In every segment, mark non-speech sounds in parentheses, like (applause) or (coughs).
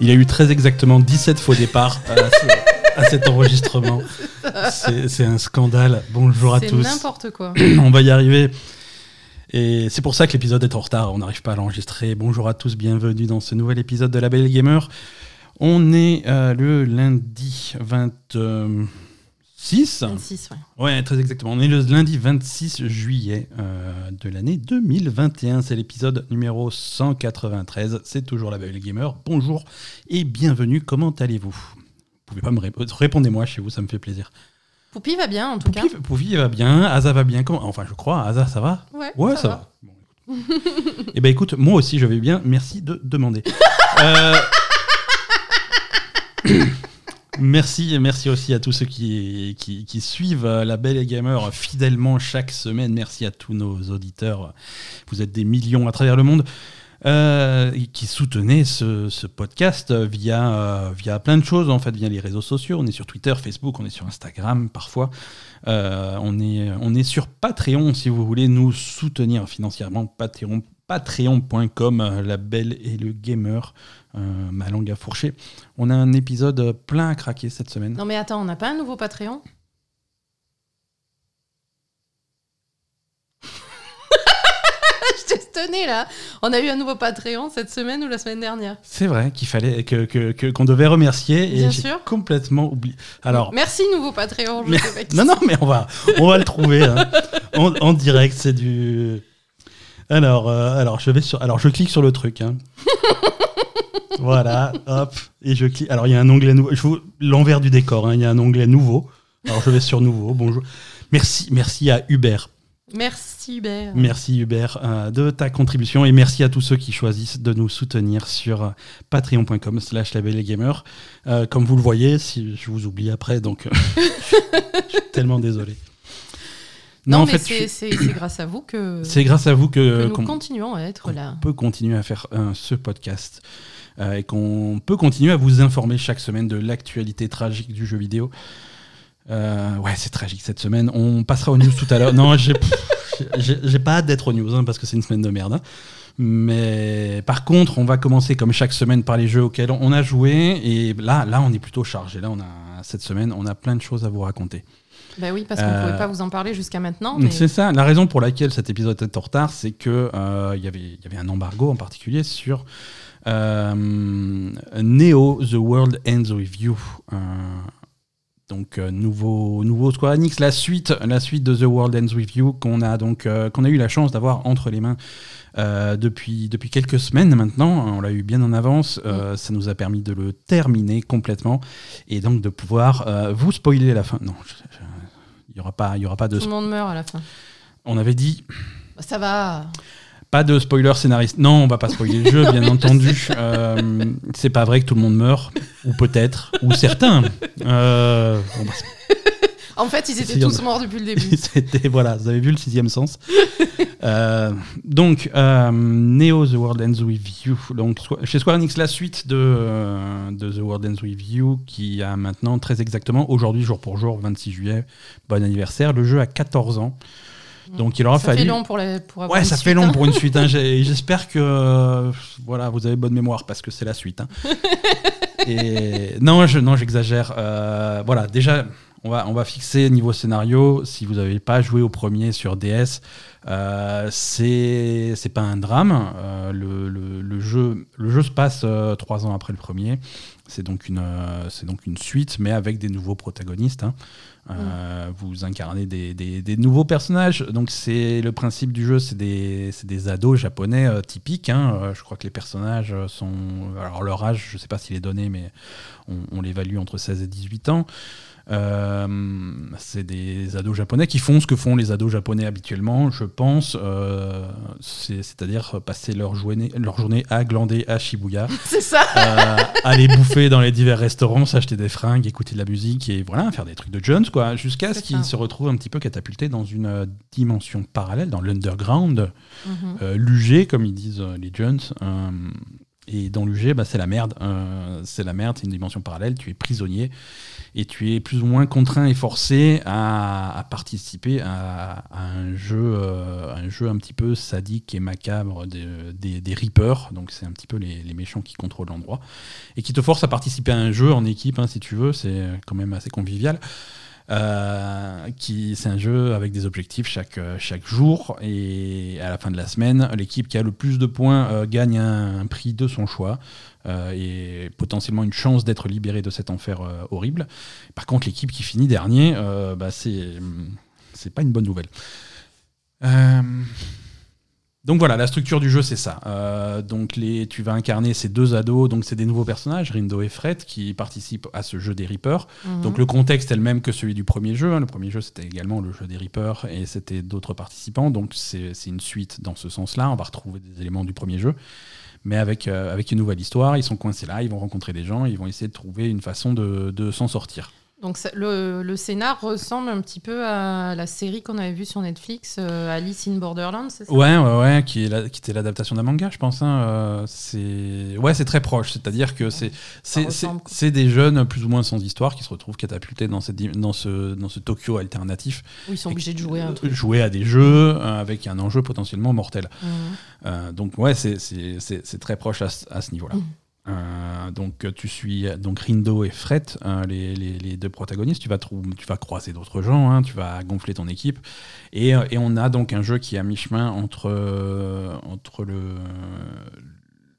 Il y a eu très exactement 17 faux départs à, ce- à cet enregistrement. C'est c'est un scandale. Bonjour à C'est tous. n'importe quoi. (clears throat) On va y arriver. Et c'est pour ça que l'épisode est en retard. On n'arrive pas à l'enregistrer. Bonjour à tous, bienvenue dans ce nouvel épisode de La Belle Gamer. On est euh, le lundi 26. 26, ouais. Ouais, très exactement. On est le lundi 26 juillet euh, de l'année 2021. C'est l'épisode numéro 193. C'est toujours la Belle Gamer. Bonjour et bienvenue. Comment allez-vous? Vous pouvez pas me répondre. Répondez-moi chez vous, ça me fait plaisir. Poupie va bien en tout cas. Poupi, Poupi va bien. Asa va bien. Comment Enfin, je crois. Asa, ça va? Ouais, Ouais, ça, va. Bon, écoute. (laughs) Eh ben écoute, moi aussi je vais bien. Merci de demander. (laughs) Euh, merci, merci aussi à tous ceux qui, suivent euh, la Belle et Gamer fidèlement chaque semaine. Merci à tous nos auditeurs. Vous êtes des millions à travers le monde. euh, qui soutenaient ce, podcast via, euh, plein de choses, en fait, via les réseaux sociaux. On est sur Twitter, Facebook, on est sur Instagram parfois. Euh, on, est, on est sur Patreon si vous voulez nous soutenir financièrement. Patreon, Patreon.com, euh, la belle et le gamer, euh, ma langue à fourcher. On a un épisode plein à craquer cette semaine. Non mais attends, on n'a pas un nouveau Patreon? (laughs) Je t'ai stonné là. On a eu un nouveau Patreon cette semaine ou la semaine dernière? C'est vrai qu'il fallait que que- que- qu'on devait remercier et Bien j'ai sûr. complètement oublié. Alors, Merci nouveau Patreon. Je Mais- sais pas qui (laughs) non, non, mais on va, on va le trouver hein. en, en direct. C'est du. Alors, euh, alors, je vais sur. Alors, je clique sur le truc. hein. (laughs) voilà, hop, et je clique. Alors, il y a un onglet nouveau. Je vous l'envers du décor. hein. Il y a un onglet nouveau. Alors, je vais sur nouveau. Bonjour. Merci, merci à Hubert. Merci Hubert. Merci Hubert euh, de ta contribution et merci à tous ceux qui choisissent de nous soutenir sur euh, patreon.com slash labelgamer. Euh, comme vous le voyez, si je vous oublie après, donc euh, je suis tellement désolé. Non, en mais fait, c'est je- grâce à vous que, c'est grâce à vous que que nous continuons à être là. peut continuer à faire euh, ce podcast et qu'on peut continuer à vous informer chaque semaine de l'actualité tragique du jeu vidéo. Euh, ouais, c'est tragique cette semaine. On passera aux news tout à l'heure. Non, j'ai pas hâte d'être aux news hein, parce que c'est une semaine de merde. hein. Mais par contre, on va commencer comme chaque semaine par les jeux auxquels on a joué. Et là, là, on est plutôt chargé. Là, on a cette semaine, on a plein de choses à vous raconter. Bah oui, parce qu'on Euh, pouvait pas vous en parler jusqu'à maintenant. Mais... C'est ça. La raison pour laquelle cet épisode est en retard, c'est que euh, il y avait il y avait un embargo en particulier sur euh, Neo The World Ends With You. Euh, donc euh, nouveau nouveau Square Enix, la suite la suite de The World Ends With You qu'on a donc euh, qu'on a eu la chance d'avoir entre les mains euh, depuis depuis quelques semaines maintenant. On l'a eu bien en avance. Euh, Ça nous a permis de le terminer complètement et donc de pouvoir euh, vous spoiler la fin. Non. il y aura pas, il y aura pas de Tout le monde meurt à la fin. on avait dit ça va. Pas de spoiler scénariste. Non, on va pas spoiler le jeu, (laughs) bien entendu. Euh, c'est pas vrai que tout le monde meurt, ou peut-être, ou certains. Euh, bon, bah, En fait, ils étaient tous morts depuis le début. (laughs) C'était voilà, vous avez vu le sixième sens. Euh, donc Neo The World Ends With You. Donc chez Square Enix la suite de, de The World Ends With You qui a maintenant très exactement aujourd'hui jour pour jour 26 juillet. Bon anniversaire. Le jeu a 14 ans. Donc il aura ça fallu. fait long pour, les, pour avoir Ouais, une ça suite, fait long hein. pour une suite. hein. (laughs) J'espère que euh, voilà, vous avez bonne mémoire parce que c'est la suite. hein. (laughs) Et non, je, non, j'exagère. Euh, voilà, déjà, on va, on va fixer niveau scénario. Si vous n'avez pas joué au premier sur DS, euh, c'est c'est pas un drame. Euh, le, le- le jeu, le jeu se passe euh, trois ans après le premier. C'est donc une, euh, c'est donc une suite, mais avec des nouveaux protagonistes. hein. Euh, Vous incarnez des, des- des nouveaux personnages. Donc c'est le principe du jeu, c'est des, c'est des ados japonais euh, typiques. hein. Je crois que les personnages sont, alors leur âge, je sais pas s'il est donné, mais on, on l'évalue entre 16 et 18 ans. Euh, c'est des ados japonais qui font ce que font les ados japonais habituellement, je pense, euh, c'est- c'est-à-dire passer leur journée, leur journée à glander à Shibuya (laughs) C'est ça. euh, aller bouffer dans les divers restaurants, s'acheter des fringues, écouter de la musique et voilà, faire des trucs de Jones, quoi, jusqu'à ce qu'ils se retrouvent un petit peu catapultés dans une dimension parallèle, dans l'underground, Mhm. euh, l'UG, comme ils disent euh, les Jones. euh, Et dans l'UG, bah, c'est la merde. C'est la merde, c'est une dimension parallèle. Tu es prisonnier et tu es plus ou moins contraint et forcé à, participer à, un jeu, euh, un jeu un petit peu sadique et macabre des, des, Reapers. Donc c'est un petit peu les, méchants qui contrôlent l'endroit et qui te force à participer à un jeu en équipe, hein, si tu veux. C'est quand même assez convivial. Euh, qui c'est un jeu avec des objectifs chaque, chaque jour et à la fin de la semaine, l'équipe qui a le plus de points euh, gagne un, prix de son choix et potentiellement une chance d'être libéré de cet enfer horrible. Par contre, l'équipe qui finit dernier, bah, c'est c'est pas une bonne nouvelle. Donc voilà, la structure du jeu, c'est ça. Euh, donc les, tu vas incarner ces deux ados, donc c'est des nouveaux personnages, Rindo et Fred, qui participent à ce jeu des Reapers. Mhm. Donc le contexte est le même que celui du premier jeu. Hein. Le premier jeu, c'était également le jeu des Reapers et c'était d'autres participants. Donc c'est une suite dans ce sens-là. On va retrouver des éléments du premier jeu. Mais avec, euh, avec une nouvelle histoire, ils sont coincés là, ils vont rencontrer des gens, ils vont essayer de trouver une façon de s'en sortir. Donc le, le, scénar ressemble un petit peu à la série qu'on avait vue sur Netflix, euh, Alice in Borderland, c'est ça? Ouais, ouais, ouais, qui, est qui était l'adaptation d'un manga, je pense. Hein, euh, c'est ouais, c'est très proche. C'est-à-dire que c'est c'est des jeunes plus ou moins sans histoire qui se retrouvent catapultés dans cette dans ce dans ce Tokyo alternatif. Où ils sont obligés de jouer à un truc. Jouer à des jeux euh, avec un enjeu potentiellement mortel. Mmh. donc ouais, c'est très proche à, à ce niveau-là. Mmh. Euh, donc tu suis donc Rindo et Fred, euh, les, les, deux protagonistes. Tu vas, tu vas croiser d'autres gens, hein, tu vas gonfler ton équipe. Et, euh, et, on a donc un jeu qui est à mi-chemin entre, entre le,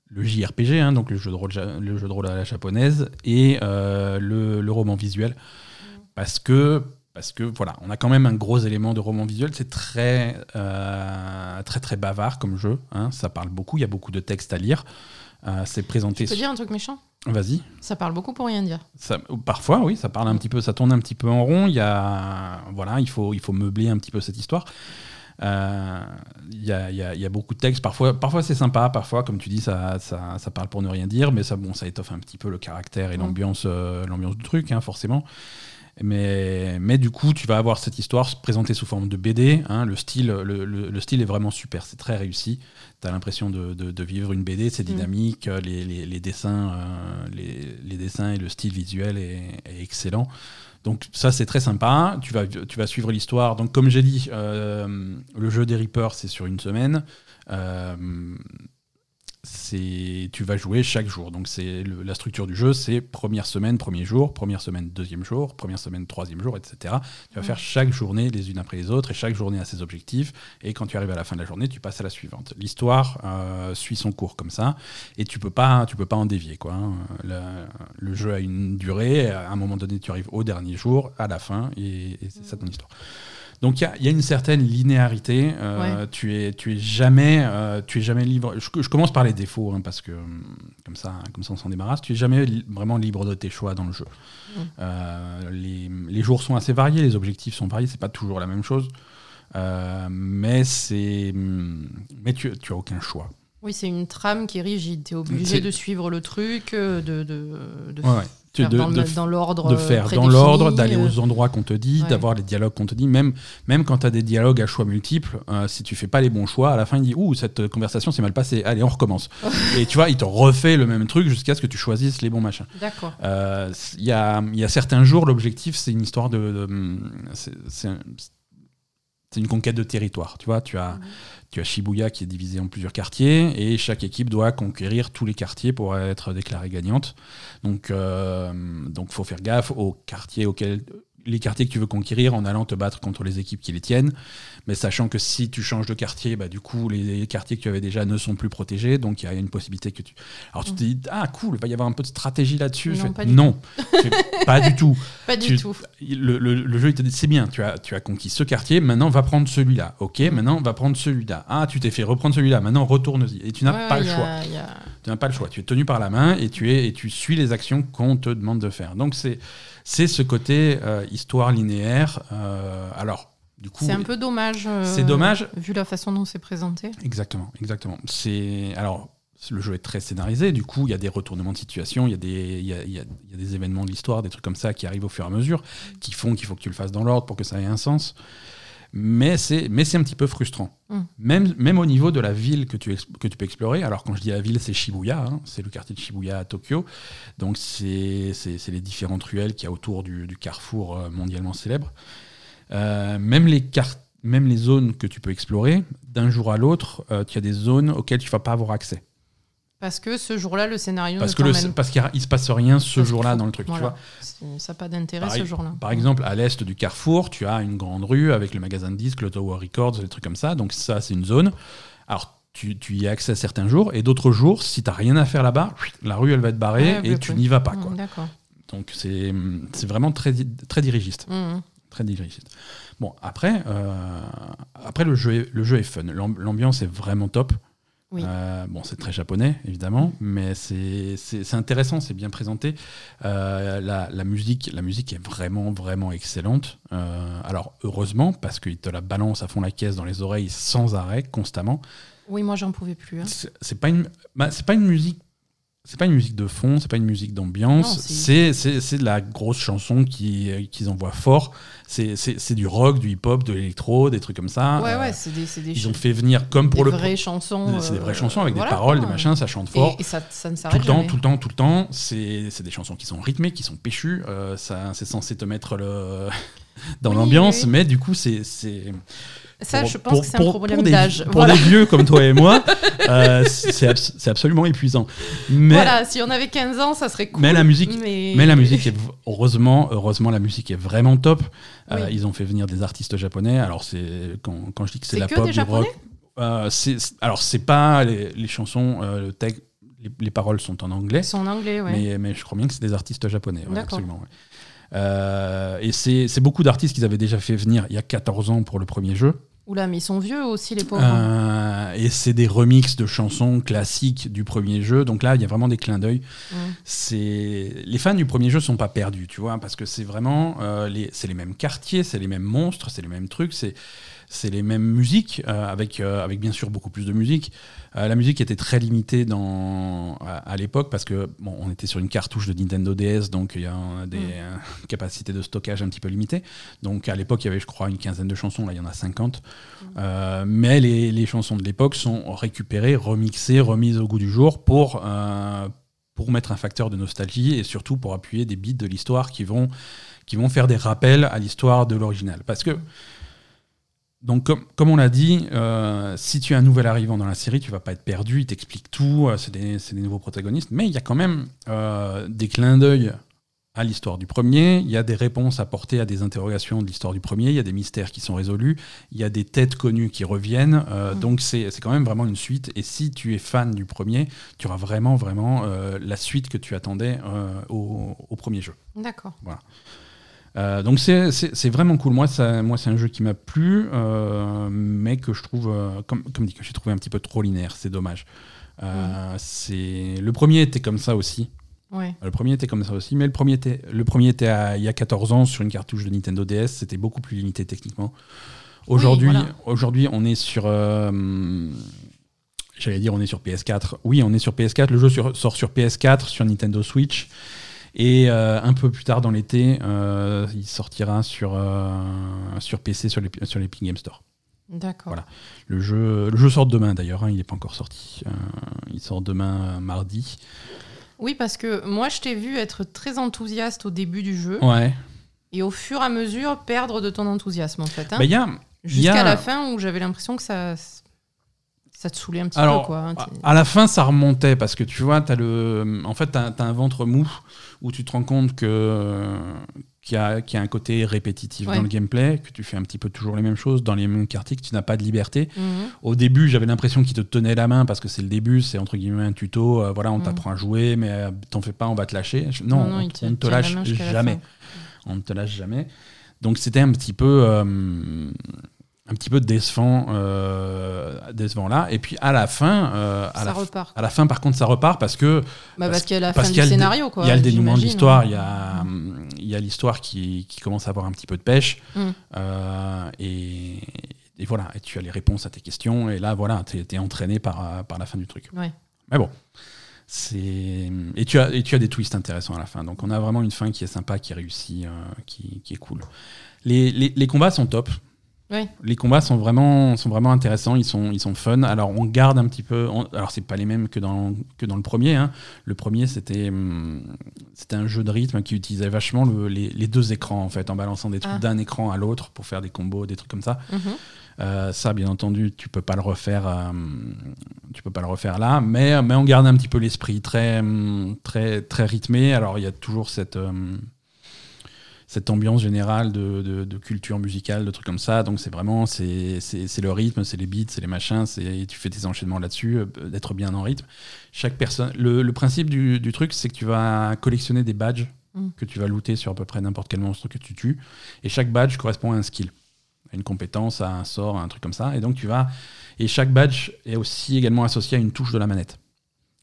le JRPG, hein, donc le jeu, de rôle, le jeu de rôle à la japonaise, et le, le, roman visuel. Parce que parce que voilà, on a quand même un gros élément de roman visuel. C'est très, très très bavard comme jeu. Hein, ça parle beaucoup. Il y a beaucoup de textes à lire. C'est présenté. Tu peux dire un truc méchant? Vas-y. Ça parle beaucoup pour rien dire. Ça, parfois, oui, ça parle un petit peu, ça tourne un petit peu en rond. Il y a, voilà, il faut, il faut meubler un petit peu cette histoire. Euh, il y, a, y, y, a, beaucoup de textes. Parfois, parfois c'est sympa. Parfois, comme tu dis, ça, ça, ça, parle pour ne rien dire, mais ça, bon, ça étoffe un petit peu le caractère et l'ambiance, euh, l'ambiance du truc, hein, forcément. Mais, mais du coup, tu vas avoir cette histoire présentée sous forme de BD. Hein, le, style, le, le, style est vraiment super, c'est très réussi. Tu as l'impression de, de, vivre une BD, c'est mm. dynamique, les, les, les, dessins, euh, les, les, dessins et le style visuel est, excellent. Donc ça, c'est très sympa. Tu vas, tu vas suivre l'histoire. Donc comme j'ai dit, euh, le jeu des Reapers, c'est sur une semaine. Euh, c'est tu vas jouer chaque jour. Donc c'est la structure du jeu, c'est première semaine, premier jour, première semaine, deuxième jour, première semaine, troisième jour, etc. Tu vas faire chaque journée les unes après les autres et chaque journée a ses objectifs. Et quand tu arrives à la fin de la journée, tu passes à la suivante. L'histoire euh, suit son cours comme ça et tu peux pas, tu peux pas en dévier quoi. Hein. Le, jeu a une durée. À un moment donné, tu arrives au dernier jour, à la fin et, et c'est ça ton histoire. Donc il y, a une certaine linéarité. Euh, tu es tu es jamais euh, tu es jamais libre. Je, commence par les défauts hein, parce que comme ça comme ça on s'en débarrasse. Tu es jamais vraiment libre de tes choix dans le jeu. Euh, les, les, jours sont assez variés, les objectifs sont variés. C'est pas toujours la même chose, mais c'est mais tu tu as aucun choix. Oui, c'est une trame qui est rigide. Tu es obligé de suivre le truc, de, de, de de, dans, l'ordre de faire dans l'ordre, d'aller aux endroits qu'on te dit, d'avoir les dialogues qu'on te dit. Même, même quand tu as des dialogues à choix multiples, euh, si tu fais pas les bons choix, à la fin il dit Ouh, cette conversation s'est mal passée, allez, on recommence. (laughs) et tu vois, il te refait le même truc jusqu'à ce que tu choisisses les bons machins. D'accord. Euh, il y, a, y, a, certains jours, l'objectif, c'est une histoire de. c'est une conquête de territoire. Tu vois, tu as. Mhm. Tu as Shibuya qui est divisé en plusieurs quartiers et chaque équipe doit conquérir tous les quartiers pour être déclarée gagnante. Donc, euh, donc faut faire gaffe aux quartiers auxquels les quartiers que tu veux conquérir en allant te battre contre les équipes qui les tiennent, mais sachant que si tu changes de quartier, bah, du coup, les quartiers que tu avais déjà ne sont plus protégés, donc il y a une possibilité que tu... Alors tu te dis, ah cool, il va y avoir un peu de stratégie là-dessus. Non, (laughs) pas, du tout. (laughs) pas du tout. Pas du tout. Le, le, jeu, il te dit, c'est bien, tu as, tu as conquis ce quartier, maintenant va prendre celui-là. Ok, maintenant va prendre celui-là. Ah, tu t'es fait reprendre celui-là, maintenant retourne-y. Et tu n'as pas le choix. Tu n'as pas le choix. Tu es tenu par la main et tu, es, et tu suis les actions qu'on te demande de faire. Donc c'est c'est ce côté euh, histoire linéaire. Euh, alors, du coup, c'est un peu dommage. Euh, c'est dommage vu la façon dont c'est présenté. Exactement, exactement. C'est alors le jeu est très scénarisé, du coup, il y a des retournements de situation, il y, a des, il, y a, il, y a, des événements de l'histoire, des trucs comme ça qui arrivent au fur et à mesure, qui font qu'il faut que tu le fasses dans l'ordre pour que ça ait un sens. Mais c'est, mais c'est un petit peu frustrant. Mm. Même, même au niveau de la ville que tu, que tu peux explorer. Alors, quand je dis la ville, c'est Shibuya, hein, c'est le quartier de Shibuya à Tokyo. Donc, c'est c'est- les différentes ruelles qu'il y a autour du, du carrefour euh, mondialement célèbre. Euh, même, les car- même les zones que tu peux explorer, d'un jour à l'autre, euh, tu as des zones auxquelles tu vas pas avoir accès. Parce que ce jour-là, le scénario Parce ne que le- parce qu'il il se passe rien ce jour-là dans le truc. Tu vois Ça n'a pas d'intérêt ce jour-là. par exemple, à l'est du carrefour, tu as une grande rue avec le magasin de disques, le Tower Records, des trucs comme ça. Donc ça, c'est une zone. Alors, tu, tu y as accès certains jours. Et d'autres jours, si tu n'as rien à faire là-bas, la rue, elle va être barrée Ouais, et tu n'y vas pas. Mm, Quoi. Donc c'est vraiment très, très dirigiste. Mm, Très dirigiste. Bon, après, euh, après le, jeu est, le jeu est fun. L'am- L'ambiance est vraiment top. Oui. Euh, bon, c'est très japonais, évidemment, mais c'est intéressant, c'est bien présenté. Euh, la, la musique, la musique est vraiment, vraiment excellente. Euh, alors, heureusement, parce qu'il te la balance à fond la caisse dans les oreilles sans arrêt, constamment. Oui, moi, j'en pouvais plus. hein. C'est pas une, bah, c'est pas une musique. C'est pas une musique de fond, c'est pas une musique d'ambiance, c'est- de la grosse chanson qui- qu'ils envoient fort. C'est du rock, du hip-hop, de l'électro, des trucs comme ça. ouais, Euh, ouais, c'est des, des, ils ont fait venir, comme pour des le. vraies chansons. C'est des vraies euh, chansons avec voilà, des paroles, des machins, ça chante fort. Et, et ça, ça ne tout s'arrête le temps, tout le temps, tout le temps. C'est des chansons qui sont rythmées, qui sont péchues. euh, c'est censé te mettre le (laughs) dans Oui, l'ambiance, oui. mais du coup, c'est Ça, pour- je pense pour- que c'est un problème d'âge. Pour Voilà. des vieux comme toi et moi, (laughs) euh, c'est abs- c'est absolument épuisant. Mais Voilà, si on avait 15 ans, ça serait cool. Mais la musique- mais... mais la musique est heureusement, heureusement la musique est vraiment top. Euh. Ils ont fait venir des artistes japonais. Alors c'est quand, quand je dis que c'est la que pop des Japonais rock. euh, alors c'est pas les, les chansons, euh, le texte, les, les paroles sont en anglais. Ils sont en anglais, ouais. Mais, mais je crois bien que c'est des artistes japonais. ouais, D'accord. absolument. ouais. Euh, et c'est beaucoup d'artistes qu'ils avaient déjà fait venir il y a 14 ans pour le premier jeu. Oula, mais ils sont vieux aussi, les pauvres. Euh, et c'est des remixes de chansons classiques du premier jeu. Donc là, il y a vraiment des clins d'œil. C'est les fans du premier jeu sont pas perdus, tu vois, parce que c'est vraiment euh, les c'est les mêmes quartiers, c'est les mêmes monstres, c'est les mêmes trucs, c'est c'est les mêmes musiques euh, avec euh, avec bien sûr beaucoup plus de musique. Euh, la musique était très limitée dans à, à l'époque parce que bon, on était sur une cartouche de Nintendo DS, donc il y a des Mm. capacités de stockage un petit peu limitées. Donc à l'époque, il y avait je crois une quinzaine de chansons, là il y en a 50. Euh, mais les, les chansons de l'époque sont récupérées, remixées, remises au goût du jour pour, pour mettre un facteur de nostalgie et surtout pour appuyer des bits de l'histoire qui vont, qui vont faire des rappels à l'histoire de l'original. Parce que, donc, comme, comme on l'a dit, euh, si tu es un nouvel arrivant dans la série, tu vas pas être perdu, il t'explique tout, euh, c'est des, nouveaux protagonistes, mais il y a quand même euh, des clins d'œil à l'histoire du premier, il y a des réponses apportées à des interrogations de l'histoire du premier, il y a des mystères qui sont résolus, il y a des têtes connues qui reviennent, Mm. donc c'est quand même vraiment une suite, et si tu es fan du premier, tu auras vraiment, vraiment la suite que tu attendais au, au premier jeu. D'accord. Euh, donc c'est- vraiment cool. Moi, ça, moi c'est un jeu qui m'a plu, euh, mais que je trouve, euh, comme, comme dit, que j'ai trouvé un petit peu trop linéaire. C'est dommage. C'est le premier était comme ça aussi. Ouais. Le premier était comme ça aussi, mais le premier était, le premier était à- il y a 14 ans sur une cartouche de Nintendo DS. C'était beaucoup plus limité techniquement. Aujourd'hui, voilà. aujourd'hui, on est sur. euh, J'allais dire, on est sur PS4. Oui, on est sur PS4. Le jeu sur- sort sur PS4, sur Nintendo Switch. Et euh, un peu plus tard dans l'été, euh, il sortira sur, euh, sur PC, sur l'Epic sur l'Epic Game Store. D'accord. Voilà. Le jeu, le jeu sort demain d'ailleurs, hein, il n'est pas encore sorti. Euh, il sort demain euh, mardi. Oui, parce que moi, je t'ai vu être très enthousiaste au début du jeu Ouais. et au fur et à mesure perdre de ton enthousiasme, en fait. hein. Bah, Jusqu'à la fin où j'avais l'impression que ça, ça te saulait un petit Alors, peu, quoi. hein. à- la fin, ça remontait parce que tu vois, as le, en fait, tu as, un ventre mou où tu te rends compte que qu'il y, a- qu'il y a un côté répétitif Ouais. dans le gameplay, que tu fais un petit peu toujours les mêmes choses dans les mêmes quartiers, que tu n'as pas de liberté. Mhm. Au début, j'avais l'impression qu'il te tenait la main parce que c'est le début, c'est entre guillemets un tuto. euh, voilà, on Mm. t'apprend à jouer, mais euh, t'en fais pas, on va te lâcher. Je- Non, on, ne te lâche jamais. On ne te lâche jamais. Donc c'était un petit peu, euh, un petit peu décevant, euh, décevant là. Et puis à la fin, euh, à Ça la, repart. à la fin, par contre, ça repart parce que Bah, parce- parce qu'il y a la fin du scénario, quoi. il y a le dénouement de l'histoire, il y a, hum, il y a l'histoire qui, qui commence à avoir un petit peu de pêche. Mm. Euh, et, et voilà, et tu as les réponses à tes questions. Et là, voilà, tu es, entraîné par, euh, par la fin du truc. Ouais. Mais bon. C'est et tu as et tu as des twists intéressants à la fin donc on a vraiment une fin qui est sympa qui euh, qui, qui est cool les, les, les combats sont top Oui. Les combats sont vraiment, sont vraiment intéressants, ils sont, ils sont fun. Alors on garde un petit peu. on- alors c'est pas les mêmes que dans, que dans le premier. hein. Le premier c'était hum, c'était un jeu de rythme qui utilisait vachement le- les, les deux écrans en fait, en balançant des trucs Ah. d'un écran à l'autre pour faire des combos, des trucs comme ça. Mhm. Euh, ça, bien entendu, tu peux pas le refaire. euh, tu peux pas le refaire là, mais mais on garde un petit peu l'esprit très hum, très très rythmé. Alors il y a toujours cette hum, cette ambiance générale de, de- de culture musicale, de trucs comme ça. Donc c'est vraiment c'est le rythme, c'est les beats, c'est les machins, c'est tu fais tes enchaînements là-dessus, euh, d'être bien en rythme. Chaque personne, le, le principe du, du truc, c'est que tu vas collectionner des badges Mm. que tu vas looter sur à peu près n'importe quel monstre que tu tues, et chaque badge correspond à un skill, à une compétence, à un sort, à un truc comme ça. Et donc tu vas et chaque badge est aussi également associé à une touche de la manette.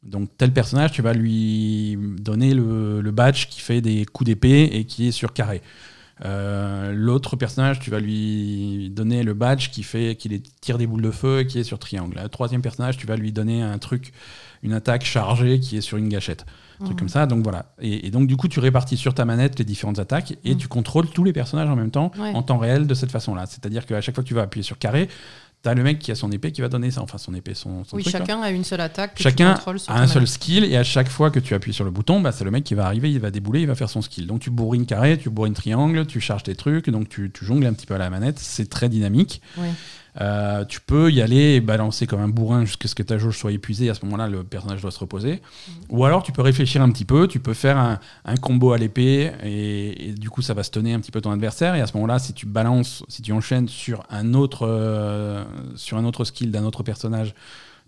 Donc tel personnage, tu vas lui donner le, le badge qui fait des coups d'épée et qui est sur carré. Euh, L'autre personnage, tu vas lui donner le badge qui fait qu'il tire des boules de feu et qui est sur triangle. Le troisième personnage, tu vas lui donner un truc, une attaque chargée qui est sur une gâchette. Un truc Mhm. comme ça. Donc voilà. Et, et donc du coup, tu répartis sur ta manette les différentes attaques et Mhm. tu contrôles tous les personnages en même temps, Ouais. en temps réel, de cette façon-là. C'est-à-dire qu'à chaque fois que tu vas appuyer sur carré, T'as le mec qui a son épée qui va donner ça, enfin son épée, son, son Oui, truc, là. chacun a une seule attaque. Que Chacun tu contrôles sur a un seul skill et à chaque fois que tu appuies sur le bouton, bah, c'est le mec qui va arriver, il va débouler, il va faire son skill. Donc tu bourrines carré, tu bourrines triangle, tu charges tes trucs, donc tu, tu jongles un petit peu à la manette, c'est très dynamique. Oui. Euh, tu peux y aller et balancer comme un bourrin jusqu'à ce que ta jauge soit épuisée. À ce moment-là, le personnage doit se reposer. Ou alors, tu peux réfléchir un petit peu. Tu peux faire un, un combo à l'épée et, et du coup, ça va stunner un petit peu ton adversaire. Et à ce moment-là, si tu balances, si tu enchaînes sur un autre, euh, sur un autre skill d'un autre personnage,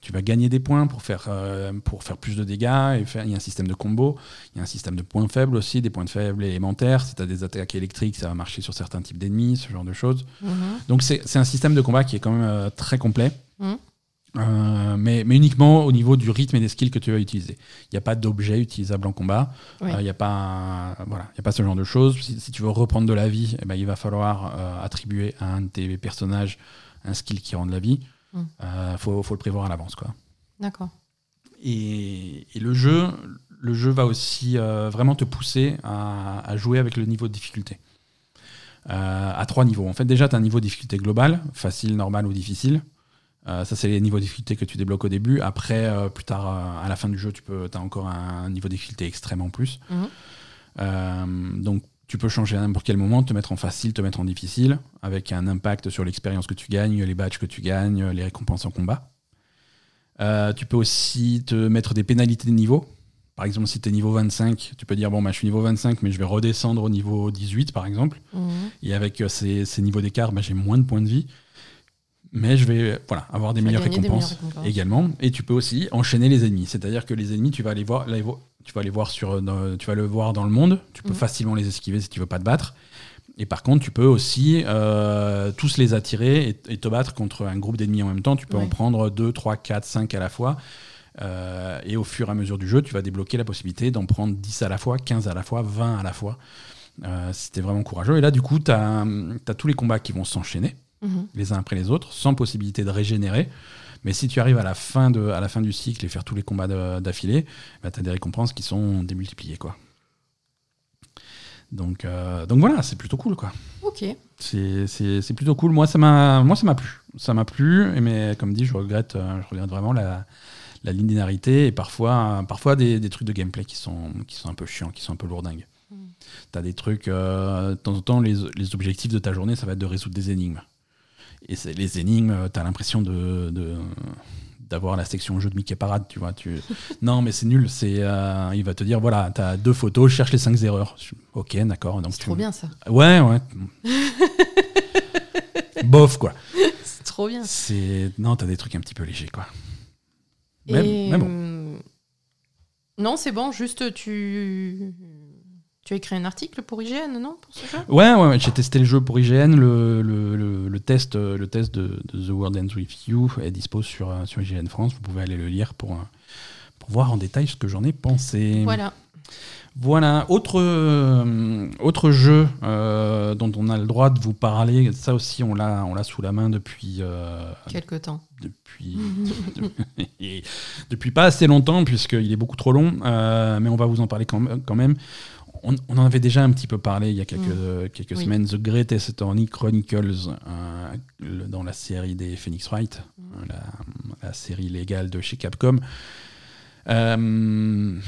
tu vas gagner des points pour faire, euh, pour faire plus de dégâts. Et faire, il y a un système de combo. Il y a un système de points faibles aussi, des points faibles élémentaires. Si tu as des attaques électriques, ça va marcher sur certains types d'ennemis, ce genre de choses. Mhm. Donc c'est un système de combat qui est quand même euh, très complet, Mhm. Euh, mais, mais uniquement au niveau du rythme et des skills que tu vas utiliser. Il n'y a pas d'objet utilisable en combat, Oui. Euh, il n'y a, pas, voilà, il y a pas ce genre de choses. Si, si tu veux reprendre de la vie, eh ben, il va falloir attribuer à un de tes personnages un skill qui rend de la vie. Il Mhm. faut, faut le prévoir à l'avance. quoi. D'accord. Et, et le jeu, le jeu va aussi euh, vraiment te pousser à, à jouer avec le niveau de difficulté. Euh, à trois niveaux. En fait, déjà, tu as un niveau de difficulté global, facile, normal ou difficile. Euh, ça, c'est les niveaux de difficulté que tu débloques au début. Après, euh, plus tard, euh, à la fin du jeu, tu as encore un niveau de difficulté extrême en plus. Mhm. Euh, donc, tu peux changer à n'importe quel moment, te mettre en facile, te mettre en difficile, avec un impact sur l'expérience que tu gagnes, les badges que tu gagnes, les récompenses en combat. Euh, tu peux aussi te mettre des pénalités de niveau. Par exemple, si tu es niveau 25, tu peux dire bon, bah, je suis niveau 25, mais je vais redescendre au niveau 18, par exemple. Mhm. Et avec euh, ces, ces niveaux d'écart, bah, j'ai moins de points de vie. Mais je vais voilà, avoir des meilleures des récompenses, meilleures récompenses. également. Et tu peux aussi enchaîner les ennemis. C'est-à-dire que les ennemis, tu vas aller voir, les vo- tu vas les voir sur, euh, dans- tu vas le voir dans le monde. Tu peux Mhm. facilement les esquiver si tu veux pas te battre. Et par contre, tu peux aussi euh, tous les attirer et, et te battre contre un groupe d'ennemis en même temps. Tu peux en prendre 2, 3, 4, 5 à la fois. Euh, et au fur et à mesure du jeu, tu vas débloquer la possibilité d'en prendre 10 à la fois, 15 à la fois, 20 à la fois. Euh, t'es vraiment courageux. Et là, du coup, tu as, tous les combats qui vont s'enchaîner Mhm. les uns après les autres, sans possibilité de régénérer. Mais si tu arrives à la fin, de, à la fin du cycle et faire tous les combats d'affilée, bah, tu as des récompenses qui sont démultipliées. Quoi. Donc, euh, donc voilà, c'est plutôt cool. quoi. Ok. C'est plutôt cool. Moi, ça m'a plu. Ça m'a plu, mais comme dit, je regrette, euh, je regrette vraiment la, la linéarité et parfois, parfois des, des trucs de gameplay qui sont, qui sont un peu chiants, qui sont un peu lourdingues. Mm. T'as des trucs, euh, de temps en temps, les, les objectifs de ta journée, ça va être de résoudre des énigmes. Et c'est- les énigmes, euh, t'as l'impression de, de- d'avoir la section jeu de Mickey Parade, tu vois. Tu... (laughs) non, mais c'est nul. C'est, euh, il va te dire, voilà, t'as deux photos, cherche les cinq erreurs. Ok, d'accord. donc C'est tu- trop bien ça. Ouais, ouais. (laughs) Bof, quoi. C'est trop bien. C'est non, t'as des trucs un petit peu légers, quoi. Et, mais bon. euh, Non, c'est bon, juste tu. Tu as écrit un article pour IGN, non Pour ce jeu? Ouais, ouais, ouais, j'ai testé le jeu pour IGN. Le, le, le, le test, euh, le test de, de The World Ends With You est dispo sur, euh, sur IGN France. Vous pouvez aller le lire pour, euh, pour voir en détail ce que j'en ai pensé. Voilà. Voilà, autre, euh, autre jeu euh, dont on a le droit de vous parler, ça aussi on l'a, on l'a sous la main depuis, euh, Quelque temps. depuis, (laughs) depuis pas assez longtemps puisqu'il est beaucoup trop long, mais on va vous en parler. Quand même. On, on en avait déjà un petit peu parlé il y a quelques, quelques Oui. semaines, The Greatest Attorney Chronicles, euh, le- dans la série des Phoenix Wright, euh, la, la série légale de chez Capcom. Euh,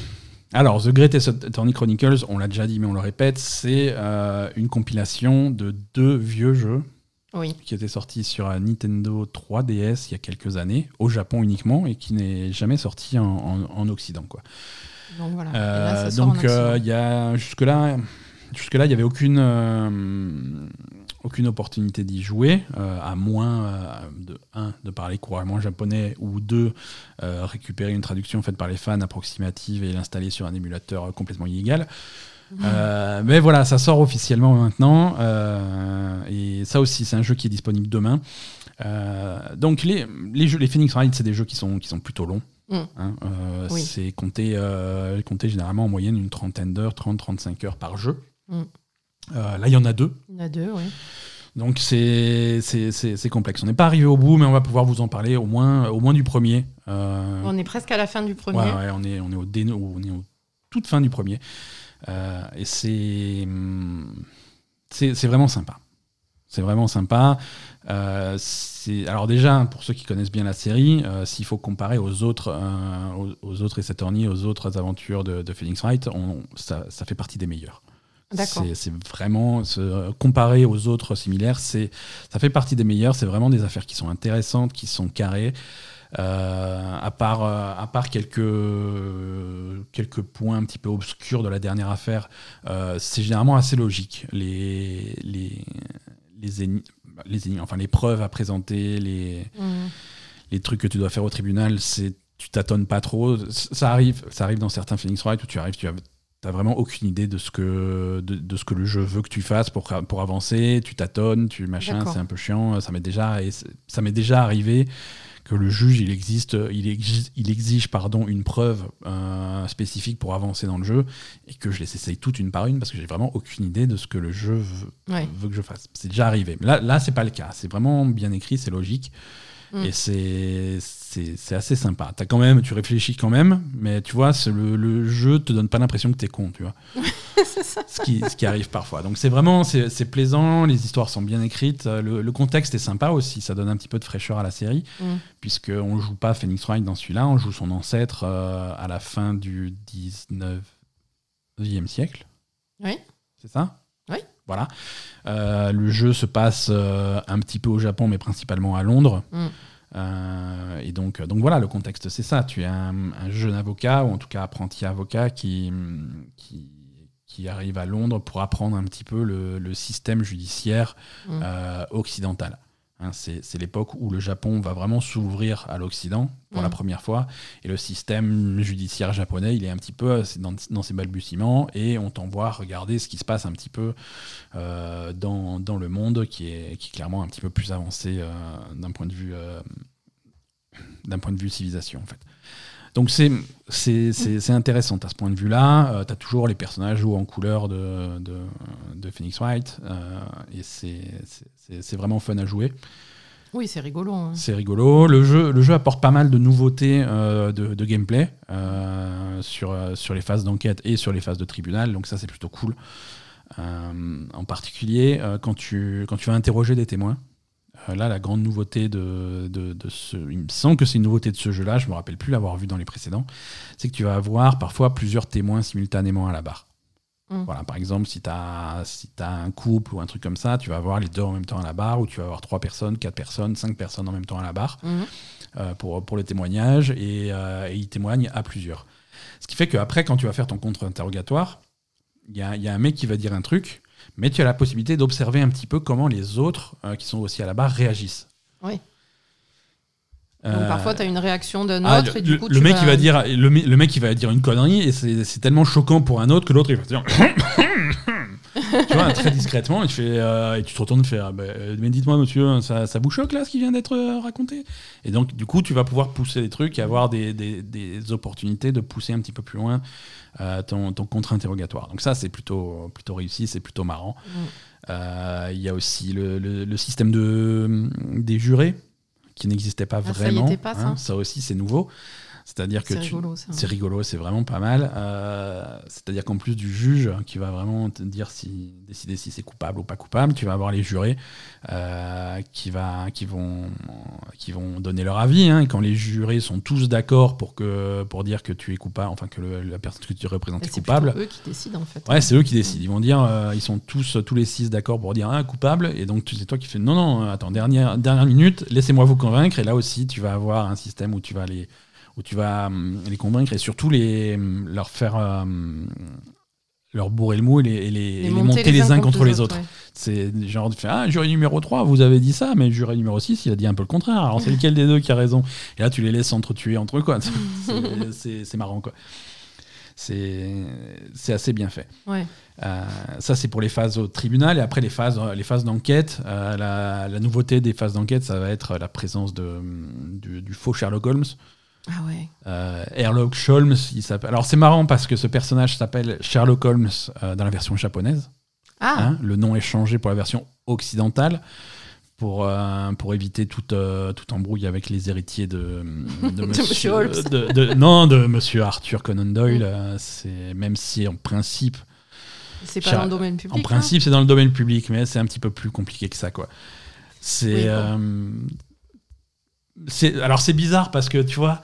alors, The Greatest Attorney Chronicles, on l'a déjà dit, mais on le répète, c'est euh, une compilation de deux vieux jeux Oui. qui étaient sortis sur un Nintendo 3DS il y a quelques années, au Japon uniquement, et qui n'est jamais sorti en, en- en Occident. Quoi. Donc voilà. Euh, là, donc euh, y a jusque-là, jusque-là, il n'y avait aucune, euh, aucune opportunité d'y jouer, à moins de un de parler couramment japonais ou deux récupérer une traduction faite par les fans approximative et l'installer sur un émulateur complètement illégal. Euh, mais voilà, ça sort officiellement maintenant. euh, et ça aussi, c'est un jeu qui est disponible demain. Euh, donc les, les, jeux, les Phoenix Wright, c'est des jeux qui sont, qui sont plutôt longs. Mm. hein. Euh, Oui. C'est compté, euh, compté généralement en moyenne une trentaine d'heures, 30-35 heures par jeu. Mm. Euh, là, il y en a deux. Il y en a deux, oui. Donc c'est complexe. On n'est pas arrivé au bout, mais on va pouvoir vous en parler au moins, au moins du premier. On est presque à la fin du premier. Ouais, ouais, on est, on est au déno, on est au toute fin du premier. Et c'est, hum, c'est, c'est vraiment sympa. C'est vraiment sympa. Euh, alors déjà, pour ceux qui connaissent bien la série, euh, s'il faut comparer aux autres, euh, aux, aux autres Ace Attorney, aux autres aventures de, de Phoenix Wright, on, ça, ça fait partie des meilleurs. C'est, vraiment se comparer aux autres similaires, c'est ça fait partie des meilleurs. C'est vraiment des affaires qui sont intéressantes, qui sont carrées. Euh, à part, euh, à part quelques, quelques points un petit peu obscurs de la dernière affaire, c'est généralement assez logique. Les, les, les, éni- les, éni- enfin, les preuves à présenter, les, Mm. les trucs que tu dois faire au tribunal, c'est tu tâtonnes pas trop. Ça arrive, ça arrive dans certains Phoenix Wright où tu arrives, tu as vraiment aucune idée de ce, que, de, de ce que le jeu veut que tu fasses pour, pour avancer. Tu tâtonnes, tu machin, c'est un peu chiant. Ça m'est déjà, et ça m'est déjà arrivé que le juge il existe, il exige, il exige pardon une preuve euh, spécifique pour avancer dans le jeu et que je les essaye toutes une par une parce que j'ai vraiment aucune idée de ce que le jeu veut, Ouais. veut que je fasse. C'est déjà arrivé. Là, là c'est pas le cas. C'est vraiment bien écrit, c'est logique. Mm. Et c'est assez sympa. As quand même, tu réfléchis quand même, mais tu vois, le, le jeu te donne pas l'impression que t'es con, tu vois. (laughs) ça. Ce qui, ce qui arrive parfois. Donc c'est vraiment, c'est plaisant, les histoires sont bien écrites, le, le contexte est sympa aussi, ça donne un petit peu de fraîcheur à la série, Mm. puisqu'on joue pas Phoenix Wright dans celui-là, on joue son ancêtre euh, à la fin du 19e siècle. Oui. C'est ça? Voilà. Euh, le jeu se passe euh, un petit peu au Japon, mais principalement à Londres. Mm. Euh, et donc, donc voilà, le contexte, c'est ça. Tu es un, un jeune avocat, ou en tout cas apprenti avocat, qui, qui, qui arrive à Londres pour apprendre un petit peu le, le système judiciaire Mm. occidental. Hein, c'est l'époque où le Japon va vraiment s'ouvrir à l'Occident pour la Mm. première fois. Et le système judiciaire japonais, il est un petit peu dans, dans ses balbutiements. Et on t'envoie regarder ce qui se passe un petit peu euh, dans, dans le monde, qui est, qui est clairement un petit peu plus avancé euh, d'un point de vue euh, d'un point de vue civilisation en fait. Donc c'est c'est- intéressant à ce point de vue-là. tu as toujours les personnages joués en couleur de, de, de Phoenix Wright. euh, et c'est- vraiment fun à jouer. Oui, c'est rigolo. hein. C'est rigolo. Le jeu, le jeu apporte pas mal de nouveautés euh, de, de gameplay euh, sur, euh, sur les phases d'enquête et sur les phases de tribunal. Donc ça, c'est plutôt cool. Euh, en particulier, euh, quand, tu, quand tu vas interroger des témoins. Euh, là, la grande nouveauté de, de, de ce... Il me semble que c'est une nouveauté de ce jeu-là, je me rappelle plus l'avoir vu dans les précédents, c'est que tu vas avoir parfois plusieurs témoins simultanément à la barre. Mm. Voilà, par exemple, si tu as, si as un couple ou un truc comme ça, tu vas avoir les deux en même temps à la barre, ou tu vas avoir trois personnes, quatre personnes, cinq personnes en même temps à la barre Mhm. euh, pour, pour le témoignage, et, euh, et ils témoignent à plusieurs. Ce qui fait qu'après, quand tu vas faire ton contre-interrogatoire, il y a, il y a un mec qui va dire un truc, mais tu as la possibilité d'observer un petit peu comment les autres, euh, qui sont aussi à la barre, réagissent. Oui. Euh, Donc parfois, tu as une réaction d'un ah, autre et du le- coup, le tu mec vas... il va dire le, me- le mec il va dire une connerie et c'est tellement choquant pour un autre que l'autre il va dire (laughs) tu vois très discrètement et tu fais euh, et tu te retournes et tu fais ah, ben, mais dites-moi monsieur ça, ça vous choque là ce qui vient d'être euh, raconté? Et donc du coup tu vas pouvoir pousser les trucs et avoir des, des- des opportunités de pousser un petit peu plus loin euh, ton, ton contre-interrogatoire donc ça c'est plutôt plutôt réussi c'est plutôt marrant Mm. Euh, il y a aussi le, le- le système de, des jurés qui n'existait pas Ah, vraiment. pas, ça. ça aussi, c'est nouveau. C'est-à-dire que C'est rigolo, c'est rigolo, c'est vraiment pas mal. Euh, C'est-à-dire qu'en plus du juge qui va vraiment te dire si décider si c'est coupable ou pas coupable, tu vas avoir les jurés euh, qui va qui vont qui vont donner leur avis. hein. Et quand les jurés sont tous d'accord pour que pour dire que tu es coupable, enfin que le- la personne que tu représentes est c'est coupable. plutôt eux qui décident en fait. Ouais, c'est eux qui décident. Ils vont dire, euh, ils sont tous, tous les six d'accord pour dire un coupable, et donc c'est toi qui fais non, non, attends, dernière, dernière minute, laissez-moi vous convaincre, et là aussi tu vas avoir un système où tu vas les, où tu vas hum, les convaincre et surtout les, leur faire, euh, leur bourrer le mou et les, et les- et les monter, les uns contre les autres. ouais. C'est genre de faire ah, jury numéro 3, vous avez dit ça, mais jury numéro 6, il a dit un peu le contraire. Alors c'est lequel des deux qui a raison? Et là, tu les laisses s'entretuer entre eux, quoi. (laughs) C'est- marrant, quoi. C'est c'est assez bien fait. Ouais. Euh, ça, c'est pour les phases au tribunal. Et après, les phases, les phases d'enquête. euh, la, la nouveauté des phases d'enquête, ça va être la présence de, du, du faux Sherlock Holmes. Ah ouais. Euh, Sherlock Holmes, il s'appelle. Alors, c'est marrant parce que ce personnage s'appelle Sherlock Holmes euh, dans la version japonaise. Ah, Hein, le nom est changé pour la version occidentale pour, euh, pour éviter toute, euh, toute embrouille avec les héritiers de, de, (laughs) Monsieur Holmes. de- de- non, de monsieur Arthur Conan Doyle. euh, c'est, même si en principe, c'est pas Char- dans le domaine public. en hein principe c'est dans le domaine public, mais c'est un petit peu plus compliqué que ça. Quoi. C'est, Oui, bon. Alors c'est bizarre parce que tu vois,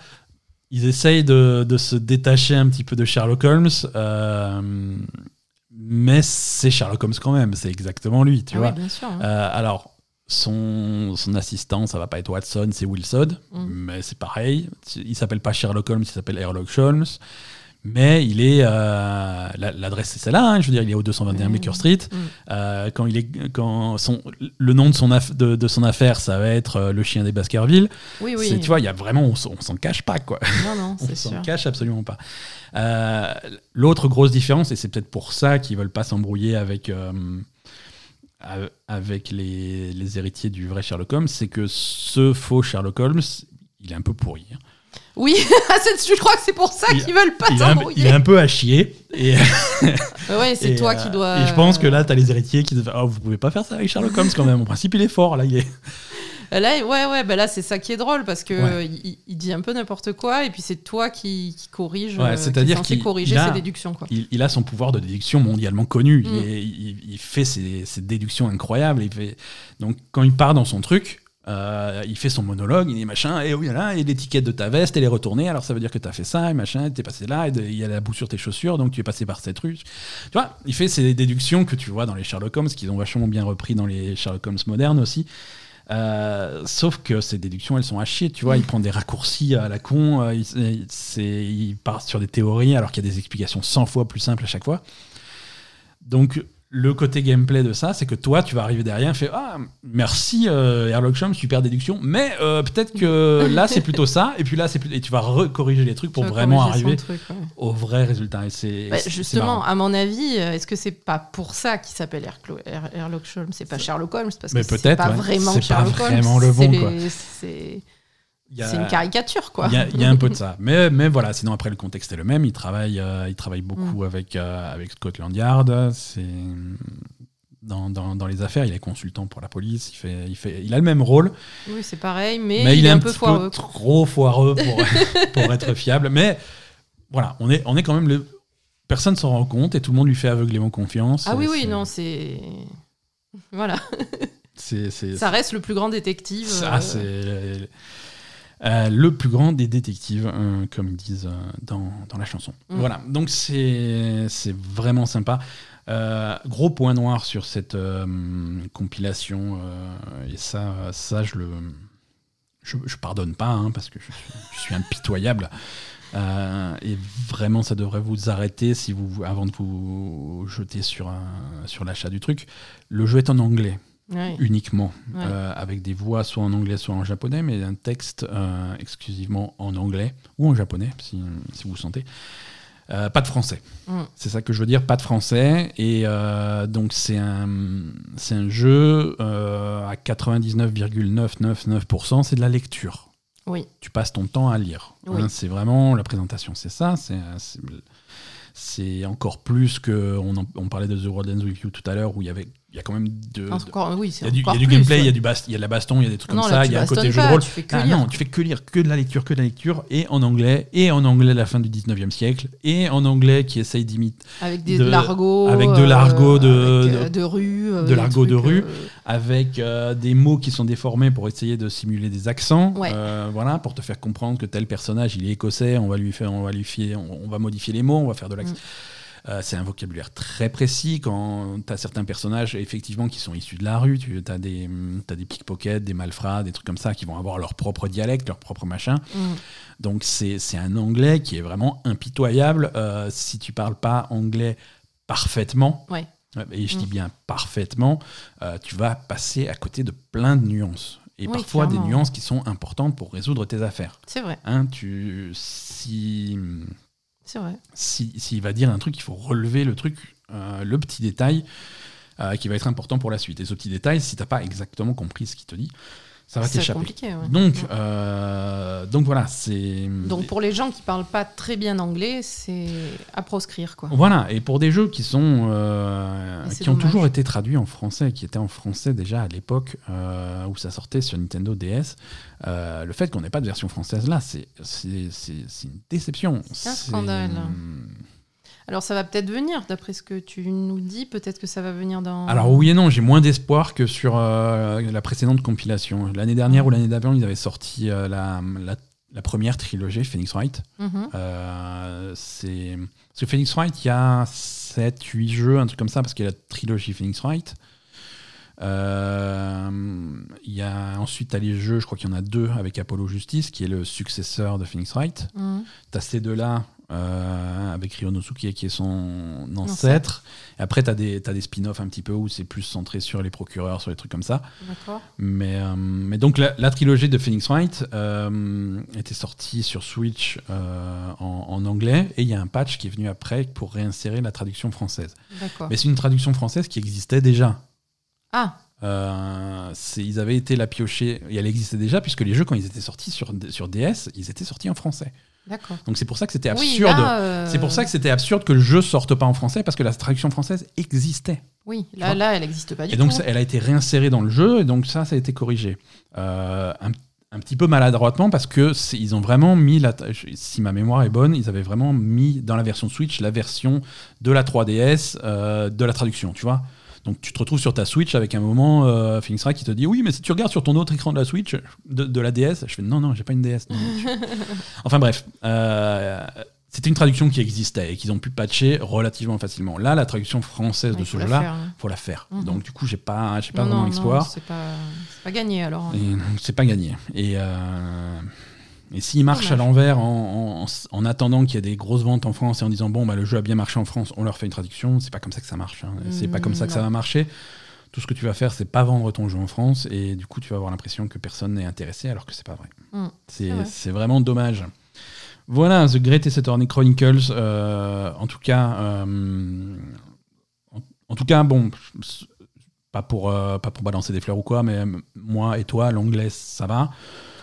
ils essayent de, de se détacher un petit peu de Sherlock Holmes. euh, mais c'est Sherlock Holmes quand même, c'est exactement lui, tu Ah vois. oui, bien sûr. hein. Euh, alors, son, son assistant, ça va pas être Watson, c'est Wilson, Mm. mais c'est pareil. Il s'appelle pas Sherlock Holmes, il s'appelle Sherlock Holmes. Mais il est. euh, la- L'adresse, c'est celle-là, hein, je veux dire, il est au 221 Mm. Baker Street. Mm. Euh, quand il est, quand son, le nom de son, de, de son affaire, ça va être euh, Le chien des Baskerville. Oui, oui. Tu vois, il y a vraiment. On, on s'en cache pas, quoi. Non, non, (laughs) On c'est s'en cache absolument pas. L'autre grosse différence, et c'est peut-être pour ça qu'ils veulent pas s'embrouiller avec, avec les, les héritiers du vrai Sherlock Holmes, c'est que ce faux Sherlock Holmes, il est un peu pourri. hein. Oui, (laughs) c'est- je crois que c'est pour ça Il- qu'ils veulent pas un, il t'embrouiller. est un peu à chier. Et, (laughs) Ouais, c'est toi euh, qui dois. Et je pense que là, tu as les héritiers qui disent oh, Vous pouvez pas faire ça avec Sherlock Holmes quand même. En principe, il est fort. Là, il est... Euh, Là, ouais, ouais, bah là, c'est ça qui est drôle parce que Ouais. il, il dit un peu n'importe quoi et puis c'est toi qui, qui corrige. Ouais, euh, c'est-à-dire qu'il- corriger il a- ses déductions, quoi. il, il a son pouvoir de déduction mondialement connu. Il, Mm. est- il- il fait ses, ses déductions incroyables. Il fait... Donc, quand il part dans son truc, euh, il fait son monologue, il dit machin, et oui, là, et l'étiquette de ta veste, elle est retournée, alors ça veut dire que tu as fait ça, et machin, t'es passé là, et il y a la boue sur tes chaussures, donc tu es passé par cette rue. Tu vois, il fait ces déductions que tu vois dans les Sherlock Holmes, qu'ils ont vachement bien repris dans les Sherlock Holmes modernes aussi. Euh, sauf que ces déductions, elles sont à chier, tu vois. Il prend des raccourcis à la con, euh, il, il part sur des théories alors qu'il y a des explications 100 fois plus simples à chaque fois. Donc, le côté gameplay de ça, c'est que toi, tu vas arriver derrière et fais Ah, merci euh, Sherlock Holmes, super déduction, mais euh, peut-être que (laughs) là, c'est plutôt ça, et puis là, c'est plus... Et tu vas recorriger les trucs pour vraiment arriver truc, ouais. au vrai résultat. Et c'est Bah, c'est- c'est justement, à mon avis, euh, est-ce que c'est pas pour ça qu'il s'appelle Sherlock Holmes C'est pas Sherlock Holmes parce Mais que c'est peut-être, pas ouais. vraiment C'est pas Sherlock Holmes. vraiment le c'est bon, quoi. C'est c'est une caricature, quoi. Il y, a, il y a un peu de ça. (laughs) Mais, mais voilà, sinon après le contexte est le même. Il travaille, euh, il travaille Mm. beaucoup avec, euh, avec Scotland Yard. C'est dans, dans, dans les affaires, il est consultant pour la police. Il, fait, il, fait, il a le même rôle, Oui, c'est pareil, mais, mais, il, est un, peu foireux. peu trop foireux pour, (laughs) (laughs) pour être fiable. Mais voilà, on est, on est quand même le. Personne s'en rend compte et tout le monde lui fait aveuglément confiance. Ah oui, oui, non, c'est. Voilà, c'est- c'est- ça reste le plus grand détective. Ça, euh, c'est euh, le plus grand des détectives, euh, comme ils disent euh, dans, dans la chanson. Mm. Voilà, donc c'est vraiment sympa. Euh, gros point noir sur cette compilation, et ça, ça je le. Je, je pardonne pas, hein, parce que je suis, je suis impitoyable. Euh, et vraiment, ça devrait vous arrêter si vous, avant de vous jeter sur, un- sur l'achat du truc. Le jeu est en anglais uniquement, euh, avec des voix soit en anglais, soit en japonais, mais un texte euh, exclusivement en anglais ou en japonais, si, si vous le sentez. Euh, pas de français. Mm. C'est ça que je veux dire, pas de français. Et donc, c'est un, c'est un jeu à 99,999%, c'est de la lecture. Oui. Tu passes ton temps à lire. Oui. Hein, c'est vraiment la présentation, c'est ça. C'est, c'est- c'est encore plus que on, en- on parlait de The World Ends With You tout à l'heure, où il y avait il y a quand même de, de- Encore, oui, il y a du, il y a encore du plus, gameplay, il y a du bast- il y a de la baston, il y a des trucs Non, comme là, ça, il y a un côté jeu de rôle. tu fais que Ah lire. non, tu fais que lire, que de la lecture, que de la lecture, et en anglais, et en anglais à la fin du 19e siècle, et en anglais qui essaye d'imiter, Avec des, de- de l'argot. avec de l'argot de- avec, euh, de- de rue. euh, de l'argot de rue. euh, avec euh, des mots qui sont déformés pour essayer de simuler des accents, Ouais. euh, voilà, pour te faire comprendre que tel personnage il est écossais, on va lui faire, on va lui fier- on, on va modifier les mots, on va faire de l'accent. Mm. Euh, c'est un vocabulaire très précis quand tu as certains personnages effectivement qui sont issus de la rue, tu as des, as des pickpockets, des malfrats, des trucs comme ça qui vont avoir leur propre dialecte, leur propre machin. mm. Donc c'est un anglais qui est vraiment impitoyable. Euh, si tu parles pas anglais parfaitement, Ouais. ouais, et je dis Mm. bien parfaitement, euh, tu vas passer à côté de plein de nuances. Et Oui, parfois des nuances qui sont importantes pour résoudre tes affaires. C'est vrai, Hein, tu, si, c'est vrai. si- s'il va dire un truc, il faut relever le truc, euh, le petit détail euh, qui va être important pour la suite. Et ce petit détail, si t'as pas exactement compris ce qu'il te dit, ça va t'échapper. compliqué. ouais. Donc, Ouais. euh, donc voilà, c'est. Donc pour les gens qui parlent pas très bien anglais, c'est à proscrire quoi. Voilà, et pour des jeux qui sont euh, qui ont toujours été traduits en français, qui étaient en français déjà à l'époque euh, où ça sortait sur Nintendo DS, le fait qu'on n'ait pas de version française là, c'est c'est- c'est- c'est une déception. C'est un scandale. hum, Alors ça va peut-être venir, d'après ce que tu nous dis, peut-être que ça va venir dans. Alors oui et non, j'ai moins d'espoir que sur euh, la précédente compilation. L'année dernière ou l'année d'avant, ils avaient sorti euh, la, la- la première trilogie, Phoenix Wright. Mhm. Euh, c'est parce que Phoenix Wright, il y a 7, 8 jeux, un truc comme ça, parce qu'il y a la trilogie Phoenix Wright. Il y a ensuite t'as les jeux, je crois qu'il y en a deux avec Apollo Justice, qui est le successeur de Phoenix Wright. Mhm. T'as ces deux-là euh, avec Ryonosuke qui est son ancêtre. Et après, t'as des, t'as des spin-offs un petit peu où c'est plus centré sur les procureurs, sur les trucs comme ça. Mais, euh, mais donc la, la trilogie de Phoenix Wright euh, était sortie sur Switch euh, en, en anglais et il y a un patch qui est venu après pour réinsérer la traduction française. Mais c'est une traduction française qui existait déjà. Ah, Euh, c'est- ils avaient été la piocher et elle existait déjà puisque les jeux quand ils étaient sortis sur, sur DS, ils étaient sortis en français. D'accord. Donc c'est pour ça que c'était absurde. euh, C'est pour ça que c'était absurde que le jeu sorte pas en français parce que la traduction française existait. Oui, là, là, elle n'existe pas du Et donc tout. elle a été réinsérée dans le jeu et donc ça, ça a été corrigé. Euh, un, un petit peu maladroitement parce que ils ont vraiment mis, la, si ma mémoire est bonne, ils avaient vraiment mis dans la version Switch la version de la 3DS euh, de la traduction, tu vois. Donc tu te retrouves sur ta Switch avec un moment euh, Phoenix Wright qui te dit oui mais si tu regardes sur ton autre écran de la Switch de, de la DS, je fais non non j'ai pas une DS. non, (laughs) enfin bref, euh, c'était une traduction qui existait et qu'ils ont pu patcher relativement facilement. Là la traduction française Ouais, de il ce jeu-là, faire, hein. faut la faire. Mhm. Donc du coup j'ai pas j'ai pas Non, vraiment non, C'est pas, gagné alors. hein. C'est pas gagné. Et, euh, et s'il marche à l'envers en, en- en attendant qu'il y ait des grosses ventes en France et en disant bon bah le jeu a bien marché en France, on leur fait une traduction, c'est pas comme ça que ça marche. hein. C'est pas comme ça que ça va marcher. Tout ce que tu vas faire, c'est pas vendre ton jeu en France et du coup tu vas avoir l'impression que personne n'est intéressé alors que c'est pas vrai. Mm, C'est vrai. c'est vraiment dommage. Voilà, The Great Attorney Chronicles. euh, en tout cas, euh, en, en tout cas, bon, pas pour euh, pas pour balancer des fleurs ou quoi, mais moi et toi, l'anglais, ça va.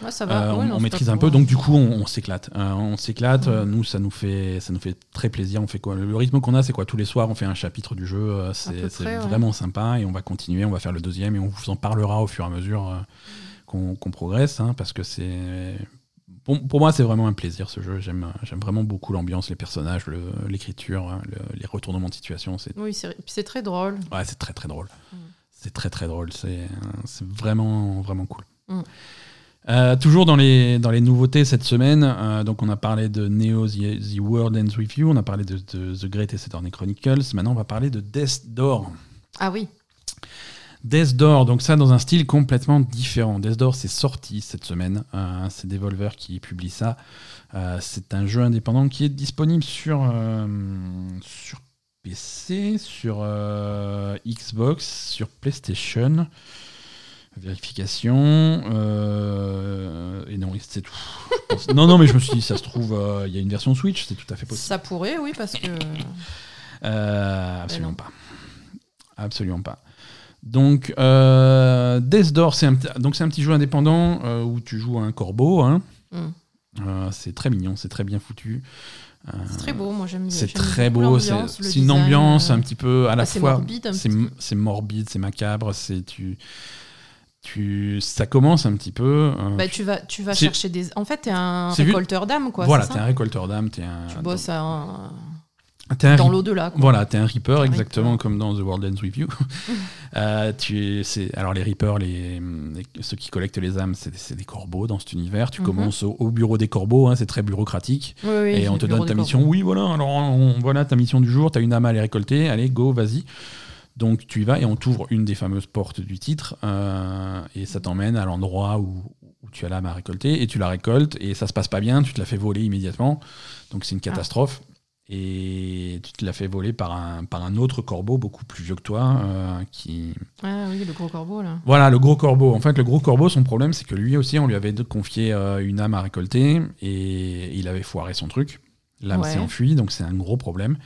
Ouais, ça va. Euh, Ouais, on, non, on c'est maîtrise un peu, donc du coup on, s'éclate. On s'éclate. Euh, Nous, ça nous fait ça nous fait très plaisir. On fait quoi? Le rythme qu'on a, c'est quoi? Tous les soirs, on fait un chapitre du jeu. C'est ouais. vraiment sympa et on va continuer. On va faire le deuxième et on vous en parlera au fur et à mesure qu'on progresse, hein, parce que c'est pour, pour moi c'est vraiment un plaisir ce jeu. J'aime vraiment beaucoup l'ambiance, les personnages, le- l'écriture, hein, le- les retournements de situation. Oui, c'est très drôle. Ouais, c'est très très drôle. C'est très très drôle. C'est euh, vraiment vraiment cool. Mm. Euh, toujours dans les, dans les nouveautés cette semaine, euh, donc on a parlé de Neo The, The World Ends Review, on a parlé de, de The Great Attorney Chronicles, maintenant on va parler de Death Door. Ah oui. Death Door, donc ça dans un style complètement différent. Death Door c'est sorti cette semaine, euh, c'est Devolver qui publie ça. Euh, c'est un jeu indépendant qui est disponible sur, euh, sur PC, sur euh, Xbox, sur PlayStation. Vérification. euh, et non, c'est tout. Non, non, mais je me suis dit, ça se trouve, euh, il y a une version Switch, c'est tout à fait possible. Ça pourrait, oui, parce que. Absolument pas. Absolument pas. Donc, Death Door, c'est un, petit- donc c'est un petit jeu indépendant où tu joues à un corbeau. hein. Euh, c'est très mignon, c'est très bien foutu. C'est très beau, moi j'aime bien. C'est très beau, c'est une design, ambiance euh, un petit peu à la c'est fois. morbide un c'est morbide, c'est macabre, c'est tu, tu, ça commence un petit peu. euh, Bah, tu vas, tu vas chercher des. En fait, t'es un récolteur d'âmes, quoi. voilà, t'es un récolteur d'âme, t'es un. Tu bosses à- t'es dans l'au-delà. Voilà, t'es un Reaper, exactement Reaper. comme dans The World Ends Review. (laughs) Euh, tu es, alors les Reapers, les, les- ceux qui collectent les âmes, c'est, des corbeaux dans cet univers. Tu Mhm. commences au, au bureau des corbeaux, hein, c'est très bureaucratique. Oui, oui, et on te donne ta mission. corbeaux. Oui, voilà, alors on- voilà ta mission du jour, t'as une âme à aller récolter, allez, go, vas-y. Donc tu y vas et on t'ouvre une des fameuses portes du titre euh, et ça t'emmène à l'endroit où, où tu as l'âme à récolter et tu la récoltes et ça se passe pas bien, tu te la fais voler immédiatement. Donc c'est une catastrophe. Et tu te la fais voler par un, par un autre corbeau beaucoup plus vieux que toi euh, qui, Ah oui, le gros corbeau, là. voilà, le gros corbeau. En fait, le gros corbeau, son problème, c'est que lui aussi, on lui avait confié euh, une âme à récolter et il avait foiré son truc. L'âme Ouais. s'est enfuie, donc c'est un gros problème.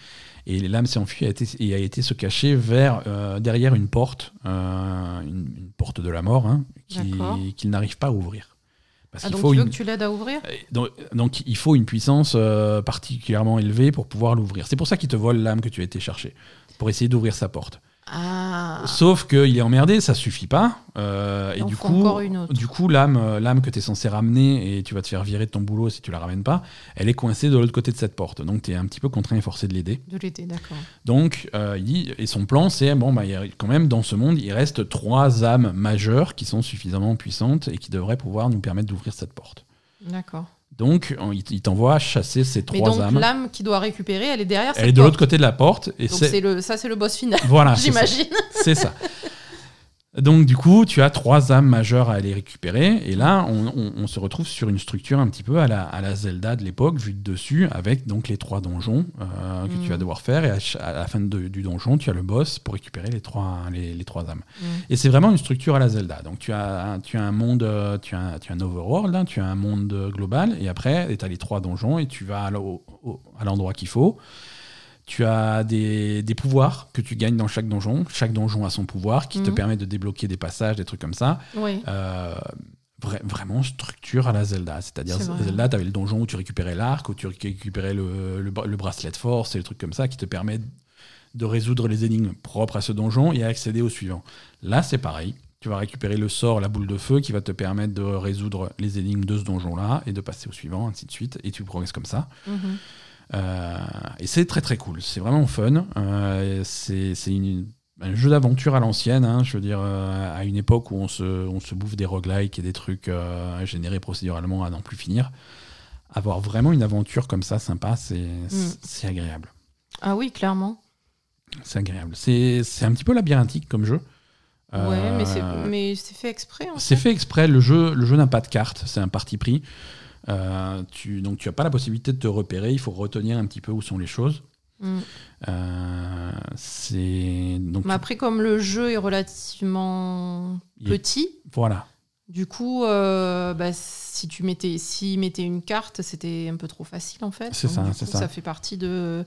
Et l'âme s'est enfuie et a été, et a été se cacher vers, euh, derrière une porte, une, une porte de la mort, hein, qu'il n'arrive pas à ouvrir. Parce Ah, donc faut tu veux une- que tu l'aides à ouvrir? Donc, donc, il faut une puissance euh, particulièrement élevée pour pouvoir l'ouvrir. C'est pour ça qu'il te vole l'âme que tu as été chercher, pour essayer d'ouvrir sa porte. Ah Sauf qu'il est emmerdé, ça suffit pas. euh, et du coup, du coup, l'âme, l'âme que tu es censé ramener et tu vas te faire virer de ton boulot si tu la ramènes pas, elle est coincée de l'autre côté de cette porte. Donc tu es un petit peu contraint et forcé de l'aider. De l'été, d'accord. Donc euh, il dit, et son plan, c'est bon, bah, il y a quand même dans ce monde, il reste trois âmes majeures qui sont suffisamment puissantes et qui devraient pouvoir nous permettre d'ouvrir cette porte. D'accord. Donc on- il t'envoie chasser ces Mais trois donc âmes. l'âme qui doit récupérer, elle est derrière Elle est de l'autre côté de la porte et Donc c'est c'est le, ça, c'est le boss final, voilà, (laughs) j'imagine. C'est ça. Donc du coup, tu as trois âmes majeures à aller récupérer, et là, on, on- on se retrouve sur une structure un petit peu à la, à la Zelda de l'époque, vue de dessus, avec donc les trois donjons euh, que Mm. tu vas devoir faire, et à, la fin de- du donjon, tu as le boss pour récupérer les trois, les, les trois âmes. Mm. Et c'est vraiment une structure à la Zelda. Donc tu as, un- tu as un monde, euh, tu as, tu as un overworld, hein, tu as un monde euh, global, et après, tu as les trois donjons, et tu vas à l'endroit qu'il faut. Tu as des, des pouvoirs que tu gagnes dans chaque donjon. Chaque donjon a son pouvoir qui te Mhm. permet de débloquer des passages, des trucs comme ça. Oui. Euh, vra- vraiment structure à la Zelda. C'est-à-dire. Zelda, tu avais le donjon où tu récupérais l'arc, où tu récupérais le, le, bra- le bracelet de force et le truc comme ça qui te permet de résoudre les énigmes propres à ce donjon et à accéder au suivant. Là, c'est pareil. Tu vas récupérer le sort, la boule de feu, qui va te permettre de résoudre les énigmes de ce donjon-là et de passer au suivant, ainsi de suite. Et tu progresses comme ça. Mhm. Euh, et c'est très très cool, c'est vraiment fun. Euh, c'est une- un jeu d'aventure à l'ancienne, hein, je veux dire, euh, à une époque où on se, on se bouffe des roguelikes et des trucs euh, générés procéduralement à n'en plus finir. Avoir vraiment une aventure comme ça, sympa, c'est c'est agréable. Ah oui, clairement. C'est agréable. C'est un petit peu labyrinthique comme jeu. Ouais, mais c'est Euh, fait exprès. c'est fait. fait exprès, le jeu, le jeu n'a pas de carte, c'est un parti pris. Euh, tu, donc tu n'as pas la possibilité de te repérer, il faut retenir un petit peu où sont les choses. Mm. Euh, c'est donc Mais après, comme le jeu est relativement est- petit, voilà, du coup, euh, bah, si tu mettais, s'il mettait une carte, c'était un peu trop facile en fait. C'est ça. Ça fait partie de,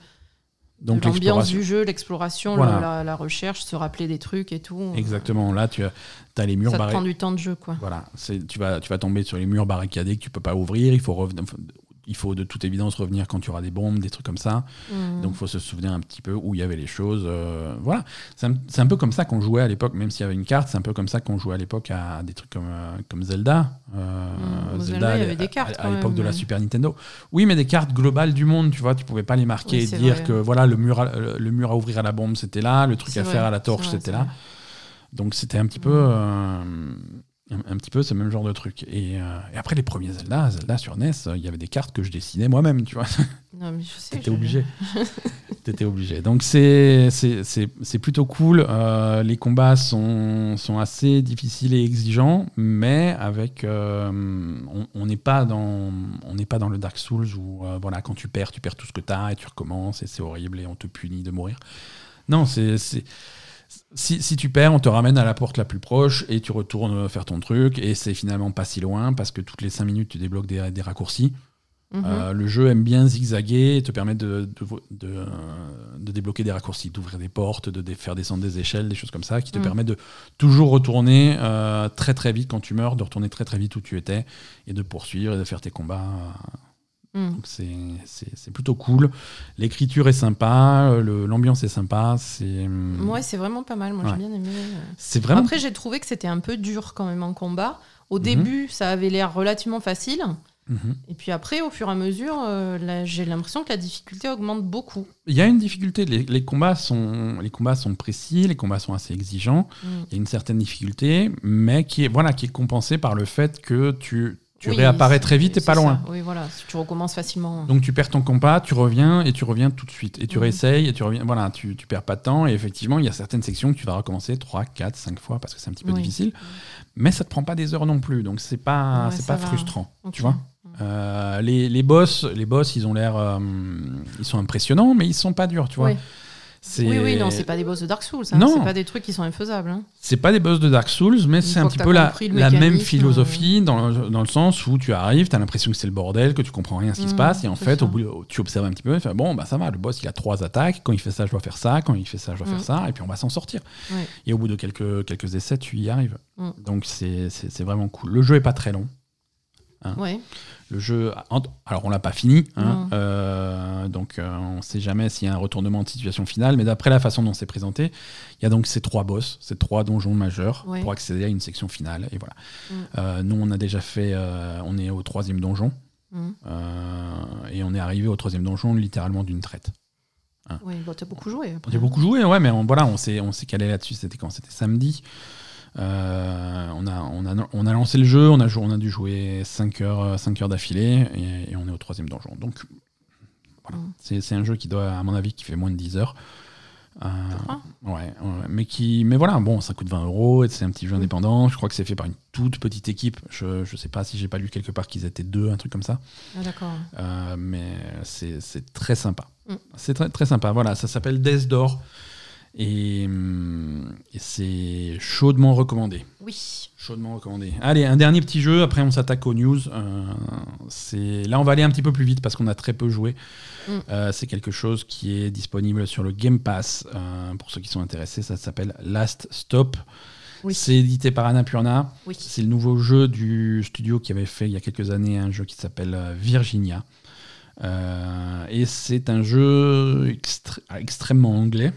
donc l'ambiance du jeu, l'exploration, Voilà. la, la recherche, se rappeler des trucs et tout. Exactement. Là, tu as, as les murs Ça te prend barricadés. du temps de jeu, quoi. Voilà, tu vas tu vas tomber sur les murs barricadés que tu peux pas ouvrir. Il faut revenir. Il faut de toute évidence revenir quand tu auras des bombes, des trucs comme ça. Mm. Donc il faut se souvenir un petit peu où il y avait les choses. euh, voilà, c'est un, peu comme ça qu'on jouait à l'époque, même s'il y avait une carte, c'est un peu comme ça qu'on jouait à l'époque à des trucs comme, euh, comme Zelda. Euh, Mm, Zelda, il y avait des cartes à, l'époque de la. Super Nintendo. Oui, mais des cartes globales du monde, tu vois, tu pouvais pas les marquer Oui, et dire vrai. que voilà, le mur, à, le mur à ouvrir à la bombe, c'était là, le truc à vrai, faire à la torche, c'était là. Donc c'était un petit peu. euh, un, un petit peu ce même genre de truc. Et, euh, et après les premiers Zelda, Zelda sur NES, euh, il y avait des cartes que je dessinais moi-même, tu vois. Non, mais je sais. T'étais je- obligé. T'étais obligé. Donc c'est plutôt cool. Euh, les combats sont, sont assez difficiles et exigeants, mais avec on n'est pas dans on pas dans le Dark Souls où voilà quand tu perds tu perds tout ce que t'as et tu recommences et c'est horrible et on te punit de mourir. Non, c'est- si, si tu perds, on te ramène à la porte la plus proche et tu retournes faire ton truc et c'est finalement pas si loin parce que toutes les 5 minutes tu débloques des, des raccourcis. Mhm. Euh, le jeu aime bien zigzaguer et te permet de, de, de, euh, de débloquer des raccourcis, d'ouvrir des portes, de faire descendre des échelles, des choses comme ça, qui te Mhm. permet de toujours retourner euh, très très vite quand tu meurs, de retourner très très vite où tu étais et de poursuivre et de faire tes combats. Mm. C'est- plutôt cool. L'écriture est sympa, euh, l'ambiance est sympa. C'est Ouais, c'est vraiment pas mal. Moi, Ouais. j'ai bien aimé. euh. c'est vraiment. Après, j'ai trouvé que c'était un peu dur quand même en combat. Au Mhm. début, ça avait l'air relativement facile. Mhm. Et puis après, au fur et à mesure, euh, j'ai l'impression que la difficulté augmente beaucoup. Il y a une difficulté. Les, les combats sont, les combats sont précis, les combats sont assez exigeants. Mm. Il y a une certaine difficulté, mais qui est, voilà, qui est compensée par le fait que tu, tu Oui, réapparais très vite et pas ça. loin. Oui, voilà. Si tu recommences facilement. Donc tu perds ton combat, tu reviens et tu reviens tout de suite. Et tu Mhm. réessayes et tu reviens. Voilà, tu, tu perds pas de temps. Et effectivement, il y a certaines sections que tu vas recommencer 3, 4, 5 fois parce que c'est un petit peu Oui. difficile. Mais ça te prend pas des heures non plus. Donc c'est pas, Ouais, c'est pas va. frustrant. Tu vois Euh, les, les boss, les boss, ils ont l'air, euh, ils sont impressionnants, mais ils sont pas durs, tu vois. Oui. Oui, oui, non, c'est pas des boss de Dark Souls. Hein. Non. C'est pas des trucs qui sont infaisables. hein. C'est pas des boss de Dark Souls, mais c'est un petit peu la, la même philosophie dans, le- dans le sens où tu arrives, tu as l'impression que c'est le bordel, que tu comprends rien à ce qui se Mhm, passe, et en fait, ça. au bout, tu observes un petit peu, et tu fais, bon, bah ça va, le boss il a trois attaques, quand il fait ça, je dois faire ça, quand il fait ça, je dois faire ça, et puis on va s'en sortir. Et au bout de quelques, quelques essais, tu y arrives. Mhm. Donc c'est vraiment cool. Le jeu est pas très long. Ouais. Le jeu, alors on l'a pas fini, hein, euh, donc euh, on sait jamais s'il y a un retournement de situation finale, mais d'après la façon dont c'est présenté, il y a donc ces trois boss, ces trois donjons majeurs Ouais. pour accéder à une section finale, et voilà. Mm. Euh, nous on a déjà fait, on est au troisième donjon, Mm. et on est arrivé au troisième donjon littéralement d'une traite. Oui, bah, t'as beaucoup joué. J'ai beaucoup joué, ouais, mais on, voilà, on s'est on s'est calé là-dessus, c'était quand? C'était samedi. Euh, on, a, on, a, on a lancé le jeu, on a, on a dû jouer 5 heures, 5 heures d'affilée et, et on est au troisième donjon. Donc voilà, Mm. c'est c'est un jeu qui doit, à mon avis, qui fait moins de 10 heures. Euh, ouais, ouais, mais qui, mais voilà, bon, ça coûte 20 euros, et c'est un petit jeu Mm. indépendant. Je crois que c'est fait par une toute petite équipe. Je, je sais pas si j'ai pas lu quelque part qu'ils étaient deux, un truc comme ça. Ah, d'accord. Euh, mais c'est c'est très sympa. Mm. C'est très, très sympa. Voilà, ça s'appelle Death Door. Et, hum, et c'est chaudement recommandé. Oui. Chaudement recommandé. Allez, un dernier petit jeu, après on s'attaque aux news. Euh, Là, on va aller un petit peu plus vite parce qu'on a très peu joué. Mm. Euh, c'est quelque chose qui est disponible sur le Game Pass. Euh, pour ceux qui sont intéressés, ça s'appelle Last Stop. Oui. C'est édité par Annapurna. Oui. C'est le nouveau jeu du studio qui avait fait il y a quelques années un jeu qui s'appelle Virginia. Et c'est un jeu extré- extrêmement anglais.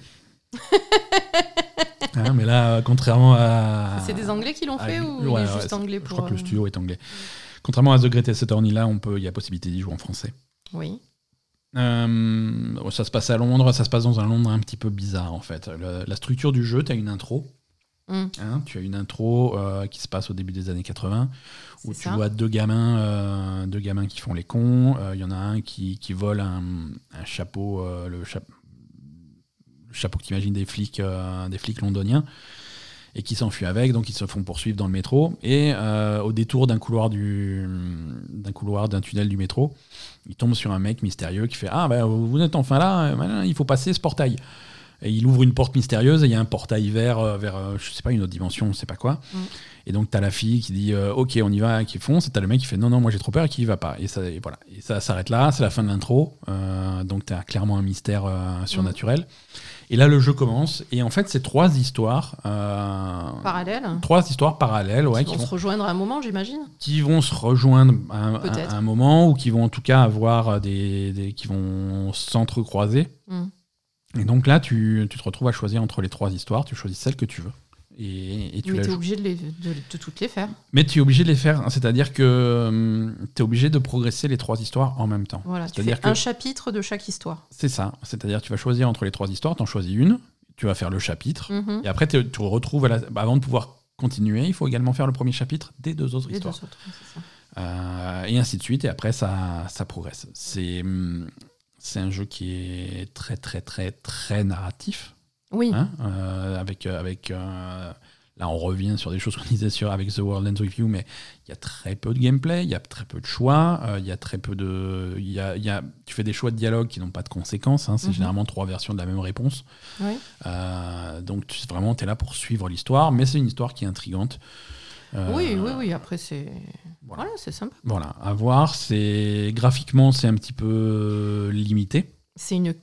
Hein, mais là, contrairement à. C'est des Anglais qui l'ont à- fait ou ouais, il est ouais, juste anglais Je pour. crois que le euh, studio est anglais. Contrairement à The Greatest Attorney, là, on peut, il y a possibilité d'y jouer en français. Oui. Euh, ça se passe à Londres, ça se passe dans un Londres un petit peu bizarre en fait. Le- la structure du jeu, tu as une intro. Mm. hein, tu as une intro euh, qui se passe au début des années 80 où tu ça. vois deux gamins, euh, deux gamins qui font les cons. Il y en a un qui, qui vole un, un chapeau, le, cha- le chapeau que tu imagines des flics, euh, des flics londoniens, et qui s'enfuit avec. Donc ils se font poursuivre dans le métro. Et euh, au détour d'un couloir du, d'un couloir d'un tunnel du métro, il tombe sur un mec mystérieux qui fait Ah, ben, vous êtes enfin là, euh, il faut passer ce portail. Et il ouvre une porte mystérieuse et il y a un portail vert vers, je sais pas, une autre dimension, on sait pas quoi. Mm. Et donc, t'as la fille qui dit euh, Ok, on y va, qui fonce. Et t'as le mec qui fait Non, non, moi j'ai trop peur et qui y va pas. Et ça, et voilà. Et ça s'arrête là, c'est la fin de l'intro. Euh, donc, t'as clairement un mystère euh, surnaturel. Et là, le jeu commence. Et en fait, c'est trois histoires. euh, Parallèle. Trois histoires parallèles, ouais, qui vont vont, se rejoindre à un moment, j'imagine. qui vont se rejoindre à un, à moment ou qui vont en tout cas avoir des, des- qui vont s'entrecroiser. Mm. Et donc là, tu, tu te retrouves à choisir entre les trois histoires. Tu choisis celle que tu veux. Et, et tu Mais joues. obligé de, les, de, de toutes les faire. Mais tu es obligé de les faire. hein. C'est-à-dire que tu es obligé de progresser les trois histoires en même temps. Voilà, tu C'est-à-dire fais que un chapitre de chaque histoire. c'est ça. C'est-à-dire tu vas choisir entre les trois histoires. Tu en choisis une. Tu vas faire le chapitre. Mhm. Et après, tu retrouves, à la- bah, avant de pouvoir continuer, il faut également faire le premier chapitre des deux autres Les deux histoires. autres, c'est ça. Euh, et ainsi de suite. Et après, ça, ça progresse. C'est hum, c'est un jeu qui est très, très, très, très narratif. Oui, hein, euh, avec, euh, avec euh, là, on revient sur des choses qu'on (laughs) disait sur, avec The World Ends With You, mais il y a très peu de gameplay, il y a très peu de choix, euh, il y a très peu de. il Y a, y a, tu fais des choix de dialogue qui n'ont pas de conséquences. hein, c'est Mhm. généralement trois versions de la même réponse. oui. Euh, donc tu, vraiment, tu es là pour suivre l'histoire, mais c'est une histoire qui est intrigante. Euh, Oui, oui, oui. Après, c'est. Voilà. Voilà, c'est sympa. Voilà, à voir. C'est graphiquement, c'est un petit peu limité. C'est une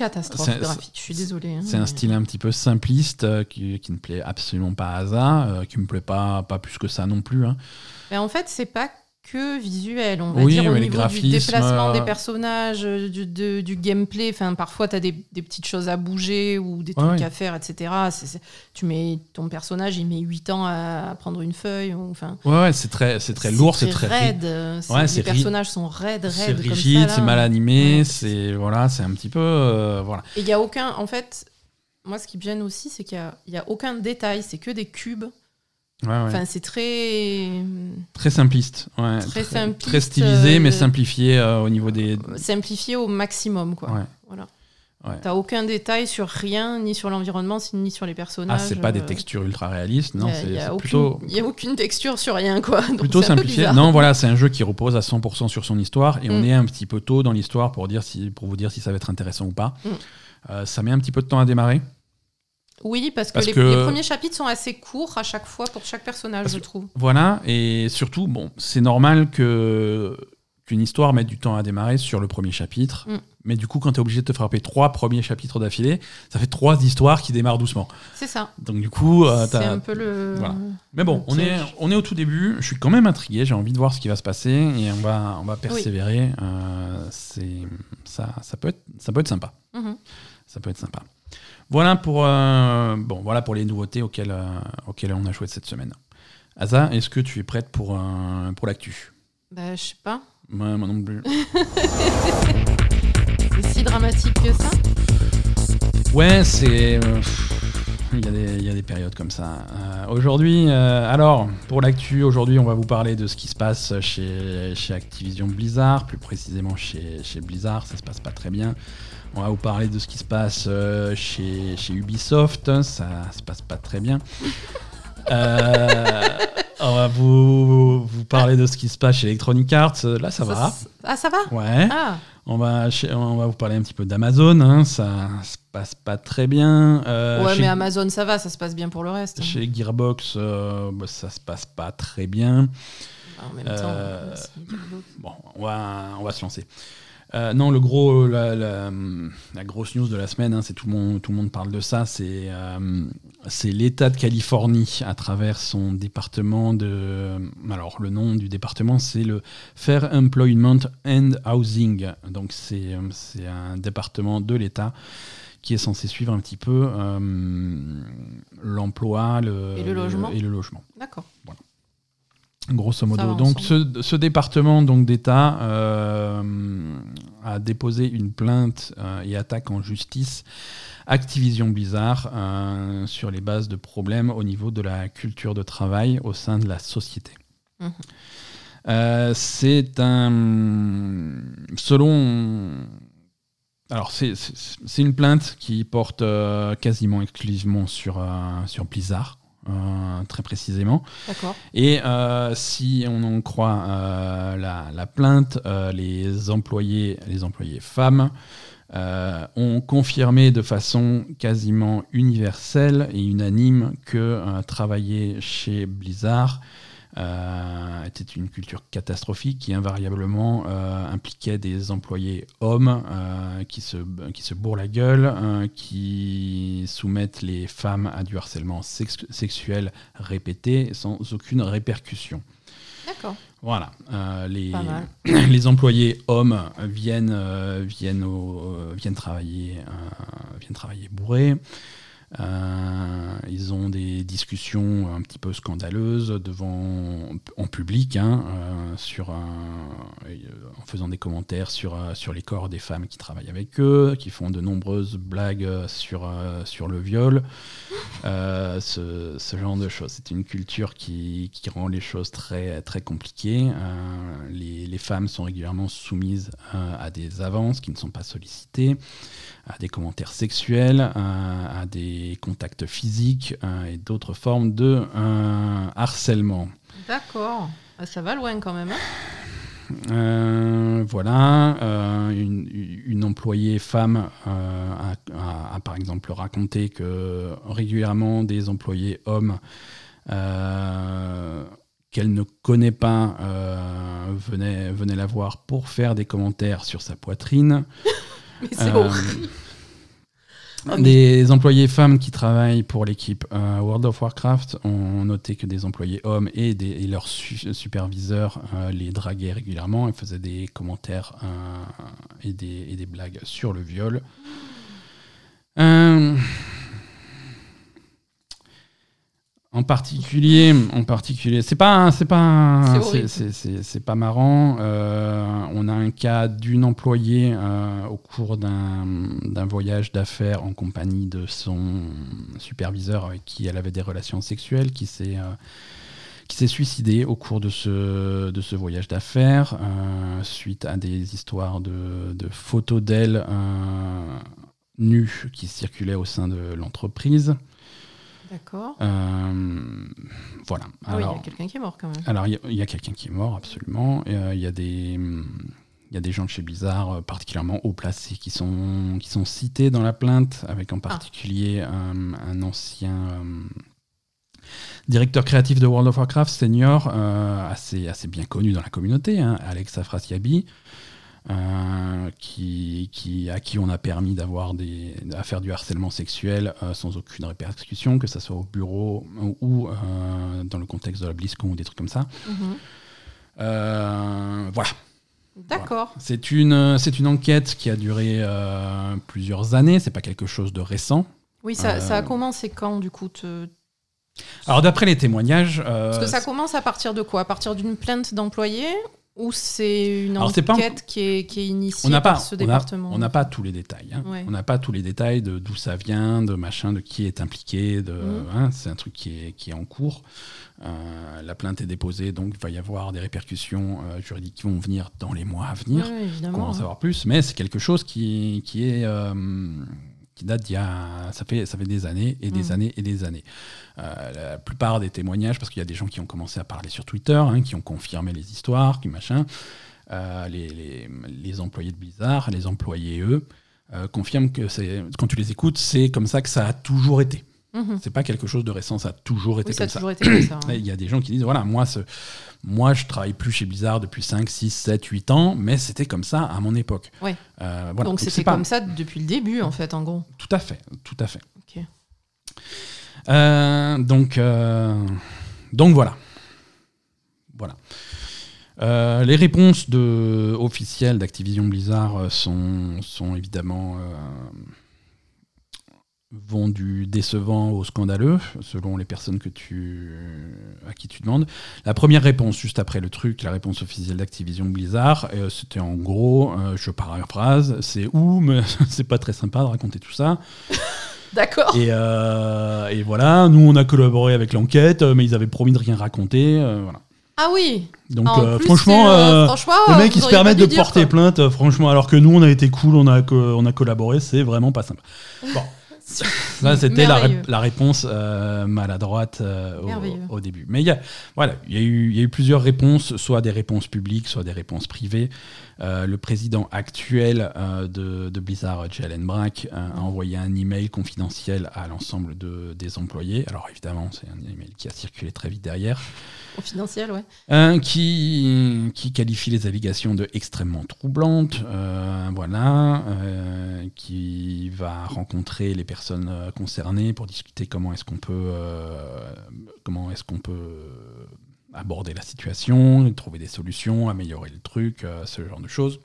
catastrophe C'est- graphique. Je suis désolée. hein, C'est un mais- style un petit peu simpliste euh, qui, qui ne plaît absolument pas à Asa, euh, qui me plaît pas, pas plus que ça non plus. hein. Mais en fait, c'est pas que visuel. On va Oui, dire au niveau du déplacement euh, des personnages, euh, du, de- du gameplay. Enfin, parfois, tu as des, des petites choses à bouger ou des trucs ouais. à faire, etc. C'est- c'est- tu mets ton personnage, il met 8 ans à, prendre une feuille. Enfin, Ouais, ouais, c'est très, c'est très lourd, c'est très, raide. euh, c'est- Ouais, les c'est ri- personnages sont raides, c'est raides. comme rigide, c'est mal animé, c'est voilà, c'est un petit peu euh, voilà. Et il y a aucun. En fait, moi, ce qui me gêne aussi, c'est qu'il y y a aucun détail. C'est que des cubes. Ouais, ouais. Enfin, c'est très. Très simpliste, ouais, Très très, simpliste, très stylisé, euh, mais simplifié euh, au niveau des. simplifié au maximum, quoi. Voilà. T'as aucun détail sur rien, ni sur l'environnement, ni sur les Ah, personnages. c'est pas des euh, textures ultra réalistes, non, y a- c'est y a aucune- plutôt y a aucune texture sur rien, quoi. Donc plutôt simplifié. Non, voilà, c'est un jeu qui repose à 100% sur son histoire et on Mm. est un petit peu tôt dans l'histoire pour dire si, pour vous dire si ça va être intéressant ou pas. Mm. Euh, ça met un petit peu de temps à démarrer. Oui, parce que, Parce les, que- les premiers chapitres sont assez courts à chaque fois pour chaque personnage, je trouve. Voilà, et surtout, bon, c'est normal que qu'une histoire mette du temps à démarrer sur le premier chapitre. Mm. Mais du coup, quand tu es obligé de te frapper trois premiers chapitres d'affilée, ça fait trois histoires qui démarrent doucement. C'est ça. Donc du coup, euh, c'est un peu le. Voilà. Mais bon, on est, on est au tout début. Je suis quand même intrigué. J'ai envie de voir ce qui va se passer et on va, on va persévérer. Euh, c'est ça, ça peut être, ça peut être sympa. Mhm. Ça peut être sympa. Voilà pour, euh, bon, voilà pour les nouveautés auxquelles, euh, auxquelles on a joué cette semaine. Asa, est-ce que tu es prête pour, euh, pour l'actu? Bah, je sais pas. Moi, moi non plus. (laughs) C'est si dramatique que ça? Ouais, c'est. Il y, a des, il y a des périodes comme ça. Aujourd'hui, euh, alors, pour l'actu, aujourd'hui, on va vous parler de ce qui se passe chez, chez Activision Blizzard, plus précisément chez, chez Blizzard, ça se passe pas très bien. On va vous parler de ce qui se passe euh, chez, chez Ubisoft, ça se passe pas très bien. Euh, (laughs) on va vous, vous parler de ce qui se passe chez Electronic Arts, là ça va. Ah, ça va? Ouais. Ah, On va, on va vous parler un petit peu d'Amazon, hein, ça se passe pas très bien. Euh, ouais, mais Amazon, ça va, ça se passe bien pour le reste. chez Gearbox, euh, bah, ça se passe pas très bien. En même temps, Euh. Bon, on va, on va se lancer. Euh, non, le gros, la, la- la grosse news de la semaine, hein, c'est tout le monde, tout le monde parle de ça. C'est, euh, c'est l'État de Californie à travers son département de. Alors, le nom du département, c'est le Fair Employment and Housing. Donc, c'est, euh, c'est un département de l'État qui est censé suivre un petit peu euh, l'emploi, le, Et le logement? et le logement. D'accord. Grosso modo. va Donc ce, ce département donc d'État euh, a déposé une plainte euh, et attaque en justice Activision Blizzard euh, sur les bases de problèmes au niveau de la culture de travail au sein de la société. Mhm. C'est un selon alors c'est- une plainte qui porte euh, quasiment exclusivement sur euh, sur Blizzard très précisément. Et euh, si on en croit euh, la, la plainte, euh, les employés, les employés femmes euh, ont confirmé de façon quasiment universelle et unanime que euh, travailler chez Blizzard euh, était une culture catastrophique qui invariablement euh, impliquait des employés hommes euh, qui, se, qui se bourrent la gueule, euh, qui soumettent les femmes à du harcèlement sex- sexuel répété sans aucune répercussion. D'accord. Voilà, euh, les, (coughs) les employés hommes viennent, euh, viennent, au- euh, viennent, travailler, euh, viennent travailler bourrés. Euh, ils ont des discussions un petit peu scandaleuses devant, en public, hein, euh, sur un- euh, en faisant des commentaires sur, sur les corps des femmes qui travaillent avec eux, qui font de nombreuses blagues sur, sur le viol, (laughs) Euh, ce, ce genre de choses. C'est une culture qui, qui rend les choses très, très compliquées. Les, les femmes sont régulièrement soumises à des avances qui ne sont pas sollicitées à des commentaires sexuels, à, à des contacts physiques et d'autres formes de euh, harcèlement. D'accord. Ah, Ça va loin quand même. hein Euh, voilà, euh, une, une employée femme euh, a, a- a par exemple raconté que régulièrement des employés hommes qu'elle ne connaît pas venait la voir pour faire des commentaires sur sa poitrine. (laughs) (laughs) Mais c'est Euh, Des employés femmes qui travaillent pour l'équipe euh, World of Warcraft ont noté que des employés hommes et, leurs su- superviseurs euh, les draguaient régulièrement et faisaient des commentaires et, des, blagues sur le viol. En particulier, en particulier, c'est pas, c'est pas, C'est pas marrant. Euh, on a un cas d'une employée euh, au cours d'un voyage d'affaires en compagnie de son superviseur avec qui elle avait des relations sexuelles, qui s'est euh, qui s'est suicidée au cours de ce, de ce voyage d'affaires euh, suite à des histoires de, de photos d'elle nues qui circulaient au sein de l'entreprise. D'accord. Euh, voilà. Ah oui, il y Alors, a quelqu'un qui est mort quand même. alors, il y a- quelqu'un qui est mort, absolument. Euh, Il y, a des, il y a des gens de chez Blizzard, euh, particulièrement haut placés, qui sont, qui sont cités dans la plainte, avec en particulier un, un ancien euh, directeur créatif de World of Warcraft, senior, euh, assez, assez bien connu dans la communauté, hein, Alex Afrasiabi. Euh, qui, qui, à qui on a permis d'avoir des, à faire du harcèlement sexuel euh, sans aucune répercussion, que ce soit au bureau ou, euh, dans le contexte de la BlizzCon ou des trucs comme ça. Mhm. Voilà. D'accord. C'est une, c'est une enquête qui a duré plusieurs années, c'est pas quelque chose de récent. Oui, ça, ça a commencé quand du coup te- Alors d'après les témoignages, Parce que ça commence à partir de quoi? À partir d'une plainte d'employés Ou c'est une Alors, c'est pas- enquête qui, est, qui est initiée on pas, par ce on a- département on n'a pas tous les détails. hein. Ouais. On n'a pas tous les détails de d'où ça vient, de machin, de qui est impliqué. De, Mhm. hein, c'est un truc qui est, qui est en cours. Euh, la plainte est déposée, donc il va y avoir des répercussions euh, juridiques qui vont venir dans les mois à venir. Ouais, on va en savoir plus, mais c'est quelque chose qui, qui est euh, qui date d'il y a ça fait ça fait des années et des Mhm. années et des années. Euh, la plupart des témoignages, parce qu'il y a des gens qui ont commencé à parler sur Twitter, hein, qui ont confirmé les histoires, qui machin. euh, les, les- les employés de Blizzard, les employés eux, euh, confirment que quand tu les écoutes, c'est comme ça que ça a toujours été. Mhm. C'est pas quelque chose de récent, ça a toujours été Oui, ça a comme ça. été hein. (clears throat) Il y a des gens qui disent voilà, moi, ce, moi je travaille plus chez Blizzard depuis 5, 6, 7, 8 ans, mais c'était comme ça à mon époque. Ouais. Euh, voilà. Donc c'était pas- comme ça depuis le début, en fait, en gros. Tout à fait, tout à fait. Euh, donc, euh, donc voilà. Voilà. Euh, les réponses de, officielles d'Activision Blizzard sont, sont évidemment euh, vont du décevant au scandaleux, selon les personnes que tu, à qui tu demandes. La première réponse, juste après le truc, la réponse officielle d'Activision Blizzard, euh, c'était en gros, euh, je paraphrase, c'est où, mais (laughs) c'est pas très sympa de raconter tout ça. (laughs) D'accord. Et, euh, et voilà, nous on a collaboré avec l'enquête, euh, mais ils avaient promis de rien raconter. voilà. Ah oui Donc euh, plus, franchement, euh, franchement, les euh, ils se pas de dire, porter quoi. plainte, franchement, alors que nous on a été cool, on a, co- on a collaboré, c'est vraiment pas simple. (laughs) Bon. Là, c'était la, ré- Merveilleux. la réponse euh, maladroite euh, au, au début. Mais il voilà, il y, a eu- il y a eu plusieurs réponses, soit des réponses publiques, soit des réponses privées. Euh, le président actuel euh, de, de Blizzard, Jalen Brack, euh, a envoyé un email confidentiel à l'ensemble de- des employés. Alors évidemment, c'est un email qui a circulé très vite derrière. Confidentiel, ouais. Qui, qui qualifie les allégations de extrêmement troublantes, voilà, qui va rencontrer les personnes concernées pour discuter comment est-ce qu'on peut, comment est-ce qu'on peut aborder la situation, trouver des solutions, améliorer le truc, euh, ce genre de choses.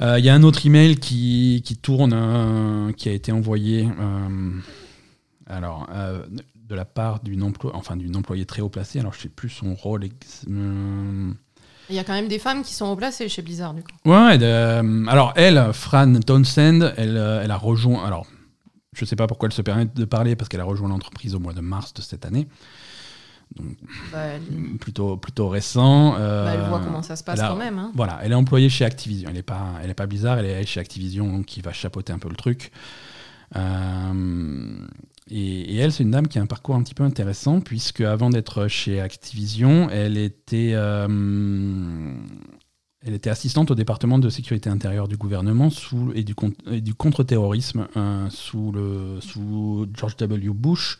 Euh, Il y a un autre email qui, qui tourne, euh, qui a été envoyé. alors, de la part d'une emploi, enfin employée très haut placée. Alors je sais plus son rôle. ex- Il y a quand même des femmes qui sont replacées chez Blizzard, du coup. Ouais. alors elle, Fran Townsend, elle, elle a rejoint. Alors je sais pas pourquoi elle se permet de parler parce qu'elle a rejoint l'entreprise au mois de mars de cette année. Bah, elle, Plutôt plutôt récent. euh, bah, elle voit comment ça se passe a- quand même. hein. Voilà, elle est employée chez Activision. Elle n'est pas, elle est pas Blizzard, elle est chez Activision, donc qui va chapeauter un peu le truc. Euh, et, et elle, c'est une dame qui a un parcours un petit peu intéressant, puisque avant d'être chez Activision, elle était, euh, elle était assistante au département de sécurité intérieure du gouvernement sous, et du, con- et du contre-terrorisme euh, sous, le, sous George W. Bush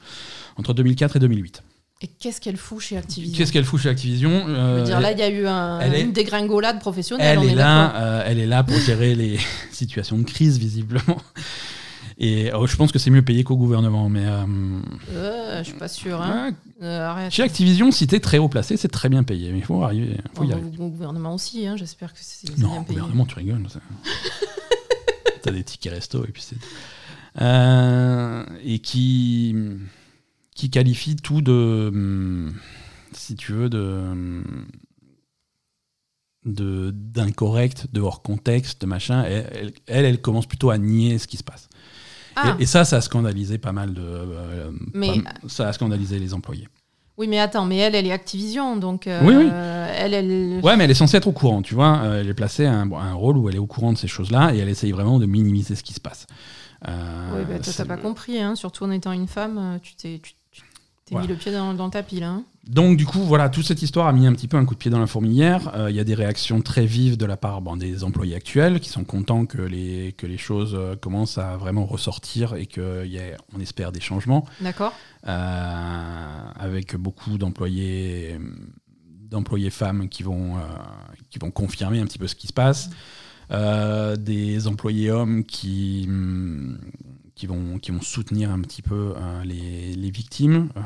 entre 2004 et 2008. Et qu'est-ce qu'elle fout chez Activision Qu'est-ce qu'elle fout chez Activision Je Euh, veux dire, là, il y a eu un- elle est- une dégringolade professionnelle. elle on est, là, euh, elle est là pour gérer les (laughs) situations de crise, visiblement. Et euh, je pense que c'est mieux payé qu'au gouvernement. Mais euh, Euh, je suis pas sûre. Hein. Euh, chez Activision, si t'es très haut placé, c'est très bien payé. Mais il faut arriver. Faut y Bon, arriver. au gouvernement aussi, hein, j'espère que c'est Non, bien au payé. gouvernement, tu rigoles. (laughs) T'as des tickets resto et puis c'est. Euh, et qui, qui qualifie tout de. hum, Si tu veux, de. hum, de- d'incorrect, de hors contexte, de machin. Elle, elle, commence plutôt à nier ce qui se passe. Ah, Et, et ça, ça a scandalisé pas mal de. euh, Mais- pas- ça a scandalisé les employés. oui, mais attends, mais elle, elle est Activision, donc euh, Oui, oui. elle, elle. Ouais, mais elle est censée être au courant, tu vois. Euh, elle est placée à un, à un rôle où elle est au courant de ces choses-là et elle essaye vraiment de minimiser ce qui se passe. Euh, Oui, bah, toi, t'as pas compris, hein, surtout en étant une femme, euh, tu t'es, t'es Voilà. mis le pied dans, dans ta pile. Hein. Donc, du coup, voilà, toute cette histoire a mis un petit peu un coup de pied dans la fourmilière. Euh, Il y a des réactions très vives de la part bon, des employés actuels qui sont contents que les, que les choses euh, commencent à vraiment ressortir et qu'on espère des changements. D'accord Euh, avec beaucoup d'employés d'employés femmes qui vont, qui vont confirmer un petit peu ce qui se passe. Des employés hommes qui, hum, qui, vont, qui vont soutenir un petit peu euh, les, les victimes. Euh,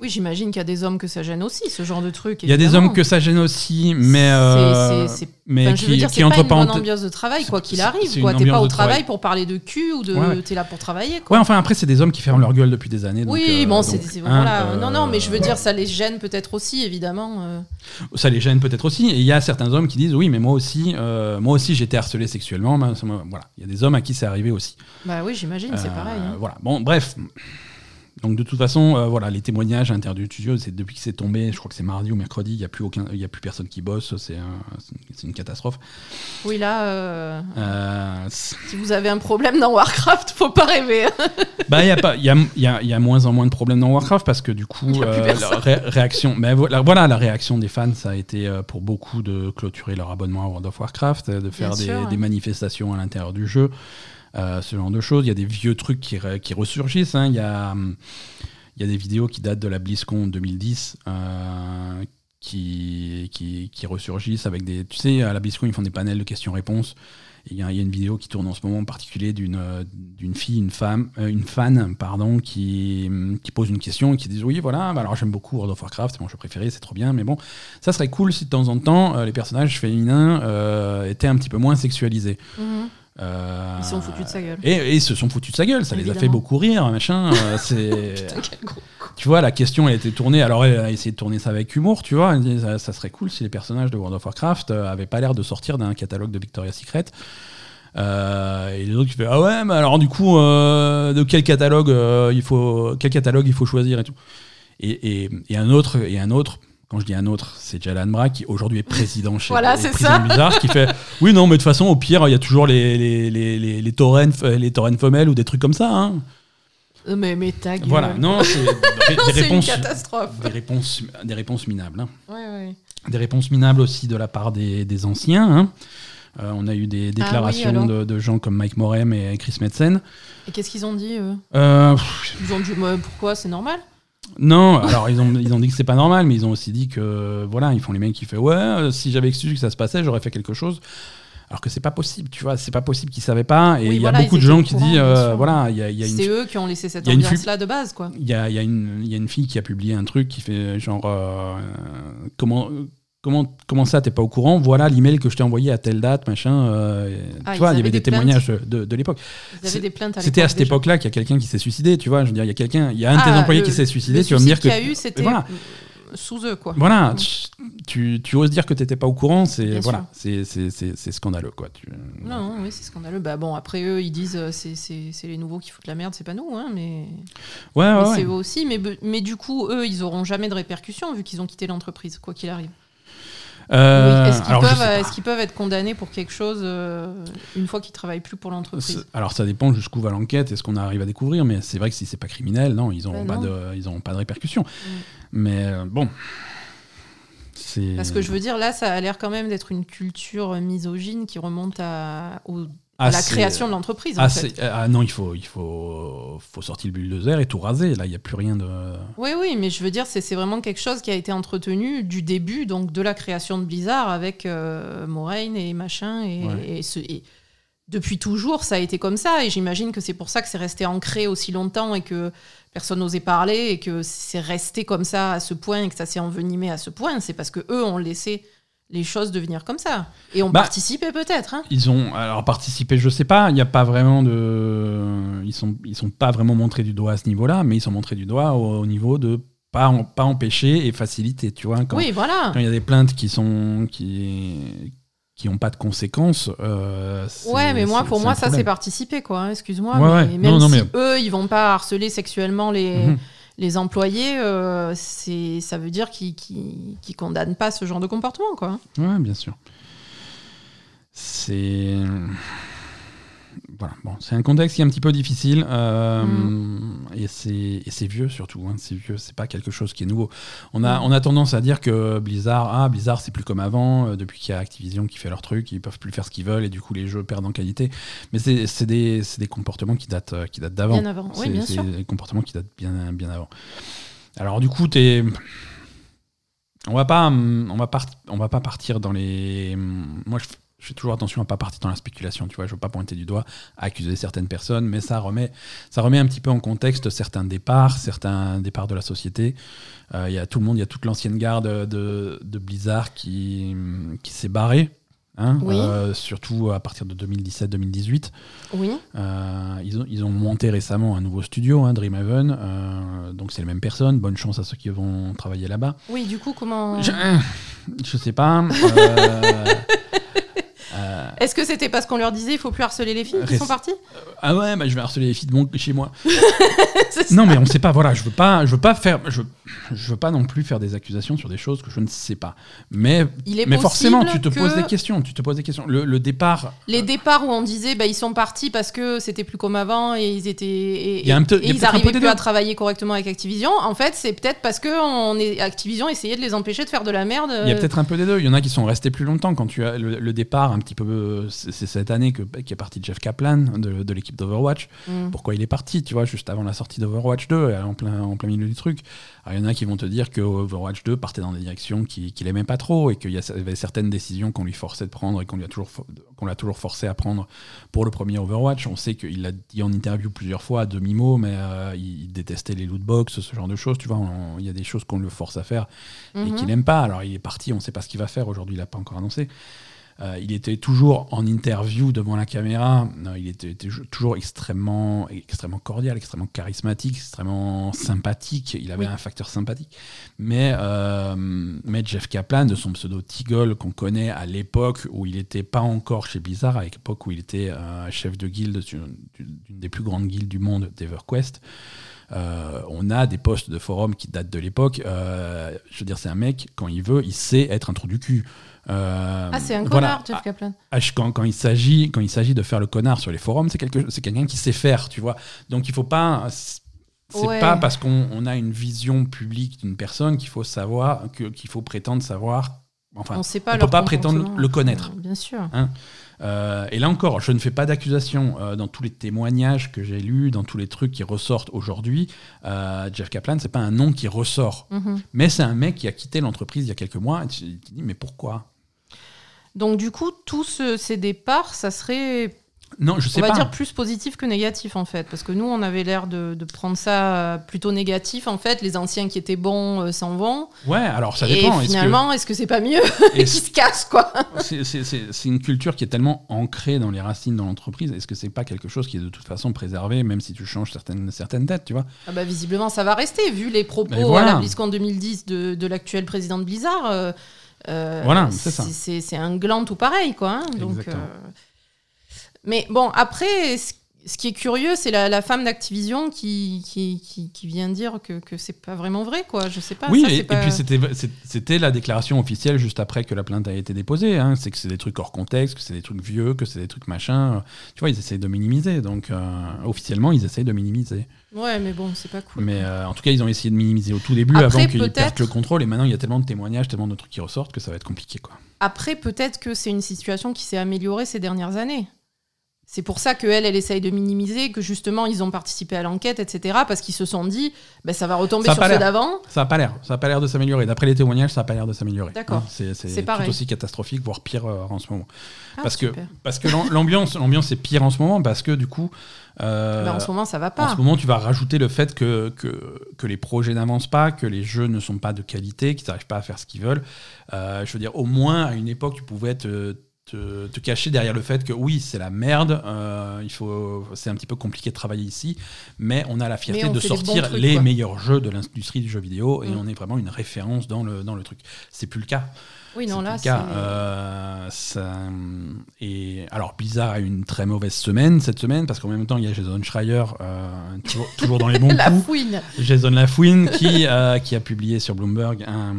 Oui, j'imagine qu'il y a des hommes que ça gêne aussi, ce genre de truc. il y a des hommes que ça gêne aussi, mais, euh, c'est- c'est- mais Enfin, qui, je veux dire, qui c'est pas une bonne ambiance de travail, quoi qu'il arrive. quoi. T'es pas au travail travail. pour parler de cul ou de. Ouais, ouais. T'es là pour travailler, quoi. Ouais, enfin après, c'est des hommes qui ferment leur gueule depuis des années. donc, oui, euh, bon, c'est donc, c'est- hein, voilà. Non, non, mais je veux dire, ça les gêne peut-être aussi, évidemment. Ça les gêne peut-être aussi. Et il y a certains hommes qui disent oui, mais moi aussi, moi aussi j'ai été harcelé sexuellement. Ben, ça voilà, il y a des hommes à qui c'est arrivé aussi. Bah oui, j'imagine, c'est Euh, pareil. hein. Voilà. Bon, bref. Donc de toute façon, euh, voilà, les témoignages à l'intérieur du studio, c'est depuis que c'est tombé, je crois que c'est mardi ou mercredi, il y a plus aucun, il a plus personne qui bosse. C'est un- c'est une catastrophe. Oui, là, euh, Euh, si vous avez un problème dans Warcraft, faut pas rêver. hein. (laughs) bah, il y a pas, il y a, il y a- y a moins en moins de problèmes dans Warcraft parce que du coup, la ré- réaction, mais voilà, la réaction des fans, ça a été pour beaucoup de clôturer leur abonnement à World of Warcraft, de faire des, sûr, ouais. des manifestations à l'intérieur du jeu, ce genre de choses. Il y a des vieux trucs qui, qui ressurgissent. hein. Il y a, des vidéos qui datent de la BlizzCon 2010. euh, qui, qui, ressurgissent avec des. Tu sais, à la BlizzCon, ils font des panels de questions-réponses. Il y, a une vidéo qui tourne en ce moment en particulier d'une euh, fille, une femme, euh, une fan, pardon, qui, pose une question et qui dit oui, voilà, bah alors j'aime beaucoup World of Warcraft, c'est mon jeu préféré, c'est trop bien, mais bon, ça serait cool si de temps en temps euh, les personnages féminins euh, étaient un petit peu moins sexualisés. Mhm. Euh, Ils se sont foutus de sa gueule. Et, et ils se sont foutus de sa gueule, ça les a fait beaucoup rire, machin. euh, (laughs) c'est tu vois, la question, elle était tournée. Alors, elle a essayé de tourner ça avec humour, tu vois. Elle dit, ça, ça serait cool si les personnages de World of Warcraft euh, avaient pas l'air de sortir d'un catalogue de Victoria's Secret. Euh, et les autres qui fait ah ouais mais alors du coup euh, de quel catalogue il faut quel catalogue il faut choisir et tout et, et, et un autre et un autre quand je dis un autre c'est Jalan Bra qui aujourd'hui est président chez Voilà, c'est ça. Blizzard qui fait oui non mais de toute façon au pire il y a toujours les les les les, les les torrents femelles ou des trucs comme ça hein. Euh, Mais, mais ta gueule. voilà non c'est (laughs) des, C'est une réponses catastrophe. des réponses, des réponses minables. hein. Ouais, ouais. Des réponses minables aussi de la part des, des anciens. hein. Euh, on a eu des déclarations alors de, de gens comme Mike Morem et Chris Metzen. Et qu'est-ce qu'ils ont dit, eux? Euh, Ils ont dit bah, pourquoi? C'est normal non, alors ils ont, ils ont dit que c'est pas normal, mais ils ont aussi dit que voilà, ils font les mecs qui font ouais, euh, si j'avais su que ça se passait, j'aurais fait quelque chose. Alors que c'est pas possible, tu vois, c'est pas possible qu'ils savaient pas. Et il Oui, y a beaucoup de gens qui courant, disent euh, voilà, il y a, y a une C'est eux qui ont laissé cette ambiance-là de base, quoi. Il y a, y a une, il y a une fille qui a publié un truc qui fait genre euh, comment comment comment ça t'es pas au courant? Voilà l'email que je t'ai envoyé à telle date machin euh, Ah, tu vois il y avait des, témoignages de, de l'époque c'était à cette déjà. époque là qu'il y a quelqu'un qui s'est suicidé tu vois je veux dire il y a quelqu'un il y a un de tes Ah, employés le- qui s'est suicidé tu vas me dire que qu'il y a eu, c'était voilà sous eux, quoi. voilà tu, tu, tu oses dire que t'étais pas au courant c'est voilà c'est scandaleux quoi tu- Non, oui, c'est scandaleux. Bah bon, après eux, ils disent euh, c'est les nouveaux qui foutent la merde, c'est pas nous, hein, mais, ouais ouais, mais ouais. c'est eux aussi. Mais, mais du coup, eux, ils auront jamais de répercussions vu qu'ils ont quitté l'entreprise, quoi qu'il arrive. Euh, Est-ce qu'ils peuvent, pas. est-ce qu'ils peuvent être condamnés pour quelque chose euh, une fois qu'ils travaillent plus pour l'entreprise Alors ça dépend jusqu'où va l'enquête et ce qu'on arrive à découvrir, mais c'est vrai que si c'est pas criminel, non, ils n'auront Bah pas de, ils pas de répercussions. Mais euh, bon, Parce que je veux dire, là, ça a l'air quand même d'être une culture misogyne qui remonte à, au- à la c'est- création de l'entreprise. en Ah, fait. ah non, il faut, il faut, faut sortir le bulldozer et tout raser. Là, il n'y a plus rien de. Oui, oui, mais je veux dire, c'est c'est vraiment quelque chose qui a été entretenu du début, donc de la création de Blizzard avec euh, Moraine et machin. Et, Ouais. et ce- et depuis toujours, ça a été comme ça. Et j'imagine que c'est pour ça que c'est resté ancré aussi longtemps et que personne n'osait parler et que c'est resté comme ça à ce point et que ça s'est envenimé à ce point. C'est parce que eux ont laissé les choses devenir comme ça. Et ont Bah, participé peut-être. hein. Ils ont alors participé, je sais pas. Il n'y a pas vraiment de. Ils sont, ils sont pas vraiment montrés du doigt à ce niveau-là, mais ils sont montrés du doigt au, au niveau de pas, en- pas empêcher et faciliter. Tu vois, quand, Oui, voilà. quand il y a des plaintes qui sont qui qui ont pas de conséquences. euh, Ouais, mais moi, pour moi, ça, c'est participer, quoi. hein, Excuse-moi. Ouais, ouais. mais même Non, non, si mais- eux, ils vont pas harceler sexuellement les, Mhm. Les employés, euh, c'est, ça veut dire qu'ils qu'ils condamnent pas ce genre de comportement, quoi. Ouais, bien sûr. C'est. Voilà, bon, c'est un contexte qui est un petit peu difficile euh, Mm. et c'est et c'est vieux surtout. hein, c'est vieux, c'est pas quelque chose qui est nouveau. On a, Mm. on a tendance à dire que Blizzard, ah Blizzard c'est plus comme avant, euh, depuis qu'il y a Activision qui fait leur truc, ils peuvent plus faire ce qu'ils veulent et du coup les jeux perdent en qualité. Mais c'est c'est des, c'est des comportements qui datent, euh, qui datent d'avant. Bien avant. Oui, bien c'est sûr. des comportements qui datent bien, bien avant. Alors du coup, t'es... On va pas, hum, on va pas, on va pas partir dans les. hum, Moi, je, je fais toujours attention à pas partir dans la spéculation. Tu vois, je veux pas pointer du doigt, accuser certaines personnes, mais ça remet, ça remet un petit peu en contexte certains départs, certains départs de la société. Euh, Il y a tout le monde, il y a toute l'ancienne garde de, de Blizzard qui, qui s'est barrée. hein, Oui. euh, surtout à partir de 2017-2018. Oui. Euh, ils, ont, ils ont monté récemment un nouveau studio, hein, Dreamhaven. euh, donc c'est les mêmes personnes. Bonne chance à ceux qui vont travailler là-bas. Oui, du coup, comment. Je, je sais pas. (laughs) euh, euh, Est-ce que c'était parce qu'on leur disait il faut plus harceler les filles qui sont parties ah ouais, bah, je vais harceler les filles de mon, chez moi. (laughs) Ça. Non, mais on sait pas. Voilà, je veux pas, je veux pas faire, je, je veux pas non plus faire des accusations sur des choses que je ne sais pas. Mais, Il est mais forcément, tu te poses des questions. Tu te poses des questions. Le, le départ. Les départs où on disait bah, ils sont partis parce que c'était plus comme avant et ils étaient et, Il y a un peu- et il y a ils un peu plus à travailler correctement avec Activision. En fait, c'est peut-être parce que on est Activision essayait de les empêcher de faire de la merde. Il y a euh, peut-être un peu des deux. Il y en a qui sont restés plus longtemps. Quand tu as le, le départ, un petit peu, c'est cette année que qu'est parti Jeff Kaplan de, de l'équipe d'Overwatch. mm. Pourquoi il est parti, tu vois, juste avant la sortie d'Overwatch 2, euh, en plein, en plein milieu du truc. Alors, il y en a qui vont te dire que Overwatch 2 partait dans des directions qu'il qu'il aimait pas trop et qu'il y avait certaines décisions qu'on lui forçait de prendre et qu'on toujours, l'a toujours forcé à prendre pour le premier Overwatch. On sait qu'il l'a dit en interview plusieurs fois à demi-mot, mais euh, il, détestait les loot box, ce genre de choses, tu vois. Il y a des choses qu'on le force à faire et Mhm. qu'il n'aime pas. Alors il est parti, on sait pas ce qu'il va faire. Aujourd'hui, il n'a pas encore annoncé. Euh, il était toujours en interview devant la caméra. Euh, il était, toujours extrêmement, extrêmement cordial, extrêmement charismatique, extrêmement sympathique. Il avait Oui. un facteur sympathique. Mais, euh, mais Jeff Kaplan, de son pseudo Teagle, qu'on connaît à l'époque où il n'était pas encore chez Blizzard, à l'époque où il était euh, chef de guilde d'une d'une des plus grandes guildes du monde, d'EverQuest. Euh, on a des posts de forum qui datent de l'époque. Euh, je veux dire, c'est un mec, quand il veut, il sait être un trou du cul. Euh, Ah, c'est un voilà. connard, Jeff Kaplan. Ah, quand, quand il s'agit quand il s'agit de faire le connard sur les forums, c'est quelqu'un qui sait faire, tu vois. Donc il faut pas c'est Ouais. pas parce qu'on on a une vision publique d'une personne qu'il faut savoir que qu'il faut prétendre savoir. Enfin, on sait pas on peut leur pas prétendre le connaître. Bien sûr. Euh, et là encore, je ne fais pas d'accusation euh, dans tous les témoignages que j'ai lus, dans tous les trucs qui ressortent aujourd'hui. euh, Jeff Kaplan, c'est pas un nom qui ressort, Mhm. mais c'est un mec qui a quitté l'entreprise il y a quelques mois. Et tu te dis mais pourquoi? Donc du coup, tous ce- ces départs, ça serait, Non, je on sais va pas. dire, plus positif que négatif en fait, parce que nous, on avait l'air de, de prendre ça euh, plutôt négatif en fait. Les anciens qui étaient bons euh, s'en vont. Ouais, alors ça Et dépend. Que- finalement, est-ce que c'est pas mieux (laughs) qu'ils se cassent quoi C'est- une culture qui est tellement ancrée dans les racines dans l'entreprise. Est-ce que c'est pas quelque chose qui est de toute façon préservé, même si tu changes certaines, certaines têtes, tu vois? Ah bah, Visiblement, ça va rester, vu les propos voilà. à la BlizzCon 2010 de, de l'actuel président de Blizzard. euh, Voilà, c'est ça. C'est un gland tout pareil, quoi. hein, donc, euh, Mais bon, après, ce- ce qui est curieux, c'est la, la femme d'Activision qui, qui, qui, qui vient dire que, que c'est pas vraiment vrai, quoi. Je sais pas. Oui, ça, et, puis c'était la déclaration officielle juste après que la plainte a été déposée. hein. C'est que c'est des trucs hors contexte, que c'est des trucs vieux, que c'est des trucs machin. Tu vois, ils essayent de minimiser. Donc euh, officiellement, ils essayent de minimiser. Ouais, mais bon, c'est pas cool. Mais euh, en tout cas, ils ont essayé de minimiser au tout début Après, avant qu'ils perdent le contrôle. Et maintenant, il y a tellement de témoignages, tellement de trucs qui ressortent que ça va être compliqué, quoi. Après, peut-être que c'est une situation qui s'est améliorée ces dernières années. C'est pour ça qu'elle, elle essaye de minimiser, que justement, ils ont participé à l'enquête, etc. Parce qu'ils se sont dit, ben, ça va retomber Ça sur ceux d'avant. Ça a pas l'air. Ça a pas l'air de s'améliorer. D'après les témoignages, ça a pas l'air de s'améliorer. D'accord. C'est tout aussi catastrophique, voire pire euh, en ce moment. Ah, parce que parce que l'am- l'ambiance est pire en ce moment parce que du coup. euh, Ben, en ce moment, ça va En pas. ce moment, tu vas rajouter le fait que, que, que les projets n'avancent pas, que les jeux ne sont pas de qualité, qu'ils n'arrivent pas à faire ce qu'ils veulent. Euh, je veux dire, au moins, à une époque, tu pouvais te, te, te cacher derrière le fait que oui, c'est la merde, euh, il faut, c'est un petit peu compliqué de travailler ici, mais on a la fierté de sortir trucs, les quoi. meilleurs jeux de l'industrie du jeu vidéo et Mm. on est vraiment une référence dans le, dans le truc. C'est plus le cas. Oui, non, là, cas. Euh, ça- et alors Blizzard a eu une très mauvaise semaine cette semaine parce qu'en même temps il y a Jason Schreier euh, toujours, (laughs) toujours dans les bons La coups. fouine. Jason Lafouine qui, (laughs) euh, qui a publié sur Bloomberg un,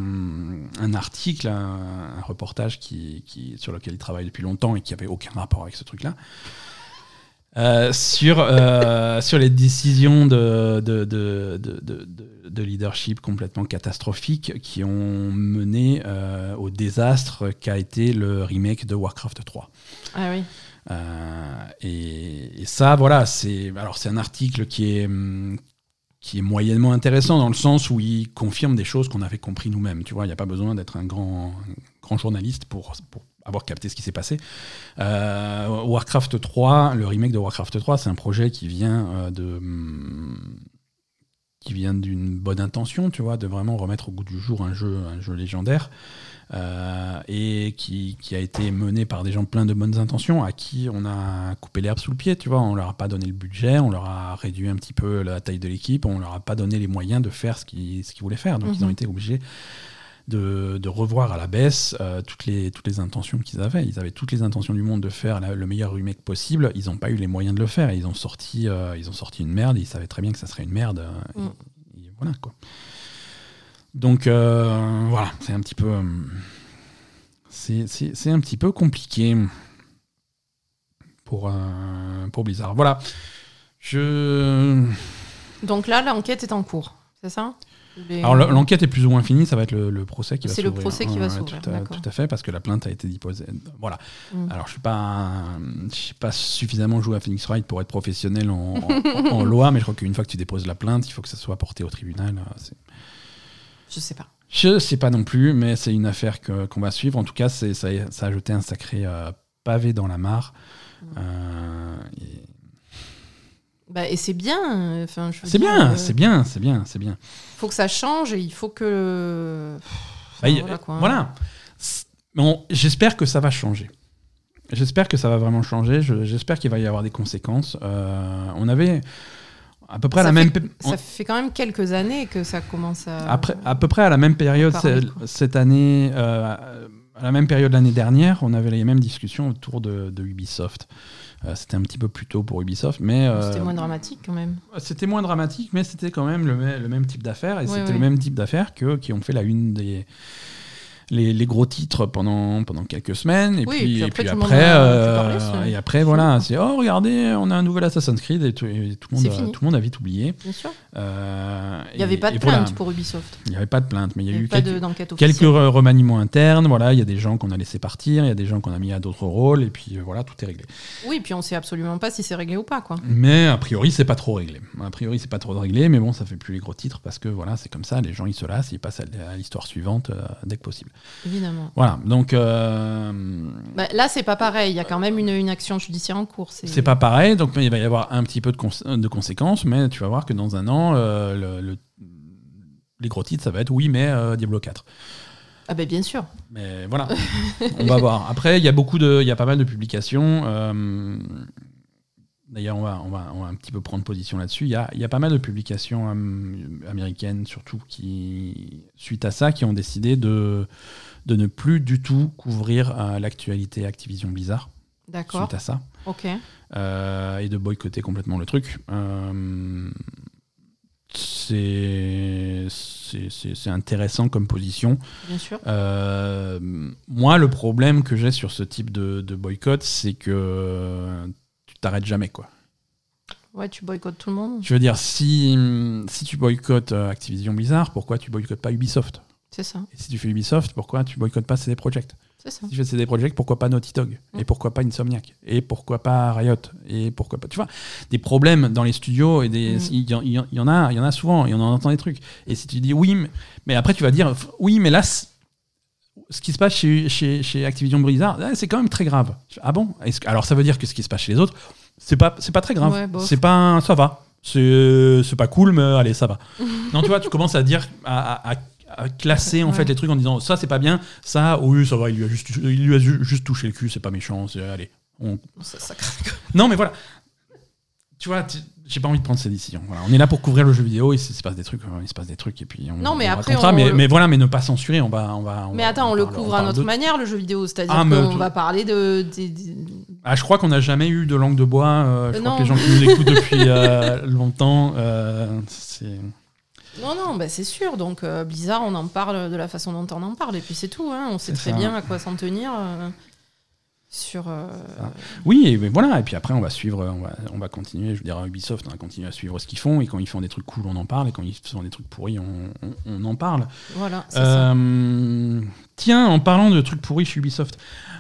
un article, un, un reportage qui, qui, sur lequel il travaille depuis longtemps et qui avait aucun rapport avec ce truc-là. Euh, sur, euh, sur les décisions de, de, de, de, de- de- de leadership complètement catastrophiques qui ont mené euh, au désastre qu'a été le remake de Warcraft 3. Ah oui. Et, et ça, voilà, c'est alors c'est un article qui est hum, qui est moyennement intéressant dans le sens où il confirme des choses qu'on avait compris nous-mêmes. Tu vois, il n'y a pas besoin d'être un grand un grand journaliste pour, pour avoir capté ce qui s'est passé. Euh, Warcraft 3, le remake de Warcraft 3, c'est un projet qui vient euh, de hum, qui vient d'une bonne intention, tu vois, de vraiment remettre au goût du jour un jeu, un jeu légendaire, euh, et qui, qui a été mené par des gens pleins de bonnes intentions, à qui on a coupé l'herbe sous le pied, tu vois, on leur a pas donné le budget, on leur a réduit un petit peu la taille de l'équipe, on leur a pas donné les moyens de faire ce qu'ils ce qu'ils voulaient faire, donc ils ont été obligés de, de revoir à la baisse euh, toutes, les, toutes les intentions qu'ils avaient. Ils avaient toutes les intentions du monde de faire la- le meilleur remake possible. Ils n'ont pas eu les moyens de le faire. Ils ont sorti, euh, ils ont sorti une merde. Et ils savaient très bien que ça serait une merde. euh, Mm. et- et voilà quoi. Donc voilà, c'est un petit peu, c'est un petit peu compliqué pour pour Blizzard. Voilà. Je Donc là, l'enquête est en cours, c'est ça? Alors le- l'enquête est plus ou moins finie, ça va être le, le procès qui va C'est s'ouvrir. le procès qui va Ouais, s'ouvrir, Tout, tout à fait, parce que la plainte a été déposée. Voilà. Mm. Alors je suis pas, je suis pas suffisamment joué à Phoenix Wright pour être professionnel en, en- en (laughs) loi, mais je crois qu'une fois que tu déposes la plainte, il faut que ça soit porté au tribunal. euh, c'est- Je sais pas. Je sais pas non plus, mais c'est une affaire que- qu'on va suivre. En tout cas, c'est ça, a- ça a jeté un sacré euh, pavé dans la mare. Mm. Euh, et- Bah, et c'est bien. euh, Enfin, je veux c'est bien, euh, c'est bien, c'est bien, c'est bien. faut que ça change et il faut que. Bah, Enfin, il- voilà, quoi. voilà. C'est- J'espère que ça va changer. J'espère que ça va vraiment changer. Je- J'espère qu'il va y avoir des conséquences. Euh, on avait à peu près à la fait, même Ça fait quand même quelques années que ça commence à. après, à peu près à la même période Parler, cette année, euh, à la même période l'année dernière, on avait les mêmes discussions autour de, de Ubisoft. Euh, c'était un petit peu plus tôt pour Ubisoft, mais euh, C'était moins dramatique quand même. c'était moins dramatique, mais c'était quand même le, mê- le même type d'affaires, et Oui, c'était oui. le même type d'affaires que qui ont fait la une des les, les gros titres pendant, pendant quelques semaines et Oui, puis, et puis et après, monde après, euh, parler, et après voilà c'est oh regardez on a un nouvel Assassin's Creed et tout, et tout le monde a, fini. tout le monde a vite oublié Bien sûr. Euh, Il n'y avait et- pas de et voilà. plainte pour Ubisoft. il n'y avait pas de plainte mais il y a eu quelques, de- quelques remaniements internes voilà il y a des gens qu'on a laissé partir il y a des gens qu'on a mis à d'autres rôles et puis euh, voilà tout est réglé Oui, puis on sait absolument pas si c'est réglé ou pas, quoi. mais a priori c'est pas trop réglé a priori c'est pas trop réglé mais bon ça fait plus les gros titres parce que voilà c'est comme ça les gens ils se lassent ils passent à à l'histoire suivante euh, dès que possible Évidemment. voilà donc euh, Bah, là, c'est pas pareil. Il y a quand même une, une action judiciaire en cours. c'est pas pareil donc il va y avoir un petit peu de, cons- de conséquences mais tu vas voir que dans un an euh, le- le- les gros titres ça va être oui mais euh, Diablo 4 Ah, ben bien sûr. Mais voilà, on va voir. Après, il y a beaucoup de, il y a pas mal de publications. Euh, D'ailleurs, on va, on, va, on va un petit peu prendre position là-dessus. Il y a, il y a pas mal de publications am- américaines, surtout, qui, suite à ça, qui ont décidé de, de ne plus du tout couvrir euh, l'actualité Activision Blizzard. D'accord. suite à ça. Ok. euh, et de boycotter complètement le truc. Euh, c'est intéressant comme position. Bien sûr. Euh, moi, le problème que j'ai sur ce type de, de boycott, c'est que t'arrêtes jamais. quoi. Ouais, tu boycottes tout le monde. Je veux dire, si, si tu boycottes euh, Activision Blizzard, pourquoi tu boycottes pas Ubisoft? C'est ça. Et si tu fais Ubisoft, pourquoi tu boycottes pas CD Projekt? C'est ça. Si tu fais CD Projekt, pourquoi pas Naughty Dog? Et pourquoi pas Insomniac? Et pourquoi pas Riot? Et pourquoi pas Tu vois, des problèmes dans les studios et des il y, en- y y a, il y en a souvent et on en entend des trucs. Et si tu dis oui, mais, mais après tu vas dire oui, mais là ce qui se passe chez, chez, chez Activision Blizzard, ah, c'est quand même très grave. Ah bon? Que- Alors ça veut dire que ce qui se passe chez les autres, c'est pas c'est pas très grave. Ouais, c'est pas ça va. C'est c'est pas cool, mais allez ça va. (laughs) non, tu vois, tu commences à dire à, à- à classer en Ouais. fait les trucs en disant ça c'est pas bien, ça oui ça va, il lui a juste il lui a ju- juste touché le cul, c'est pas méchant, c'est allez. On... Ça, ça craque. Non mais voilà. Tu vois, tu- j'ai pas envie de prendre ces décisions. Voilà, on est là pour couvrir le jeu vidéo, il se, se passe des trucs, euh, il se passe des trucs et puis on Non, mais on après, mais, le- mais voilà, mais ne pas censurer, on va on va Mais attends, on le parle- couvre à notre manière, le jeu vidéo. C'est-à-dire Ah, qu'on va parler de. Ah, je crois qu'on n'a jamais eu de langue de bois. euh, je Euh, crois non. que les gens qui nous écoutent depuis euh, (laughs) longtemps, c'est Non, non, bah, c'est sûr. Donc, Blizzard, on en parle de la façon dont on en parle. Et puis, c'est tout. hein. On sait très ça. bien à quoi s'en tenir. Euh, sur. euh, Oui, et ben voilà. Et puis après, on va suivre, on va, on va continuer. Je veux dire, Ubisoft, on va continuer à suivre ce qu'ils font. Et quand ils font des trucs cool, on en parle. Et quand ils font des trucs pourris, on, on- on en parle. Voilà, ça. Euh, tiens, en parlant de trucs pourris chez Ubisoft.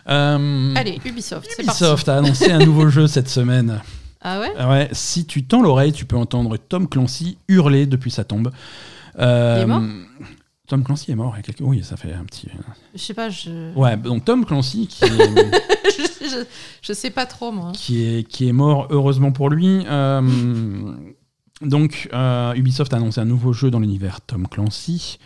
euh, Allez, Ubisoft, parti. Ubisoft a annoncé un nouveau jeu cette semaine. (laughs) Ah ouais Ah Ouais, si tu tends l'oreille, tu peux entendre Tom Clancy hurler depuis sa tombe. Euh, Il est mort? Tom Clancy est mort il y a quelques... Oui, ça fait un petit... Je sais pas, je... Ouais, donc Tom Clancy qui (laughs) est... je, je sais pas trop, moi. qui est, qui est mort, heureusement pour lui. Euh, donc, euh, Ubisoft a annoncé un nouveau jeu dans l'univers Tom Clancy.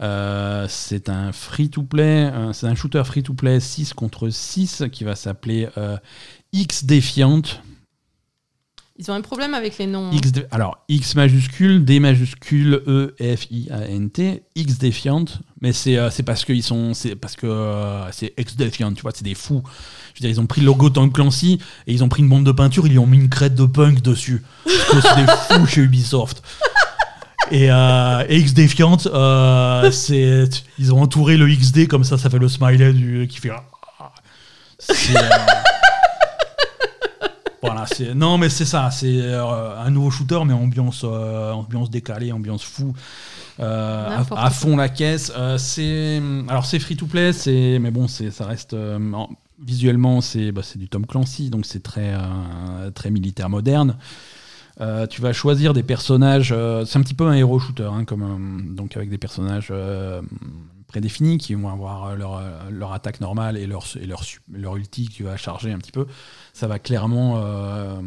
Euh, c'est un free-to-play, euh, c'est un shooter free-to-play 6 contre 6 qui va s'appeler euh, X Defiant. Ils ont un problème avec les noms. alors, X majuscule, D majuscule, E, F, I, A, N, T, X Defiant, mais c'est euh, parce qu'ils sont. C'est parce que euh, c'est X Defiant, tu vois, c'est des fous. Je veux dire, ils ont pris le logo Tom Clancy et ils ont pris une bombe de peinture, ils lui ont mis une crête de punk dessus. C'est des fous chez Ubisoft. Et, euh, X Defiant, euh. Ils ont entouré le XD comme ça, ça fait le smiley qui fait. ah. C'est. Voilà, non mais c'est ça, c'est euh, un nouveau shooter mais ambiance euh, ambiance décalée, ambiance fou. euh, à, fond la caisse. C'est alors c'est free to play, c'est mais bon c'est ça reste en- visuellement c'est bah, c'est du Tom Clancy donc c'est très très militaire moderne. Euh, tu vas choisir des personnages. euh, c'est un petit peu un héros shooter, hein, comme euh, donc avec des personnages prédéfinis qui vont avoir leur, leur attaque normale et leur et leur, leur ulti qui va charger un petit peu. Ça va clairement euh,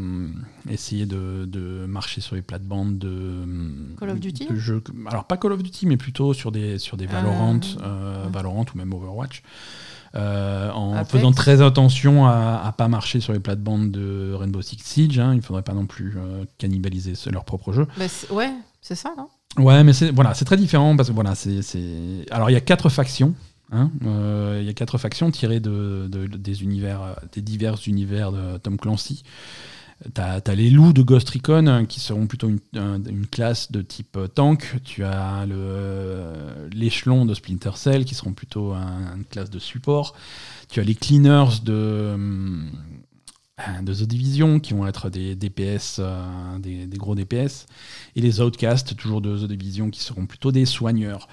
essayer de, de marcher sur les plates-bandes de Call of Duty de jeux. Alors pas Call of Duty, mais plutôt sur des sur des Valorant, Euh, euh. Valorant ou même Overwatch. En Apex. faisant très attention à, à pas marcher sur les plates-bandes de Rainbow Six Siege, hein, il faudrait pas non plus cannibaliser leur propre jeu. Bah, ouais, c'est ça, non? Ouais, mais c'est voilà, c'est très différent parce que voilà, c'est- alors il y a quatre factions. Hein, euh, Il y a quatre factions tirées de, de- des divers univers de Tom Clancy. T'as as les loups de Ghost Recon hein, qui seront plutôt une, un- une classe de type euh, tank. Tu as euh, l'échelon de Splinter Cell qui seront plutôt un- une classe de support. Tu as les cleaners de, The Division qui vont être des DPS, des gros DPS. Et les Outcasts, toujours de The Division, qui seront plutôt des soigneurs.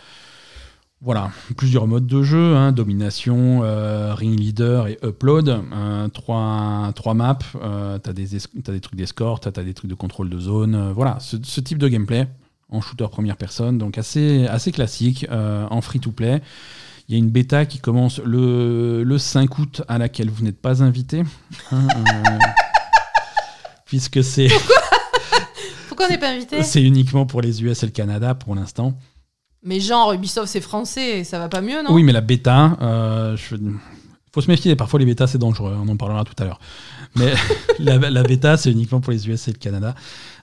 Voilà, plusieurs modes de jeu, hein, domination, euh, ring leader et upload, euh, trois, trois maps, euh, t'as des, des trucs d'escorte, t'as des trucs de contrôle de zone, euh, voilà, ce, ce type de gameplay en shooter première personne, donc assez, assez classique, en free-to-play. Il y a une bêta qui commence le, le 5 août à laquelle vous n'êtes pas invité, hein, (laughs) puisque c'est Pourquoi? On n'est pas invité? (laughs) C'est uniquement pour les US et le Canada pour l'instant. Mais genre, Ubisoft, c'est français, ça va pas mieux, non? Oui, mais la bêta, euh, je- faut se méfier. Parfois, les bêtas, c'est dangereux. On en parlera tout à l'heure. Mais (laughs) la, la bêta, c'est uniquement pour les US et le Canada,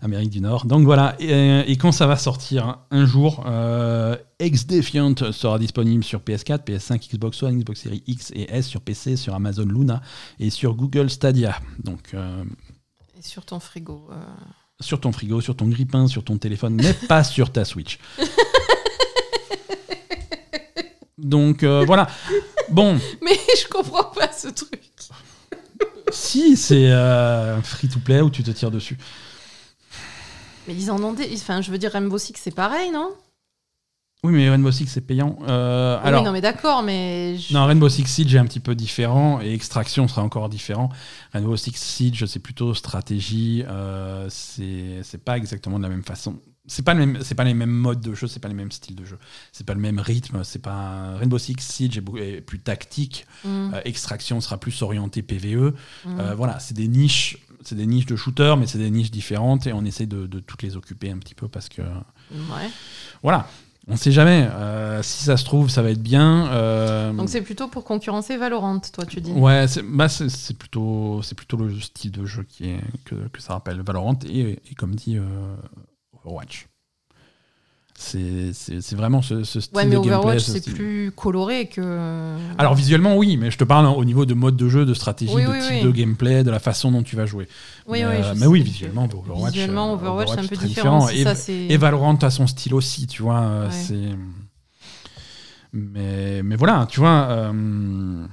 Amérique du Nord. Donc voilà. Et, euh, et quand ça va sortir hein, un jour, euh, Ex-Defiant sera disponible sur PS4, PS5, Xbox One, Xbox Series X et S, sur PC, sur Amazon Luna et sur Google Stadia. Donc. euh, Et sur ton frigo. euh. sur ton frigo, sur ton grippin, sur ton téléphone, mais pas sur ta Switch. (laughs) Donc euh, voilà. Bon, (laughs) Mais je comprends pas ce truc. si c'est euh, un free-to-play où tu te tires dessus. Mais ils en ont des. Enfin, je veux dire, Rainbow Six, c'est pareil, non? Oui, mais Rainbow Six c'est payant. Euh, Oui, alors, non, mais d'accord, mais. je- non, Rainbow Six Siege est un petit peu différent et Extraction sera encore différent. Rainbow Six Siege c'est plutôt stratégie. euh, c'est c'est pas exactement de la même façon. C'est pas, le même- c'est pas les mêmes modes de jeu, c'est pas les mêmes styles de jeu, c'est pas le même rythme. C'est pas Rainbow Six Siege est, plus tactique. Mm, Euh, Extraction sera plus orienté PVE. mm. Euh, voilà, c'est des niches, c'est des niches de shooter, mais c'est des niches différentes et on essaie de, de toutes les occuper un petit peu parce que Ouais. voilà, on sait jamais. Euh, si ça se trouve, ça va être bien. euh, Donc c'est plutôt pour concurrencer Valorant, toi, tu dis. ouais, c'est bah, c'est- plutôt, c'est plutôt le style de jeu qui est, que, que ça rappelle Valorant et, et comme dit euh, Overwatch. C'est vraiment ce, ce style Ouais, mais de gameplay. Overwatch, ce c'est plus coloré que. Alors visuellement oui, mais je te parle au niveau de mode de jeu, de stratégie, Oui, de oui, type oui. de gameplay, de la façon dont tu vas jouer. Oui, mais, oui, euh, mais oui, visuellement, Overwatch. Visuellement, euh, Overwatch, c'est un peu différent. Et, Ça, c'est. et Valorant a son style aussi, tu vois. euh, Ouais. C'est. Mais, mais voilà, tu vois. euh,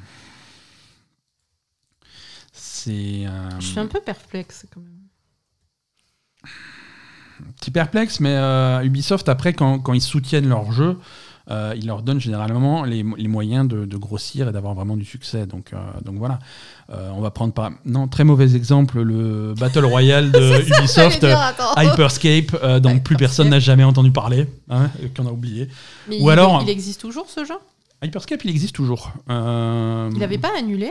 C'est Je suis un peu perplexe quand même. Petit perplexe, mais euh, Ubisoft, après, quand, quand ils soutiennent leur jeu, euh, ils leur donnent généralement les, les moyens de, de grossir et d'avoir vraiment du succès. Donc, euh, donc voilà. Euh, on va prendre par. Non, très mauvais exemple, le Battle Royale de (laughs) Ubisoft. Hyperscape, dont plus personne n'a jamais entendu parler, hein, qu'on a oublié. Mais Ou il, alors- il existe toujours ce jeu? Hyperscape, il existe toujours. Il n'avait pas annulé?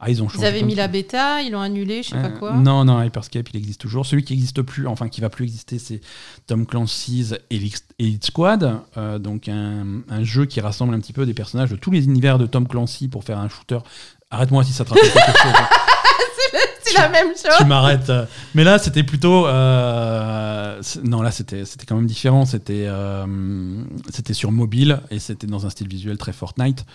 Ah, ils ont changé. Ils avaient mis la bêta, ils l'ont annulé, je sais pas Euh, quoi. Non, non, Hyperscape, il existe toujours. Celui qui n'existe plus, enfin qui va plus exister, c'est Tom Clancy's Elite Squad, euh, donc un, un jeu qui rassemble un petit peu des personnages de tous les univers de Tom Clancy pour faire un shooter. Arrête-moi si ça te rappelle quelque chose. hein. (laughs) C'est la même tu chose. m'arrêtes. euh. Mais là, c'était plutôt. euh, Non, là, c'était c'était quand même différent. C'était euh, c'était sur mobile et c'était dans un style visuel très Fortnite.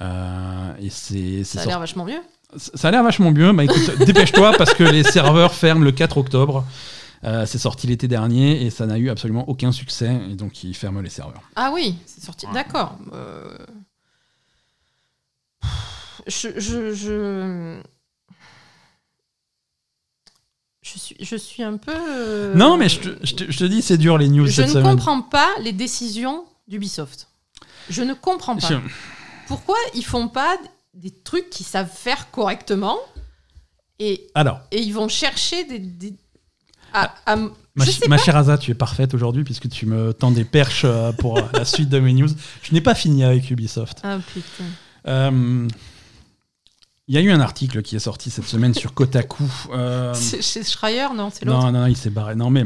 Euh, et c'est c'est Ça a l'air vachement mieux. Ça a l'air vachement mieux. Bah écoute, (laughs) dépêche-toi parce que les serveurs ferment le 4 octobre. Euh, c'est sorti l'été dernier et ça n'a eu absolument aucun succès et donc ils ferment les serveurs. Ah oui, c'est sorti. Ouais. D'accord. Euh, Je, je, je... Je suis, je suis un peu. euh, Non, mais je te, je te- je te dis, c'est dur les news Je cette ne semaine. comprends pas les décisions d'Ubisoft. Je ne comprends pas. Pourquoi ils font pas des trucs qu'ils savent faire correctement et, Alors, et ils vont chercher des. des- à- à- ma, ch- ma chère Asa, tu es parfaite aujourd'hui puisque tu me tends des perches euh, pour euh, la suite de mes news. Je n'ai pas fini avec Ubisoft. Ah putain. Euh, Il y a eu un article qui est sorti cette semaine sur Kotaku. euh, (laughs) C'est chez Schreier, non C'est l'autre Non, non, il s'est barré. Non, mais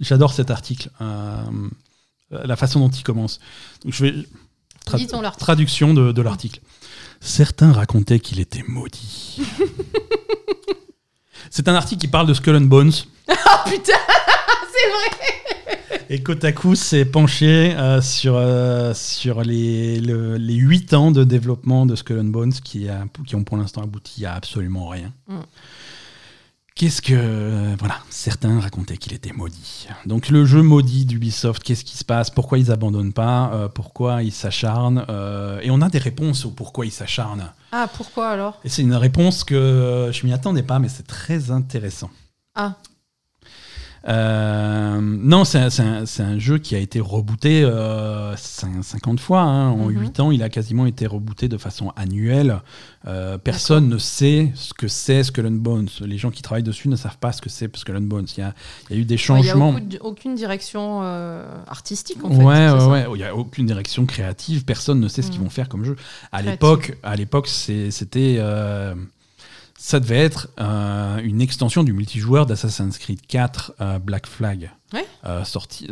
j'adore cet article. euh, la façon dont il commence. Donc, je vais. tra- traduction de, de l'article. Certains racontaient qu'il était maudit. (laughs) C'est un article qui parle de Skull and Bones. (laughs) Ah putain (laughs) C'est vrai Et Kotaku s'est penché euh, sur, euh, sur les, le- les 8 ans de développement de Skull and Bones qui, a- qui ont pour l'instant abouti à absolument rien. Mm. Qu'est-ce que. euh, voilà, certains racontaient qu'il était maudit. Donc le jeu maudit d'Ubisoft, qu'est-ce qui se passe? Pourquoi ils abandonnent pas? Euh, Pourquoi ils s'acharnent? Euh, Et on a des réponses au pourquoi ils s'acharnent. Ah pourquoi alors? Et c'est une réponse que je m'y attendais pas, mais c'est très intéressant. Ah. Euh, non, c'est un, jeu qui a été rebooté euh, cin- 50 fois. hein. En Mhm. 8 ans, il a quasiment été rebooté de façon annuelle. Euh, personne ne sait ce que c'est Skull and Bones. Les gens qui travaillent dessus ne savent pas ce que c'est Skull and Bones. Il y a, il y a eu des Il n'y a changements. aucune, direction euh, artistique en fait. Ouais, ouais. Il n'y a aucune direction créative. Personne ne sait ce qu'ils Mm. vont faire comme jeu. À l'époque, c'était, ça devait être euh, une extension du multijoueur d'Assassin's Creed 4 euh, Black Flag. Ouais. Euh, sorti,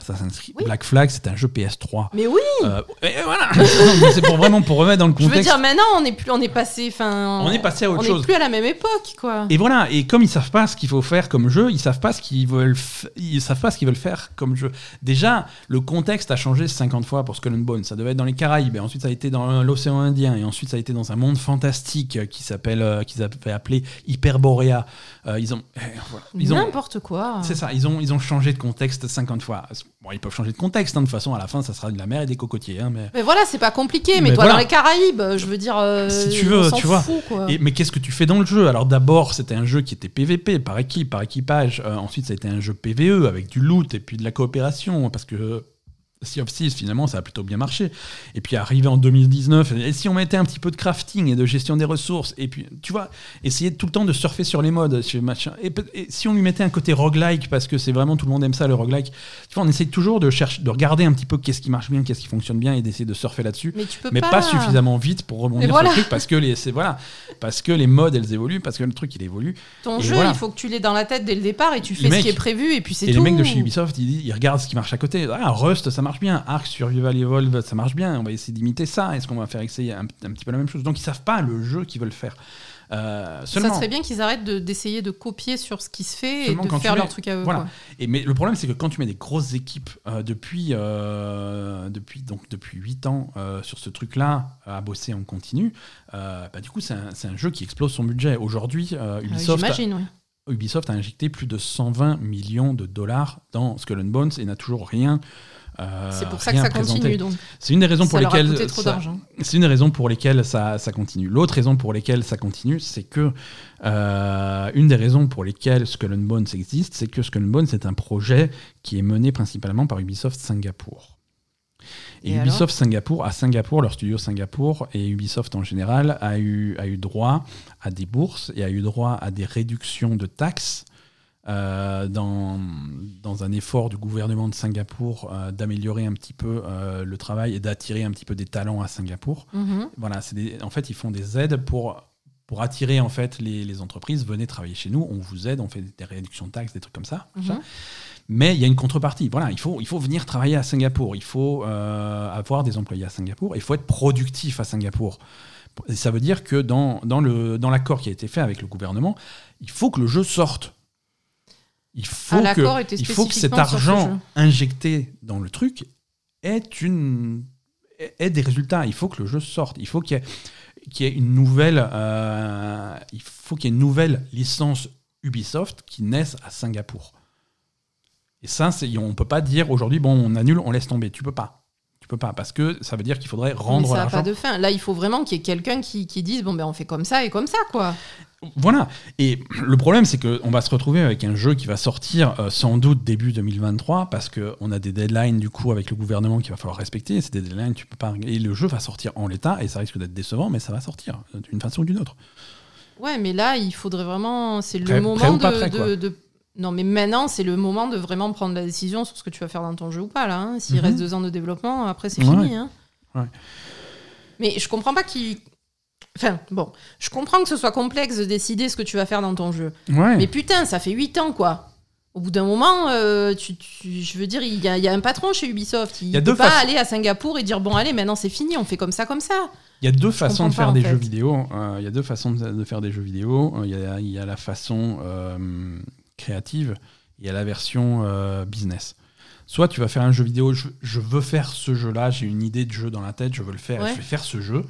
Assassin's Creed Oui. Black Flag, c'est un jeu PS3. Mais oui Euh, et voilà, (laughs) c'est pour vraiment pour remettre dans le Je veux contexte. dire, maintenant, on est, plus, on est passé. Enfin, On est passé à autre on chose. est plus à la même époque, quoi. Et voilà, et comme ils savent pas ce qu'il faut faire comme jeu, ils savent pas ce qu'ils veulent, ils savent pas ce qu'ils veulent faire comme jeu. Déjà, le contexte a changé 50 fois pour Skull and Bones. Ça devait être dans les Caraïbes, et ensuite ça a été dans l'océan Indien, et ensuite ça a été dans un monde fantastique euh, qui s'appelle, euh, qu'ils avaient appelé Hyperborea. Euh, ils ont, eh, voilà. ils ont, N'importe quoi. c'est ça, ils ont, ils ont changé de contexte 50 fois. Bon, ils peuvent changer de contexte, hein, de toute façon, à la fin, ça sera de la mer et des cocotiers. hein, mais... Mais voilà, c'est pas compliqué. Mais, Mais toi, voilà. dans les Caraïbes, je veux dire. euh, Si tu veux, tu vois. quoi. Et- mais qu'est-ce que tu fais dans le jeu? Alors d'abord, c'était un jeu qui était PVP, par équipe, par équipage. Euh, ensuite, ça a été un jeu PVE avec du loot et puis de la coopération, parce que Sea of Thieves, finalement, ça a plutôt bien marché. Et puis arrivé en 2019, et si on mettait un petit peu de crafting et de gestion des ressources, et puis, tu vois, essayer tout le temps de surfer sur les modes. Et, et si on lui mettait un côté roguelike, parce que c'est vraiment, tout le monde aime ça, le roguelike, tu vois, on essaye toujours de, chercher, de regarder un petit peu qu'est-ce qui marche bien, qu'est-ce qui fonctionne bien, et d'essayer de surfer là-dessus Mais tu peux mais pas. pas suffisamment vite pour rebondir voilà. sur le truc parce que les voilà parce que les modes elles évoluent parce que le truc il évolue Ton Et jeu, voilà. il faut que tu l'aies dans la tête dès le départ et tu fais ce qui est prévu et puis c'est et tout. les mecs de chez Ubisoft ils, ils regardent ce qui marche à côté ah Rust ça marche bien Ark Survival Evolved ça marche bien on va essayer d'imiter ça est-ce qu'on va faire essayer un, un petit peu la même chose? Donc ils savent pas le jeu qu'ils veulent faire Euh, seulement Ça serait bien qu'ils arrêtent de- d'essayer de, copier sur ce qui se fait et de faire mets- leur truc à eux. voilà. quoi. Et mais le problème, c'est que quand tu mets des grosses équipes euh, depuis, euh, depuis, donc, depuis 8 ans euh, sur ce truc-là, à bosser en continu, bah, du coup, c'est un, un jeu qui explose son budget. Aujourd'hui, Euh, Ubisoft, a- J'imagine, oui. Ubisoft a injecté plus de 120 millions de dollars dans Skull and Bones et n'a toujours rien. Euh, C'est pour ça que ça présenté. continue. Donc. C'est une des raisons pour leur lesquelles c'est une des raisons pour lesquelles ça, ça continue. L'autre raison pour lesquelles ça continue, c'est que euh, une des raisons pour lesquelles Skull and Bones existe, c'est que Skull and Bones est un projet qui est mené principalement par Ubisoft Singapour. Et, Et Ubisoft Singapour, à Singapour, leur studio Singapour et Ubisoft en général a eu, a eu droit à des bourses et a eu droit à des réductions de taxes euh, dans, dans un effort du gouvernement de Singapour euh, d'améliorer un petit peu euh, le travail et d'attirer un petit peu des talents à Singapour. Mhm. Voilà, des- en fait, ils font des aides pour, pour attirer en fait les, les entreprises. Venez travailler chez nous, on vous aide, on fait des réductions de taxes, des trucs comme ça. Mhm. Mais il y a une contrepartie. Voilà, il faut, il faut venir travailler à Singapour. Il faut avoir des employés à Singapour. Il faut être productif à Singapour. Et ça veut dire que dans, dans le- dans l'accord qui a été fait avec le gouvernement, il faut que le jeu sorte. Il faut, Ah, que, l'accord était il faut que cet argent injecté dans le truc ait, une, ait des résultats. Il faut que le jeu sorte. Il faut qu'il y ait, qu'il y ait une nouvelle, euh, il faut qu'il y ait une nouvelle licence Ubisoft qui naisse à Singapour. Et ça, on peut pas dire aujourd'hui, bon, on annule, on laisse tomber. Tu peux pas. Tu peux pas, parce que ça veut dire qu'il faudrait rendre ça n'a l'argent. pas de fin. Là, il faut vraiment qu'il y ait quelqu'un qui, qui dise bon, ben, on fait comme ça et comme ça, quoi. Voilà. Et le problème, c'est qu'on va se retrouver avec un jeu qui va sortir euh, sans doute début 2023 parce qu'on a des deadlines du coup avec le gouvernement qu'il va falloir respecter. C'est des deadlines, tu peux pas. Et le jeu va sortir en l'état et ça risque d'être décevant, mais ça va sortir euh, d'une façon ou d'une autre. Ouais, mais là, il faudrait vraiment. C'est le Prêt- moment prêt ou pas de, prêt, quoi. de- de- Non, mais maintenant, c'est le moment de vraiment prendre la décision sur ce que tu vas faire dans ton jeu ou pas, là. hein. S'il Mhm. reste deux ans de développement, après, c'est Ouais. fini. hein. Ouais. Mais je comprends pas qu'il. Enfin, bon, je comprends que ce soit complexe de décider ce que tu vas faire dans ton jeu. Ouais. Mais putain, ça fait 8 ans, quoi. Au bout d'un moment, euh, tu, tu- je veux dire, il y, a- il y a un patron chez Ubisoft. Il a peut deux pas façons. aller à Singapour et dire bon, allez, maintenant c'est fini, on fait comme ça, comme ça. Il y a deux façons de faire pas, des fait. jeux vidéo. Euh, il y a deux façons de, de faire des jeux vidéo. Euh, Il y a, il y a la façon créative et il y a la version euh, business. Soit tu vas faire un jeu vidéo, je, je veux faire ce jeu-là, j'ai une idée de jeu dans la tête, je veux le faire, Ouais. je vais faire ce jeu.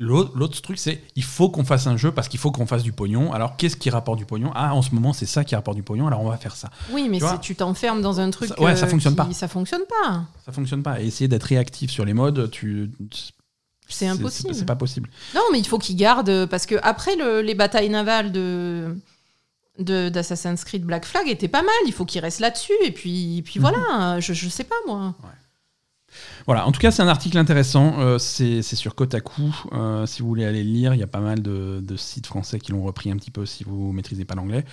L'autre truc, c'est il faut qu'on fasse un jeu parce qu'il faut qu'on fasse du pognon. Alors, qu'est-ce qui rapporte du pognon? Ah, en ce moment, c'est ça qui rapporte du pognon, alors on va faire ça. Oui, mais Tu si tu t'enfermes dans un truc. Ça- ouais, ça euh, fonctionne qui- pas. Ça fonctionne pas. Ça fonctionne pas. Et essayer d'être réactif sur les modes, tu. C'est impossible. C'est pas possible. Non, mais il faut qu'ils gardent. Parce que après le- les batailles navales de- d'Assassin's Creed Black Flag étaient pas mal. Il faut qu'ils restent là-dessus. Et puis, puis Mhm. voilà, je, je sais pas moi. Voilà, en tout cas, c'est un article intéressant. euh, c'est c'est sur Kotaku. Euh, si vous voulez aller le lire, il y a pas mal de, de sites français qui l'ont repris un petit peu si vous maîtrisez pas l'anglais.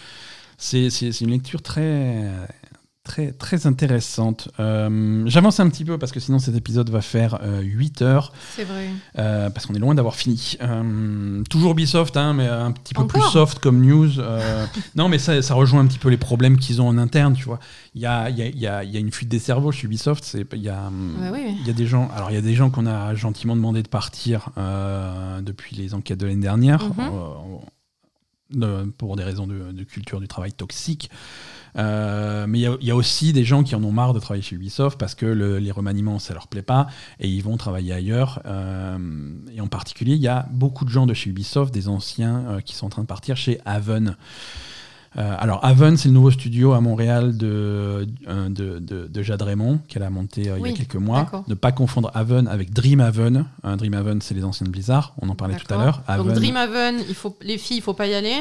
C'est c'est- c'est une lecture très, très, très intéressante. Euh, J'avance un petit peu parce que sinon cet épisode va faire 8 heures. C'est vrai. Euh, parce qu'on est loin d'avoir fini. Euh, toujours Ubisoft, hein, mais un petit peu Encore plus soft comme news. Euh, (laughs) non, mais ça, ça rejoint un petit peu les problèmes qu'ils ont en interne, tu vois. Il y a, y, a, y, a, y a une fuite des cerveaux chez Ubisoft. Il y a, Ouais, oui. il y a des gens, alors il y a des gens qu'on a gentiment demandé de partir euh, depuis les enquêtes de l'année dernière, Mhm. euh, pour des raisons de, de culture du travail toxique. Euh, mais il y, a- il y a aussi des gens qui en ont marre de travailler chez Ubisoft parce que le- les remaniements ça leur plaît pas et ils vont travailler ailleurs. Euh, et en particulier, il y a beaucoup de gens de chez Ubisoft, des anciens euh, qui sont en train de partir chez Haven. Euh, alors Haven, c'est le nouveau studio à Montréal de, de, de, de Jade Raymond qu'elle a monté euh, il y a quelques mois. Ne pas confondre Haven avec Dreamhaven. Euh, Dreamhaven, c'est les anciens de Blizzard. On en parlait tout à l'heure. Donc Haven, il faut, les filles, il faut pas y aller.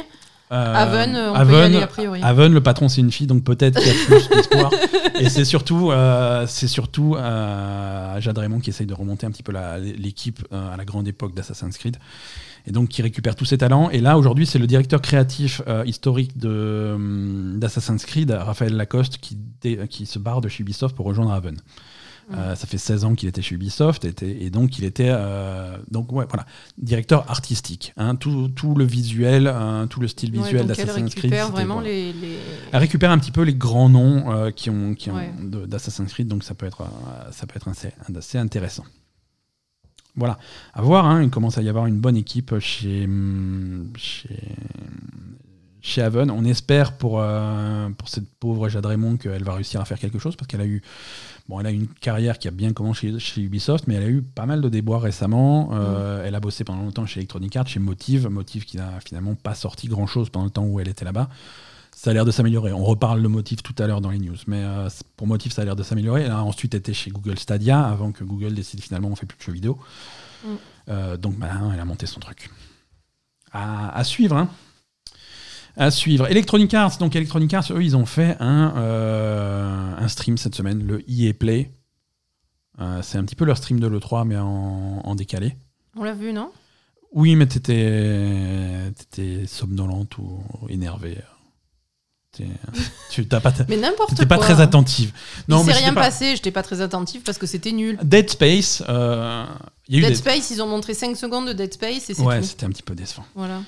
Euh, Haven, on peut y aller a priori. Haven, le patron, c'est une fille, donc peut-être qu'il y a plus (laughs) d'espoir. Et c'est surtout, euh, c'est surtout euh, Jade Raymond qui essaye de remonter un petit peu l'équipe euh, à la grande époque d'Assassin's Creed. Et donc qui récupère tous ses talents. Et là, aujourd'hui, c'est le directeur créatif euh, historique hum, d'Assassin's Creed, Raphaël Lacoste, qui, qui se barre de chez Ubisoft pour rejoindre Euh, ça fait 16 ans qu'il était chez Ubisoft et, donc il était euh, donc ouais voilà directeur artistique hein, tout, tout le visuel hein, tout le style visuel d'Assassin's Creed récupère vraiment voilà. les, les- elle récupère un petit peu les grands noms euh, qui ont, qui ont Ouais. d'Assassin's Creed, donc ça peut être, ça peut être assez, assez intéressant. Voilà, à voir, hein, il commence à y avoir une bonne équipe chez, chez, chez Haven. On espère pour, euh, pour cette pauvre Jade Raymond qu'elle va réussir à faire quelque chose parce qu'elle a eu bon, elle a eu une carrière qui a bien commencé chez, chez Ubisoft, mais elle a eu pas mal de déboires récemment. Euh, Elle a bossé pendant longtemps chez Electronic Arts, chez Motive, Motive qui n'a finalement pas sorti grand chose pendant le temps où elle était là-bas ça a l'air de s'améliorer. On reparle de Motif tout à l'heure dans les news, mais euh, pour Motif, ça a l'air de s'améliorer. Elle a ensuite été chez Google Stadia avant que Google décide finalement on fait plus de jeux vidéo. Mm. Donc bah, elle a monté son truc. À, à suivre, hein. À suivre. Electronic Arts, donc Electronic Arts, eux, ils ont fait un, euh, un stream cette semaine, le EA Play. Euh, c'est un petit peu leur stream de l'E3, mais en, en décalé. On l'a vu, non? Oui, mais t'étais t'étais somnolente ou énervée. T'es- Tu t'as pas, Mais n'importe quoi. t'étais pas très attentive. Il s'est mais rien c'était pas- passé, j'étais pas très attentif parce que c'était nul. Dead Space, euh, il y a eu Dead des- Space, ils ont montré 5 secondes de Dead Space et c'est Ouais, tout. c'était un petit peu décevant. Voilà.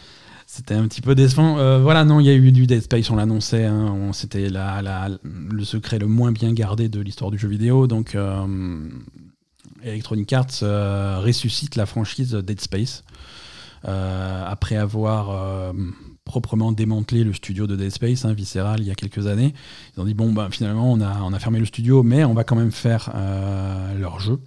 C'était un petit peu décevant. Euh, voilà, non, il y a eu du Dead Space, on l'annonçait. hein, C'était le secret le moins bien gardé de l'histoire du jeu vidéo. Donc, euh, Electronic Arts euh, ressuscite la franchise Dead Space. Après avoir proprement démantelé le studio de Dead Space, hein, Visceral, il y a quelques années. Ils ont dit bon, bah, finalement, on a, on a fermé le studio, mais on va quand même faire leur jeu.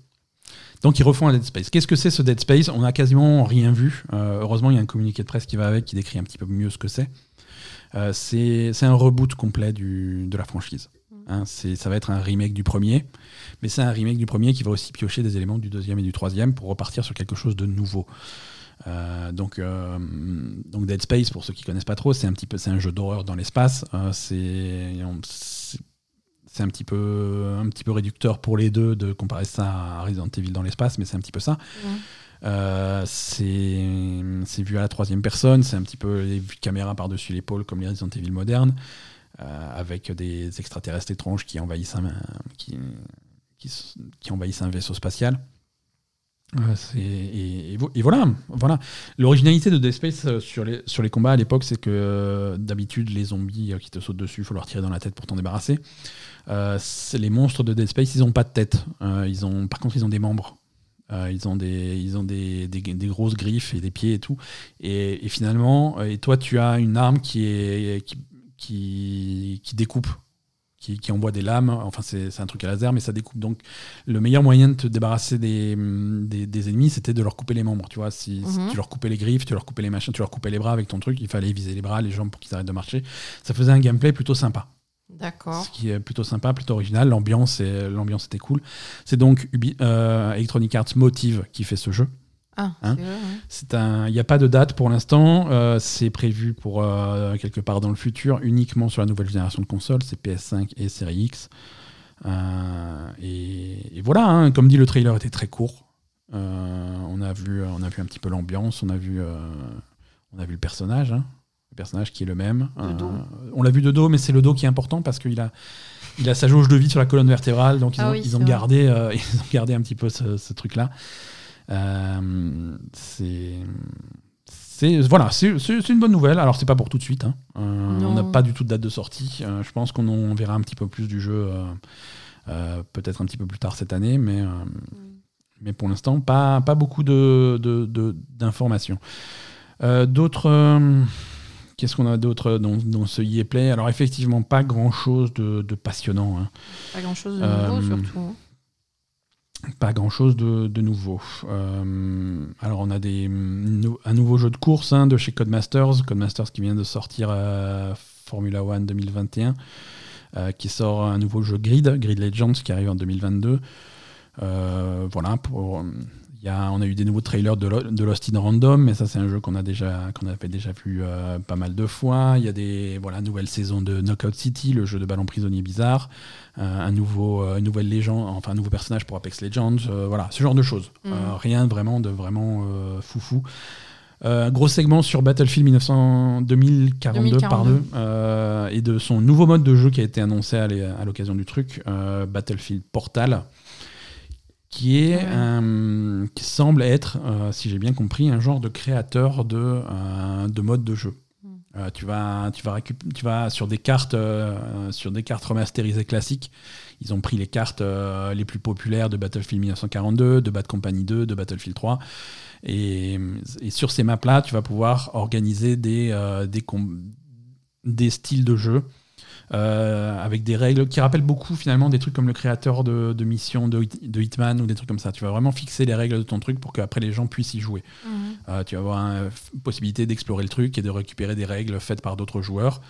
Donc ils refont un Dead Space. Qu'est-ce que c'est ce Dead Space? On n'a quasiment rien vu. Euh, heureusement, il y a un communiqué de presse qui va avec, qui décrit un petit peu mieux ce que c'est. Euh, c'est un reboot complet du, de la franchise. Hein, c'est- ça va être un remake du premier, mais c'est un remake du premier qui va aussi piocher des éléments du deuxième et du troisième pour repartir sur quelque chose de nouveau. Euh, donc, euh, donc Dead Space, pour ceux qui connaissent pas trop, c'est un petit peu, c'est un jeu d'horreur dans l'espace. Euh, c'est c'est un petit peu un petit peu réducteur pour les deux de comparer ça à Resident Evil dans l'espace, mais c'est un petit peu ça. Ouais. Euh, c'est vu à la troisième personne, c'est un petit peu les vues de caméra par-dessus l'épaule comme les Resident Evil modernes, euh, avec des extraterrestres étranges qui envahissent un, qui, qui, envahissent un vaisseau spatial. Euh, et, et vo- et voilà, voilà. L'originalité de Dead Space sur les, sur les combats à l'époque, c'est que d'habitude, les zombies qui te sautent dessus, il faut leur tirer dans la tête pour t'en débarrasser. Euh, c'est- les monstres de Dead Space, ils n'ont pas de tête. Euh, ils ont, par contre, ils ont des membres. Euh, ils ont, des, ils ont des, des, des grosses griffes et des pieds et tout. Et, et finalement, et toi, tu as une arme qui, est, qui, qui, qui découpe, qui, qui envoie des lames. Enfin, c'est un truc à laser, mais ça découpe. Donc, le meilleur moyen de te débarrasser des, des, ennemis, c'était de leur couper les membres. Tu vois, si, si Mhm. tu leur coupais les griffes, tu leur coupais les machins, tu leur coupais les bras avec ton truc, il fallait viser les bras, les jambes pour qu'ils arrêtent de marcher. Ça faisait un gameplay plutôt sympa. D'accord. Ce qui est plutôt sympa, plutôt original. L'ambiance, est- l'ambiance était cool. C'est donc Ubi- euh, Electronic Arts Motive qui fait ce jeu. Ah, Hein c'est un, il n'y a pas de date pour l'instant. Euh, c'est prévu pour euh, quelque part dans le futur, uniquement sur la nouvelle génération de consoles. C'est PS5 et Series X. Et, et voilà. hein, comme dit, le trailer était très court. On a vu, on a vu un petit peu l'ambiance. On a vu, on a vu le personnage. hein. Personnage qui est le même. Dos. on l'a vu de dos, mais c'est le dos qui est important parce qu'il a, il a sa jauge de vie sur la colonne vertébrale, donc ils, Ah ont, oui, ils c'est ont vrai. gardé, euh, (laughs) ils ont gardé un petit peu ce, ce truc-là. Euh, c'est. Voilà, c'est une bonne nouvelle. Alors c'est pas pour tout de suite. hein. Euh, on n'a pas du tout de date de sortie. Euh, je pense qu'on en verra un petit peu plus du jeu, euh, euh, peut-être un petit peu plus tard cette année, mais euh, mais pour l'instant pas pas beaucoup de de- de- d'informations. Euh, D'autres. Euh, Qu'est-ce qu'on a d'autre dans, dans ce EA Play Alors effectivement pas grand chose de, de passionnant. hein. Pas grand chose de Euh, nouveau, surtout. hein. Pas grand chose de, de nouveau. Euh, alors on a des, un nouveau jeu de course hein, de chez Codemasters, Codemasters qui vient de sortir euh, Formula One 2021, euh, qui sort un nouveau jeu Grid, Grid Legends qui arrive en 2022. Euh, voilà, pour, y a, on a eu des nouveaux trailers de, Lo- de Lost in Random, mais ça c'est un jeu qu'on a déjà qu'on avait déjà vu euh, pas mal de fois. Il y a des voilà nouvelle saison de Knockout City, le jeu de ballon prisonnier bizarre, euh, un nouveau euh, une nouvelle légende, enfin un nouveau personnage pour Apex Legends, voilà ce genre de choses. Euh, rien vraiment de vraiment foufou. Gros segment sur Battlefield 1900 2042, 2042. pardon, euh, et de son nouveau mode de jeu qui a été annoncé à l'occasion du truc, euh, Battlefield Portal, qui est Ouais. un- qui semble être, euh, si j'ai bien compris, un genre de créateur de, euh, de mode de jeu. Mm. Euh, tu vas, tu vas récup- tu vas sur des cartes, euh, sur des cartes remasterisées classiques. Ils ont pris les cartes euh, les plus populaires de Battlefield 1942, de Bad Company 2, de Battlefield 3. Et, et sur ces maps-là, tu vas pouvoir organiser des, euh, des, des styles de jeu euh, avec des règles qui rappellent beaucoup finalement des trucs comme le créateur de, de missions de, Hit- de Hitman ou des trucs comme ça. Tu vas vraiment fixer les règles de ton truc pour qu'après les gens puissent y jouer. Mhm. Euh, tu vas avoir une possibilité d'explorer le truc et de récupérer des règles faites par d'autres joueurs.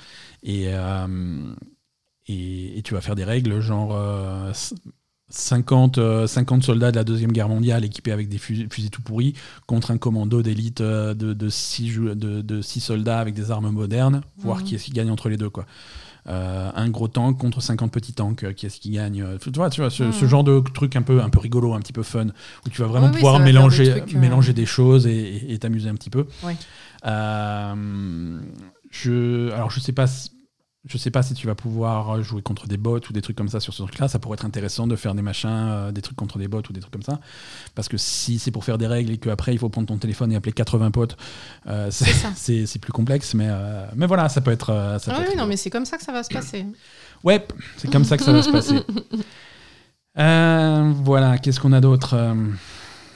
Et, euh, et, et tu vas faire des règles genre euh, 50, euh, 50 soldats de la Deuxième Guerre mondiale équipés avec des fusils, fusils tout pourris contre un commando d'élite euh, de, de, 6 de, de six soldats avec des armes modernes, voir Mhm. qui est-ce qui gagne entre les deux. Quoi. Euh, un gros tank contre 50 petits tanks, euh, qui est-ce qui gagne euh, Tu vois, tu vois ce, ce genre de truc un peu, un peu rigolo, un petit peu fun, où tu vas vraiment Oui, pouvoir va faire des mélanger, trucs, mélanger des choses et- t'amuser un petit peu. Oui. Je, alors je sais pas. si- Je sais pas si tu vas pouvoir jouer contre des bots ou des trucs comme ça sur ce truc-là. Ça pourrait être intéressant de faire des machins, euh, des trucs contre des bots ou des trucs comme ça. Parce que si c'est pour faire des règles et qu'après il faut prendre ton téléphone et appeler 80 potes, euh, (laughs) c'est- plus complexe. Mais, euh, mais voilà, ça peut être. euh, ça Ah peut oui, être non, mais c'est comme ça que ça va se passer. (clears throat) Ouais, c'est comme ça que ça va se passer. (laughs) Euh, voilà, qu'est-ce qu'on a d'autre Euh,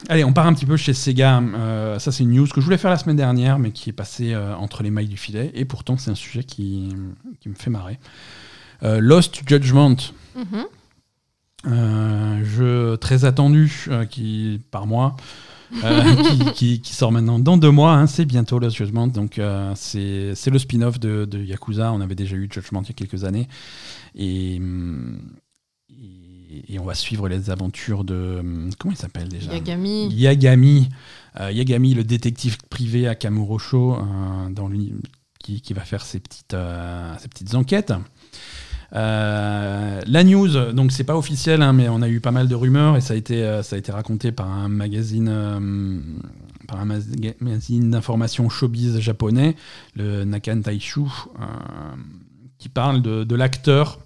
Allez, on part un petit peu chez Sega. Euh, ça, c'est une news que je voulais faire la semaine dernière, mais qui est passée euh, entre les mailles du filet. Et pourtant, c'est un sujet qui, qui me fait marrer. Euh, Lost Judgment, euh, jeu très attendu qui, par moi, (laughs) qui, qui- qui sort maintenant dans deux mois. hein, c'est bientôt Lost Judgment. Donc, c'est c'est le spin-off de, de Yakuza. On avait déjà eu Judgment il y a quelques années. Et, hum, et, on va suivre les aventures de. hum, Comment il s'appelle déjà Yagami. Yagami. Euh, Yagami, le détective privé à Kamurocho, euh, dans qui, qui va faire ses petites, euh, ses petites enquêtes. Euh, la news, donc c'est pas officiel, hein, mais on a eu pas mal de rumeurs et ça a été, ça a été raconté par un magazine, euh, par un maga- magazine d'information showbiz japonais, le Nakan Taishu, qui parle de, de l'acteur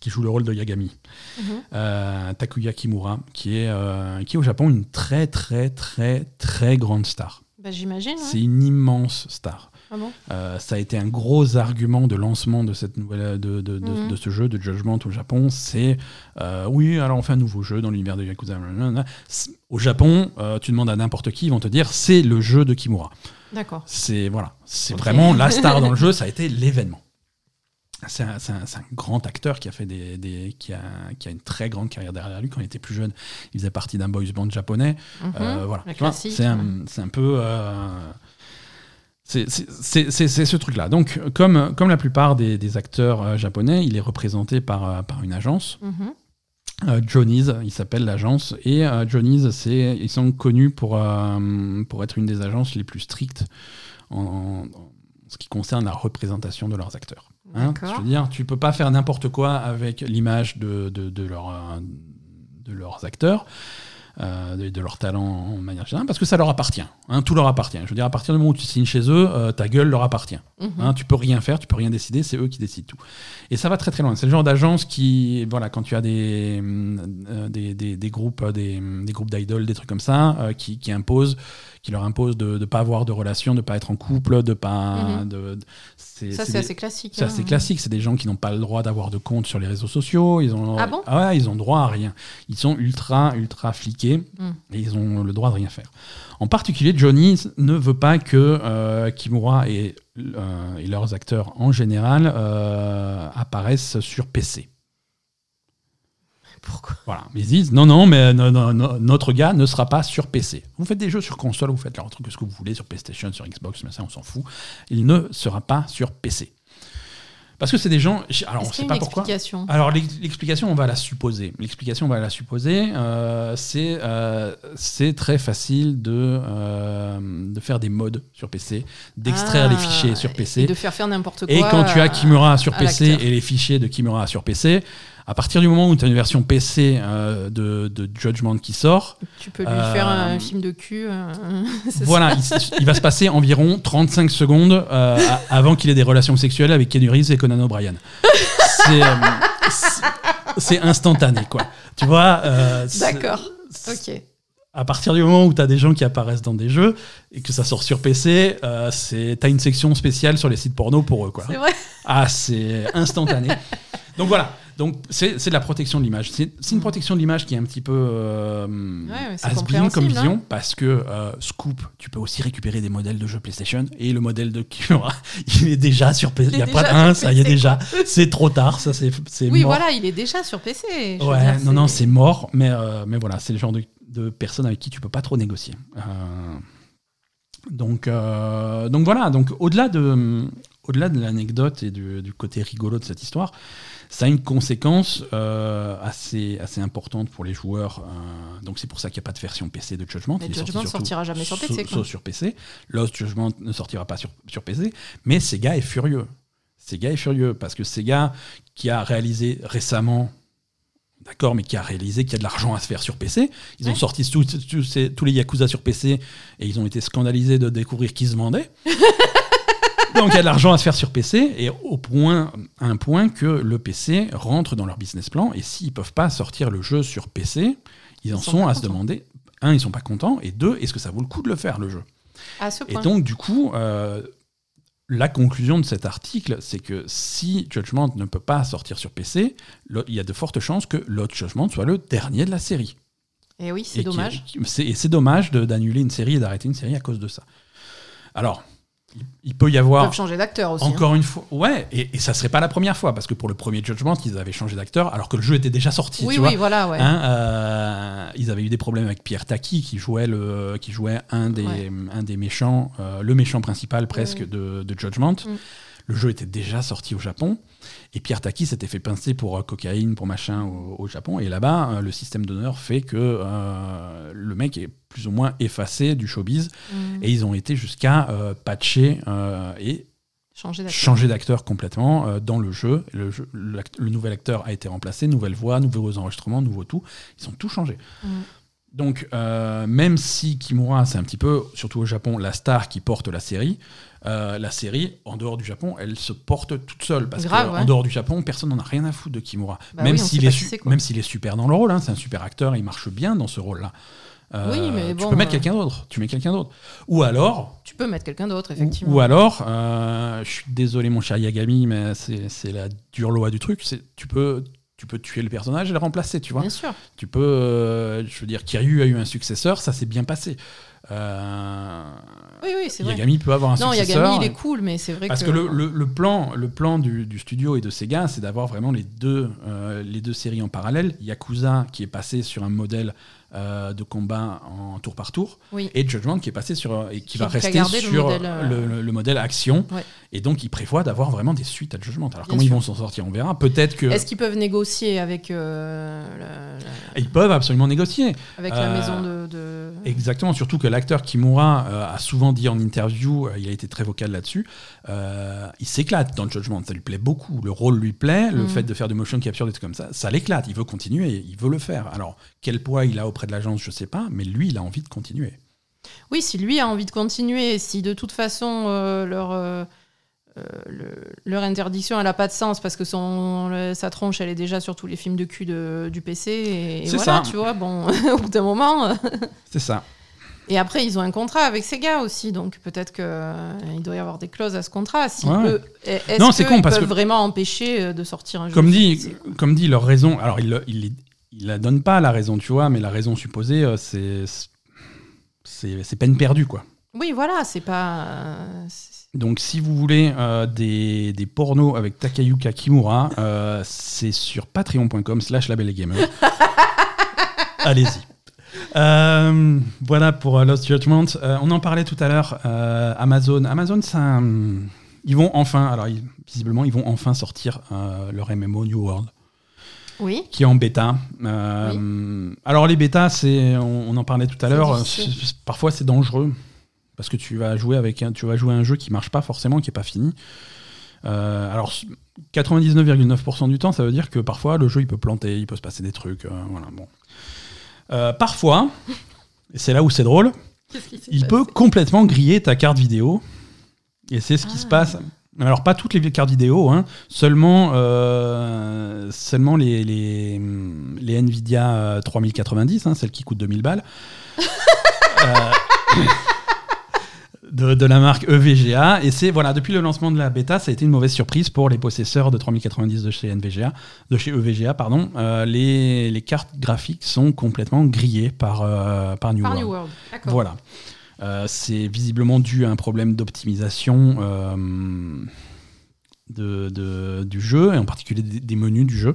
qui joue le rôle de Yagami, Mhm. euh, Takuya Kimura, qui est, euh, qui est au Japon une très très très très grande star. Bah, J'imagine. ouais. C'est une immense star. Ah bon? Euh, ça a été un gros argument de lancement de, cette nouvelle, de, de, de- Mhm. de ce jeu de Judgment au Japon. C'est oui, alors on fait un nouveau jeu dans l'univers de Yakuza. Au Japon, tu demandes à n'importe qui, ils vont te dire c'est le jeu de Kimura. D'accord. C'est voilà, c'est vraiment la star dans le (laughs) jeu. Ça a été l'événement. C'est un, grand acteur qui a fait des, des- qui, a, qui a une très grande carrière derrière lui. Quand il était plus jeune, il faisait partie d'un boys band japonais. Mhm. Euh, voilà. C'est un, peu. euh, c'est- ce truc-là. Donc, comme, comme la plupart des, des acteurs euh, japonais, il est représenté par, par une agence. Mhm. Johnny's, il s'appelle l'agence. Et Johnny's, c'est, ils sont connus pour, euh, pour être une des agences les plus strictes en, en- en ce qui concerne la représentation de leurs acteurs. Hein, je veux dire, tu peux pas faire n'importe quoi avec l'image de, de, de, leur, euh, de leurs acteurs, euh, de, de leur talent en manière générale, parce que ça leur appartient. hein, tout leur appartient. Je veux dire, à partir du moment où tu signes chez eux, euh, ta gueule leur appartient. Mhm. Hein, tu peux rien faire, tu peux rien décider, c'est eux qui décident tout. Et ça va très très loin. C'est le genre d'agence qui, voilà, quand tu as des, euh, des, des- des groupes, des, des groupes d'idoles, des trucs comme ça, qui, qui imposent, qui leur imposent de ne pas avoir de relation, de pas être en couple, de pas. Mhm. de, de- c'est- Ça, c'est c'est assez classique. c'est hein. assez classique. C'est des gens qui n'ont pas le droit d'avoir de compte sur les réseaux sociaux. Ils ont, Ah bon? ouais, ils ont droit à rien. Ils sont ultra, ultra fliqués Mm. et ils ont le droit de rien faire. En particulier, Johnny ne veut pas que euh, Kimura et, euh, et leurs acteurs en général euh, apparaissent sur PC. Pourquoi Voilà. Ils disent non, non, mais no- no- no- notre gars ne sera pas sur PC. Vous faites des jeux sur console, vous faites leur truc, ce que vous voulez, sur PlayStation, sur Xbox, mais ça, on s'en fout. Il ne sera pas sur PC. Parce que c'est des gens. Alors, on ne sait pas pourquoi. Alors l'ex- l'explication, on va la supposer. L'explication, on va la supposer. euh, c'est euh, c'est très facile de, euh, de faire des modes sur PC, d'extraire Ah, les fichiers sur Et PC. de faire faire n'importe quoi. Et quand tu as Kimura sur PC et les fichiers de Kimura sur PC, à partir du moment où tu as une version PC euh, de, de Judgment qui sort, Tu peux lui Euh, faire un film de cul. euh, (laughs) voilà, il, va se passer environ 35 secondes euh, avant qu'il ait des relations sexuelles avec Keanu Reeves et Conan O'Brien. C'est euh, instantané, quoi. Tu vois euh, D'accord. Ok. À partir du moment où tu as des gens qui apparaissent dans des jeux et que ça sort sur PC, euh, c'est t'as une section spéciale sur les sites porno pour eux, quoi. C'est vrai. Ah, c'est instantané. Donc voilà. Donc c'est de la protection de l'image. C'est une protection de l'image qui est un petit peu euh, comme vision hein. parce que euh, Scoop, tu peux aussi récupérer des modèles de jeux PlayStation et le modèle de (laughs) il est déjà sur PC. Il n'y a pas sur ça y est déjà. (laughs) C'est trop tard, ça c'est Oui, mort. voilà, il est déjà sur PC. Ouais, dire, non, non, c'est mort, mais, euh, mais voilà, c'est le genre de, de personne avec qui tu peux pas trop négocier. Euh, donc, donc voilà, donc au-delà de, au-delà de l'anecdote et du, du côté rigolo de cette histoire, ça a une conséquence euh, assez, assez importante pour les joueurs. euh, donc c'est pour ça qu'il n'y a pas de version PC de Judgment. Mais Judgment surtout sortira jamais sur PC, Sauf, quoi. sauf sur PC. Lost Judgment ne sortira pas sur, sur PC. Mais Sega est furieux. Sega est furieux parce que Sega, qui a réalisé récemment d'accord, mais qui a réalisé qu'il y a de l'argent à se faire sur PC. Ils ont sorti tous, tous ces- tous les Yakuza sur PC et ils ont été scandalisés de découvrir qu'ils se vendaient. (laughs) Donc il y a de l'argent à se faire sur PC et au point, à un point que le PC rentre dans leur business plan et s'ils peuvent pas sortir le jeu sur PC, ils en sont à se demander, un, ils sont pas contents et deux, est-ce que ça vaut le coup de le faire le jeu? À ce et donc, du coup, euh, la conclusion de cet article, c'est que si Judgment ne peut pas sortir sur PC, il y a de fortes chances que Lost Judgment soit le dernier de la série. Et oui, c'est dommage. Et c'est dommage d'annuler une série et d'arrêter une série à cause de ça. Alors, il, il peut y Ils avoir peuvent changer d'acteur aussi. hein. encore une fois, ouais, et, et ça serait pas la première fois parce que pour le premier Judgment, ils avaient changé d'acteur alors que le jeu était déjà sorti. Oui, tu oui, vois. voilà, ouais. Hein, euh, ils avaient eu des problèmes avec Pierre Taki qui jouait, le, qui jouait un, des, Ouais. un des méchants, euh, le méchant principal presque de Judgment. Mm. Le jeu était déjà sorti au Japon et Pierre Taki s'était fait pincer pour euh, cocaïne, pour machin au, au Japon. Et là-bas, euh, le système d'honneur fait que euh, le mec est plus ou moins effacé du showbiz Mm. et ils ont été jusqu'à patcher et Changer d'acteur. complètement euh, dans le jeu. Le, jeu- l'act- le nouvel acteur a été remplacé, nouvelle voix, nouveaux enregistrements, nouveau tout. Ils ont tout changé. Mm. Donc, euh, même si Kimura, c'est un petit peu, surtout au Japon, la star qui porte la série, euh, la série, en dehors du Japon, elle se porte toute seule. Parce Grave, qu'en ouais. dehors du Japon, personne n'en a rien à foutre de Kimura. Bah même oui, s'il est, su- super dans le rôle, hein, c'est un super acteur, il marche bien dans ce rôle-là. Euh, Oui, mais tu peux mettre euh, quelqu'un d'autre. Tu mets quelqu'un d'autre. Ou alors, Tu peux mettre quelqu'un d'autre, effectivement. ou alors, euh, je suis désolé mon cher Yagami, mais c'est la dure loi du truc. Tu peux, tu peux tuer le personnage et le remplacer, tu vois. Bien sûr. Tu peux, euh, je veux dire, Kiryu a eu un successeur, ça s'est bien passé. Euh, Oui, oui, c'est vrai. Yagami peut avoir un Non, successeur. Yagami, il est cool, mais c'est vrai Parce que le, le- le plan, le plan du, du studio et de Sega, c'est d'avoir vraiment les deux, euh, les deux séries en parallèle. Yakuza, qui est passé sur un modèle euh, de combat en tour par tour, Oui. et Judgment, qui est passé sur et qui, Qui- va rester le sur modèle, euh, le, le- le modèle action. Ouais. Et donc, ils prévoient d'avoir vraiment des suites à Judgment. Alors, Bien comment ils vont s'en sortir, on verra. Peut-être que Est-ce qu'ils peuvent négocier avec, euh, la, la- ils peuvent absolument négocier. avec la Euh, maison de. de- Exactement, surtout que l'acteur Kimura euh, a souvent dit en interview, euh, il a été très vocal là-dessus, euh, il s'éclate dans Judgment, ça lui plaît beaucoup, le rôle lui plaît, le Mm. fait de faire de motion capture, des trucs comme ça, ça l'éclate, il veut continuer, il veut le faire. Alors, quel poids il a auprès de l'agence, je sais pas, mais lui, il a envie de continuer. Oui, si lui a envie de continuer, si de toute façon euh, leur, euh, le- leur interdiction elle n'a pas de sens parce que son, le- sa tronche elle est déjà sur tous les films de cul de- du PC et, voilà, ça. tu vois, bon, (laughs) au bout d'un moment. C'est ça. Et après, ils ont un contrat avec ces gars aussi, donc peut-être qu'il doit y avoir des clauses à ce contrat. Si Ouais, ouais. eux- est-ce Non, c'est con, ils parce peuvent que- vraiment empêcher euh, de sortir un jeu Comme dit, comme dit, leur raison. Alors, il, le- il, il la donne pas la raison, tu vois, mais la raison supposée, euh, c'est c'est c'est peine perdue, quoi. Oui, voilà, c'est pas. euh, c'est- Donc, si vous voulez euh, des, des pornos avec Takayuka Kimura, euh, c'est sur patreon.com/slash label et gamer. (laughs) Allez-y. Voilà pour euh, Lost Judgment. Euh, on en parlait tout à l'heure. euh, Amazon, Amazon, ça, ils vont enfin, alors ils- visiblement, ils vont enfin sortir leur MMO New World, Oui. qui est en bêta. Euh, Alors les bêtas, c'est, on, on en parlait tout à l'heure. Parfois, c'est dangereux parce que tu vas jouer avec, un, tu vas jouer à un jeu qui marche pas forcément, qui est pas fini. Euh, alors 99,9% du temps, ça veut dire que parfois le jeu il peut planter, il peut se passer des trucs. euh, voilà, bon. Parfois, et c'est là où c'est drôle, il peut complètement griller ta carte vidéo. Et c'est ce qui Ah. se passe. Alors, pas toutes les cartes vidéo, hein, seulement, euh, seulement les, les, les Nvidia euh, 3090, hein, celles qui coûtent 2000 balles. (laughs) Euh, de, de la marque EVGA. Et c'est, voilà, depuis le lancement de la bêta, ça a été une mauvaise surprise pour les possesseurs de 3090 de chez NVGA, de chez EVGA, pardon. Euh, les, les cartes graphiques sont complètement grillées par, euh, par New Par World. New World. D'accord. Voilà. Euh, c'est visiblement dû à un problème d'optimisation de, de- du jeu, et en particulier des, des menus du jeu.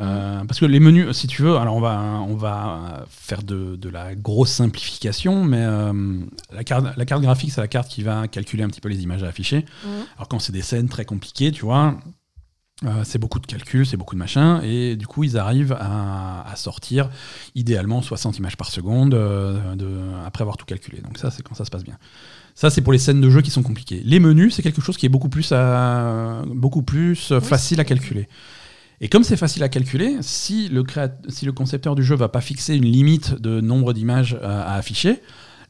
Euh, parce que les menus, si tu veux, alors on va, on va faire de, de la grosse simplification, mais euh, la, carte, la carte graphique, c'est la carte qui va calculer un petit peu les images à afficher. Mhm. Alors quand c'est des scènes très compliquées, tu vois, euh, c'est beaucoup de calculs, c'est beaucoup de machin, et du coup ils arrivent à, à sortir idéalement 60 images par seconde euh, de- après avoir tout calculé. Donc ça c'est quand ça se passe bien. Ça c'est pour les scènes de jeu qui sont compliquées. Les menus c'est quelque chose qui est beaucoup plus, à- beaucoup plus Oui, facile à calculer. Et comme c'est facile à calculer, si le, si le concepteur du jeu va pas fixer une limite de nombre d'images euh, à afficher,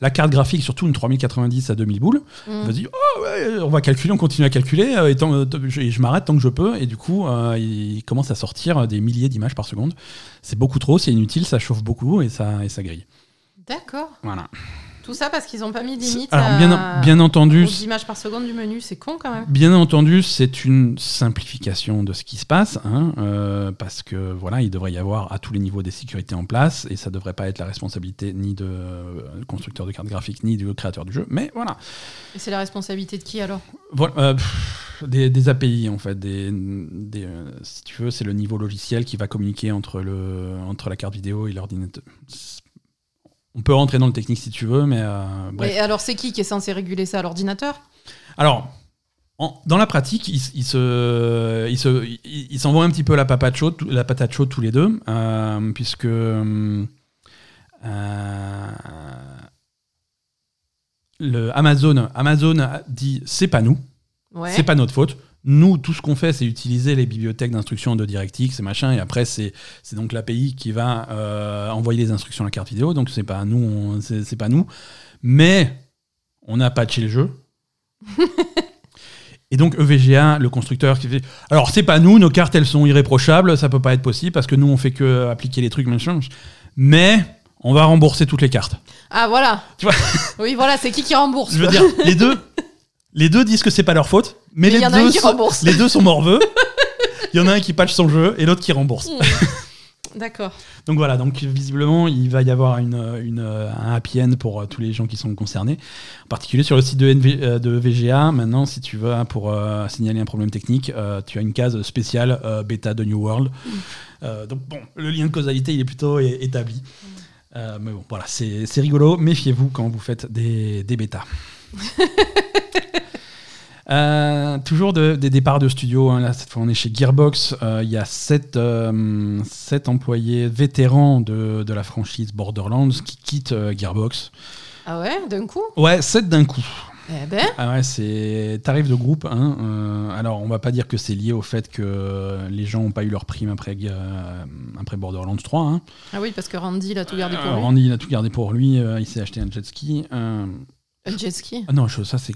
la carte graphique, surtout une 3090 à 2000 boules, Mhm. Vas-y, oh ouais, on va calculer, on continue à calculer, euh, et tant- euh, je, je m'arrête tant que je peux, et du coup, euh, il commence à sortir des milliers d'images par seconde. C'est beaucoup trop, c'est inutile, ça chauffe beaucoup et ça, et ça grille. D'accord. Voilà. Tout ça parce qu'ils n'ont pas mis de limite Alors, à- bien, bien entendu, images par seconde du menu. C'est con quand même. bien entendu, c'est une simplification de ce qui se passe, hein, euh, parce que voilà, il devrait y avoir à tous les niveaux des sécurités en place, et ça devrait pas être la responsabilité ni de euh, constructeur de cartes graphiques ni du créateur du jeu. Mais voilà, Et c'est la responsabilité de qui alors? Voilà, euh, pff, des, des API en fait, des, des, euh, si tu veux, c'est le niveau logiciel qui va communiquer entre, le, entre la carte vidéo et l'ordinateur. On peut rentrer dans le technique si tu veux, mais euh, bref. Et alors c'est qui qui est censé réguler ça L'ordinateur? Alors, en- dans la pratique, ils, ils se, ils se, ils, ils s'envoient un petit peu la patate chaude, la patate chaude tous les deux, euh, puisque euh, le Amazon, Amazon dit c'est pas nous. Ouais. C'est pas notre faute. Nous, tout ce qu'on fait, c'est utiliser les bibliothèques d'instructions de DirectX, ces machins, et après, c'est c'est donc l'API qui va euh, envoyer les instructions à la carte vidéo, donc c'est pas nous, c'est pas nous. Mais on a patché le jeu. (laughs) et donc EVGA, le constructeur, qui fait Alors, c'est pas nous, nos cartes, elles sont irréprochables, ça peut pas être possible, parce que nous, on fait que appliquer les trucs, machin. Mais on va rembourser toutes les cartes. Ah voilà. Tu vois Oui voilà, c'est qui qui rembourse Je veux dire, les deux, (laughs) les deux disent que c'est pas leur faute, mais, les, y en a un deux qui sont, rembourse. les deux sont morveux. (laughs) Il y en a un qui patch son jeu et l'autre qui rembourse. (laughs) D'accord. Donc voilà, donc visiblement, il va y avoir une, une, un happy end pour euh, tous les gens qui sont concernés. En particulier sur le site de, NV, euh, de VGA, maintenant, si tu veux, hein, pour euh, signaler un problème technique, tu as une case spéciale bêta de New World. Euh, donc bon, le lien de causalité, il est plutôt établi. Euh, mais bon, voilà, c'est c'est rigolo. Méfiez-vous quand vous faites des, des bêtas. (laughs) Euh, toujours de- des départs de studio. hein. Là, cette fois, on est chez Gearbox. Euh, Il y a sept, euh, sept employés vétérans de, de la franchise Borderlands qui quittent euh, Gearbox. Ah ouais, d'un coup? Ouais, sept d'un coup. Eh ben, Ah ouais, c'est tarif de groupe. hein, euh, alors, on va pas dire que c'est lié au fait que les gens n'ont pas eu leur prime après, euh, après Borderlands 3. hein. ah oui, parce que Randy, il a tout gardé pour Euh, lui. Randy, il a tout gardé pour lui. il s'est acheté un jet ski. Un jet ski? Ah non, je- ça, c'est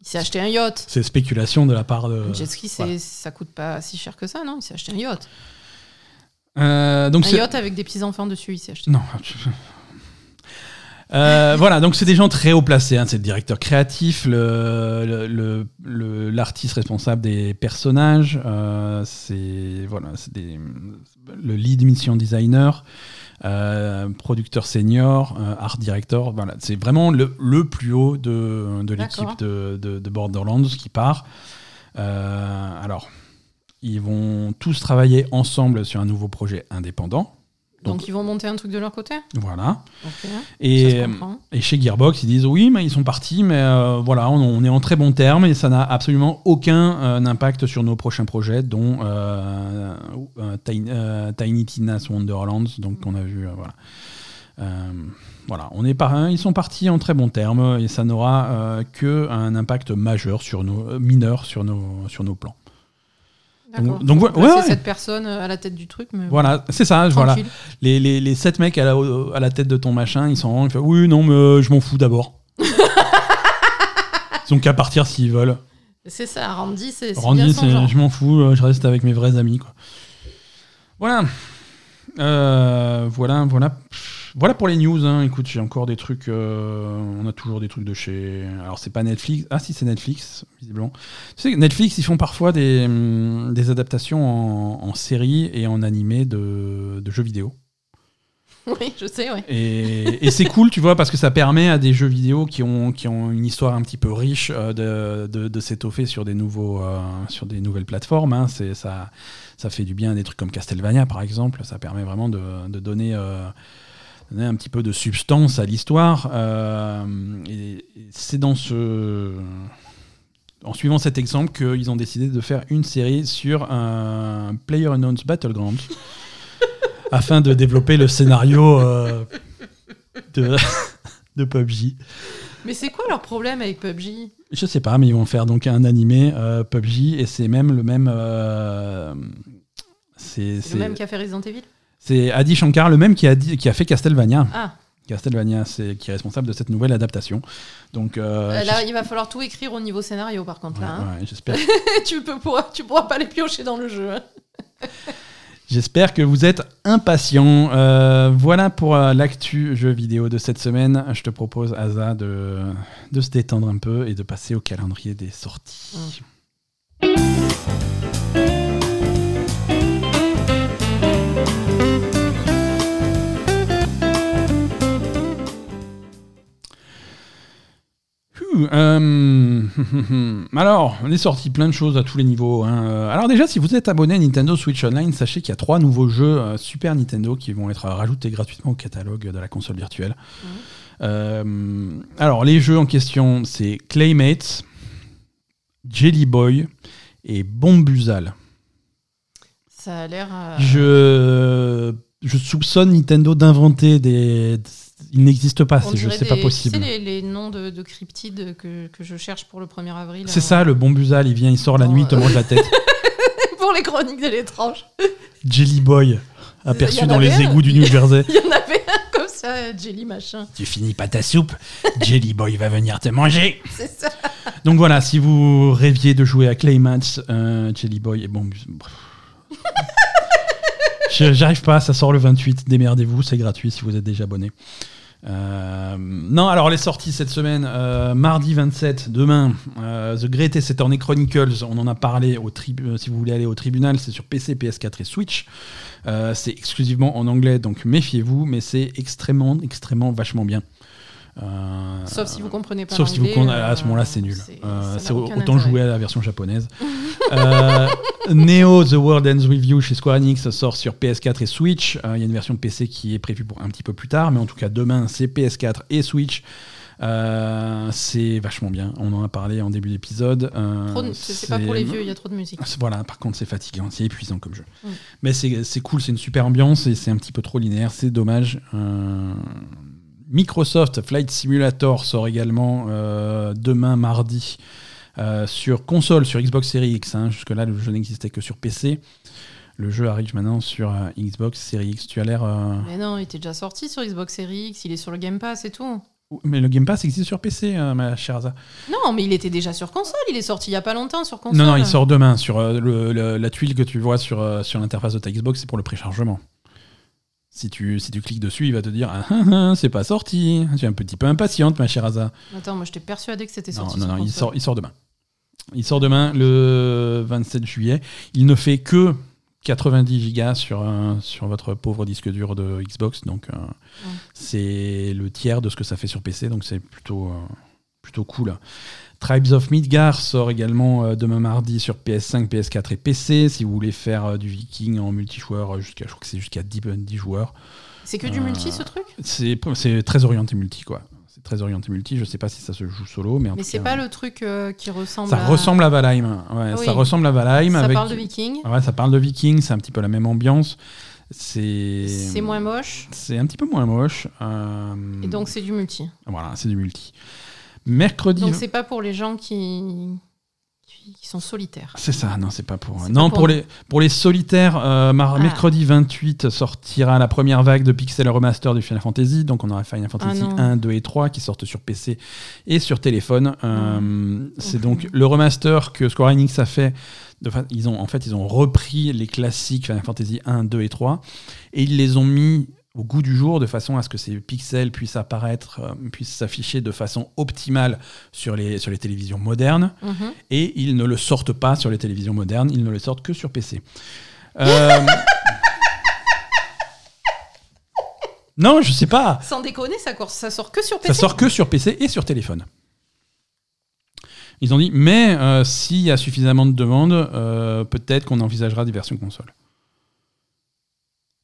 Il s'est acheté un yacht. c'est spéculation de la part de. Un jet ski, voilà. ça coûte pas si cher que ça, non? Il s'est acheté un yacht. Euh, donc Un yacht avec des petits enfants dessus, il s'est acheté. Non. Euh, (laughs) voilà, donc c'est des gens très haut placés. hein. C'est le directeur créatif, le- le- le- le- l'artiste responsable des personnages, euh, c'est voilà, des- le lead mission designer, euh, producteur senior, euh, art director. Voilà, c'est vraiment le, le plus haut de, de l'équipe D'accord. de, de- de Borderlands qui part. Euh, alors, ils vont tous travailler ensemble sur un nouveau projet indépendant. Donc, Donc- ils vont monter un truc de leur côté Voilà. Et, et chez Gearbox, ils disent oui, mais ils sont partis, mais euh, voilà, on, on est en très bon terme et ça n'a absolument aucun euh, impact sur nos prochains projets, dont euh, Tiny, Tiny Tina's Wonderlands, donc on a vu, voilà. Voilà, on est par, ils sont partis en très bon terme et ça n'aura euh, que un impact majeur sur nos mineur sur nos sur nos plans. Donc, ouais, Là, c'est ouais, ouais. cette personne euh, à la tête du truc, mais Voilà, c'est ça, voilà. tranquille. Les, les, les sept mecs à la, à la tête de ton machin, ils sont ils font, oui, non, mais euh, je m'en fous d'abord. (laughs) ils ont qu'à partir s'ils veulent. C'est ça, Randy, c'est Randy, c'est- je m'en fous, euh, je reste avec mes vrais amis. Quoi. Voilà. Euh, voilà, voilà. Voilà pour les news. hein. Écoute, j'ai encore des trucs. euh, on a toujours des trucs de chez. Alors, c'est pas Netflix. Ah, si, c'est Netflix, visiblement. Tu sais, Netflix, ils font parfois des, hum, des adaptations en, en série et en animé de, de jeux vidéo. (laughs) Oui, je sais, ouais. Et, et c'est cool, tu vois, parce que ça permet à des jeux vidéo qui ont, qui ont une histoire un petit peu riche euh, de, de, de s'étoffer sur des nouveaux, euh, sur des nouvelles plateformes. hein. C'est ça, ça fait du bien à des trucs comme Castlevania, par exemple. Ça permet vraiment de, donner, donner un petit peu de substance à l'histoire. Euh, et et c'est dans ce, en suivant cet exemple qu'ils ont décidé de faire une série sur un PlayerUnknown's Battlegrounds (laughs) afin de développer le scénario euh, de, (laughs) de PUBG. Mais c'est quoi leur problème avec PUBG Je sais pas, mais ils vont faire donc un animé euh, PUBG et c'est même le même. euh, c'est le même qui a fait Resident Evil? C'est Adi Shankar, le même qui a, dit- qui a fait Castlevania. Ah, Castlevania, c'est qui est responsable de cette nouvelle adaptation. Donc euh, euh, là, il va falloir tout écrire au niveau scénario, par contre, ouais, hein. ouais, j'espère (laughs) tu, peux, pourras, tu pourras pas les piocher dans le jeu. (laughs) J'espère que vous êtes impatients. Euh, voilà pour l'actu jeu vidéo de cette semaine. Je te propose, Asa, de, de se détendre un peu et de passer au calendrier des sorties. Ouh, euh, (laughs) alors, on est sorti plein de choses à tous les niveaux. hein. Euh, Alors déjà, si vous êtes abonné à Nintendo Switch Online, sachez qu'il y a trois nouveaux jeux euh, Super Nintendo qui vont être rajoutés gratuitement au catalogue de la console virtuelle. Euh, alors, les jeux en question, c'est Claymates, Jelly Boy et Bombusal. Ça a l'air. euh, Je, je soupçonne Nintendo d'inventer des... Il n'existe pas c'est pas possible. Tu sais, les, les noms de, de cryptides que, que je cherche pour le 1er avril. C'est euh, ça, le Bombusal, il vient, il sort la Bon, nuit, il te euh, mange la tête. (laughs) pour les chroniques de l'étrange. Jelly Boy, y aperçu dans les un. égouts du New Jersey. (laughs) Il y en avait un comme ça, euh, Jelly machin. Tu finis pas ta soupe, Jelly Boy va venir te manger. C'est ça. Donc voilà, si vous rêviez de jouer à Claymats, euh, Jelly Boy et bon. (laughs) J'arrive pas, ça sort le 28. Démerdez-vous, c'est gratuit si vous êtes déjà abonné. Euh, non, alors les sorties cette semaine, euh, mardi 27, demain, euh, The Greatest Attorney Chronicles, on en a parlé au euh, si vous voulez aller au tribunal, c'est sur PC, PS4 et Switch. C'est exclusivement en anglais, donc méfiez-vous, mais c'est extrêmement, extrêmement vachement bien. Euh, Sauf si vous comprenez pas Sauf si vous comprenez, à ce euh, moment-là, c'est nul. c'est- Euh, autant jouer à la version japonaise. (laughs) Neo The World Ends With You chez Square Enix sort sur PS4 et Switch. Il y a une version PC qui est prévue pour un petit peu plus tard, mais en tout cas demain c'est PS4 et Switch. Euh, c'est vachement bien. On en a parlé en début d'épisode. Euh, C'est pas pour les vieux, il y a trop de musique. Voilà, par contre, c'est fatigant, c'est épuisant comme jeu. Mm. Mais c'est c'est cool, c'est une super ambiance et c'est un petit peu trop linéaire, c'est dommage. Euh, Microsoft Flight Simulator sort également euh, demain mardi euh, sur console, sur Xbox Series X. hein. Jusque-là, le jeu n'existait que sur PC. Le jeu arrive maintenant sur euh, Xbox Series X. Tu as l'air. Mais non, il était déjà sorti sur Xbox Series X, il est sur le Game Pass et tout. Mais le Game Pass existe sur PC, euh, ma chère Asa. Non, mais il était déjà sur console, il est sorti il y a pas longtemps sur console. Non, non, il sort demain. Sur euh, le- le- la tuile que tu vois sur, euh, sur l'interface de ta Xbox, c'est pour le préchargement. Si tu, si tu cliques dessus, il va te dire ah, ah, ah, c'est pas sorti. Tu es un petit peu impatiente, ma chère Asa. Attends, moi j'étais persuadé que c'était Non, sorti non, sur non, il sort, il sort demain. Il sort demain, le 27 juillet. Il ne fait que 90 gigas sur, un- sur votre pauvre disque dur de Xbox. Donc, euh, c'est le tiers de ce que ça fait sur PC. Donc, c'est plutôt, euh, plutôt cool. Tribes of Midgar sort également euh, demain mardi sur PS5, PS4 et PC. Si vous voulez faire euh, du Viking en multijoueur, euh, jusqu'à, je crois que c'est jusqu'à 10, 10 joueurs. C'est que du multi ce truc? C'est, très orienté multi, quoi. C'est très orienté multi. Je sais pas si ça se joue solo, mais en Mais c'est pas le truc euh, qui ressemble ça à... ressemble à Valheim. Ouais, Ah oui. Ça ressemble à Valheim. Ça avec... parle de Viking, Ouais, ça parle de Viking. C'est un petit peu la même ambiance. C'est. c'est moins moche, C'est un petit peu moins moche. euh, et donc c'est du multi. Voilà, c'est du multi. Mercredi. Donc c'est pas pour les gens qui, sont solitaires. C'est ça, non, c'est pas pour. C'est Non, pas pour les, pour les solitaires, euh, mar- Ah. mercredi 28 sortira la première vague de Pixel Remaster du Final Fantasy. Donc, on aura Final Fantasy Ah non. 1, 2 et 3 qui sortent sur PC et sur téléphone. Euh, c'est Ok. donc le remaster que Square Enix a fait. De fa- ils ont, en fait, ils ont repris les classiques Final Fantasy 1, 2 et 3 et ils les ont mis au goût du jour de façon à ce que ces pixels puissent apparaître, euh, puissent s'afficher de façon optimale sur les, sur les télévisions modernes Mhm. et ils ne le sortent pas sur les télévisions modernes, ils ne le sortent que sur PC. Euh, (laughs) non, je sais pas. Sans déconner, ça, ça sort que sur Ça PC. sort que sur PC et sur téléphone. Ils ont dit, mais euh, s'il y a suffisamment de demandes, peut-être qu'on envisagera des versions console.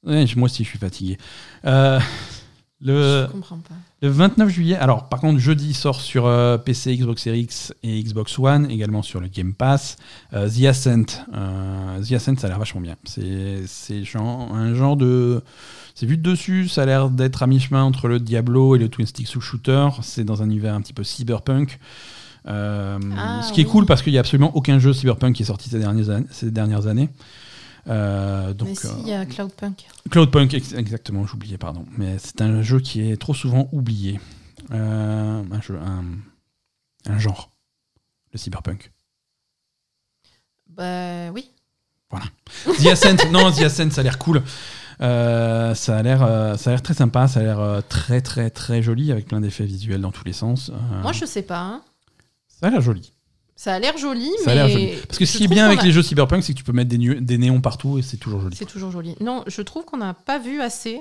Ouais, moi aussi, je suis fatigué. Euh, le, Je comprends pas. le 29 juillet, alors par contre, jeudi sort sur euh, PC, Xbox Series X et Xbox One, également sur le Game Pass. Euh, The Ascent. The Ascent, ça a l'air vachement bien. C'est genre- un genre de. C'est vu de dessus, ça a l'air d'être à mi-chemin entre le Diablo et le Twin Stick Shooter. C'est dans un univers un petit peu cyberpunk. Ah, ce qui est cool parce qu'il n'y a absolument aucun jeu cyberpunk qui est sorti ces dernières années. Ces dernières années. Euh, donc, Mais si, euh, il y a Cloudpunk. Cloudpunk, ex- exactement, j'oubliais, pardon. Mais c'est un jeu qui est trop souvent oublié. Euh, un jeu, un, un genre, le cyberpunk. Bah oui. The Ascent, (laughs) non, The Ascent, ça a l'air cool. Euh, ça a l'air, euh, ça a l'air très sympa, ça a l'air euh, très très très joli avec plein d'effets visuels dans tous les sens. Euh, Moi, je sais pas. hein. Ça a l'air joli. Ça a l'air joli, Ça mais. joli. Parce que ce qui est bien avec a- les jeux cyberpunk, c'est que tu peux mettre des, néons partout et c'est toujours joli. C'est toujours joli. Non, je trouve qu'on n'a pas vu assez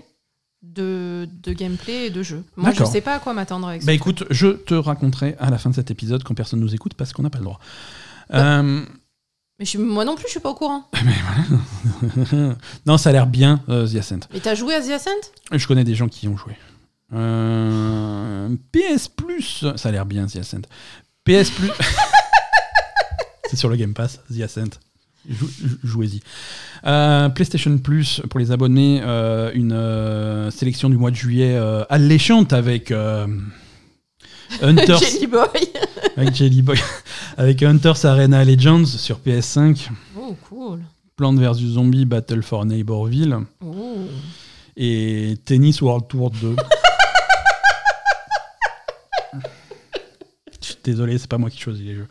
de, de gameplay et de jeu. Moi, je D'accord. sais pas à quoi m'attendre avec ça. Bah écoute, je te raconterai à la fin de cet épisode quand personne nous écoute parce qu'on n'a pas le droit. Euh, Mais je suis- moi non plus, je suis pas au courant. (laughs) (laughs) non, ça a l'air bien, euh, The Ascent. Mais t'as joué à The Ascent Je connais des gens qui y ont joué. Euh, PS Plus, ça a l'air bien, The Ascent. PS Plus. (laughs) C'est sur le Game Pass, The Ascent. Jou- jou- Jouez-y. Euh, PlayStation Plus, pour les abonnés, euh, une euh, sélection du mois de juillet alléchante avec Hunters, (laughs) Jelly Boy. avec Jelly Boy, avec Hunters Arena Legends sur PS5, Oh, cool. Plants vs Zombie Battle for Neighborville Oh. et Tennis World Tour 2. (laughs) Je suis désolé, c'est pas moi qui choisis les jeux.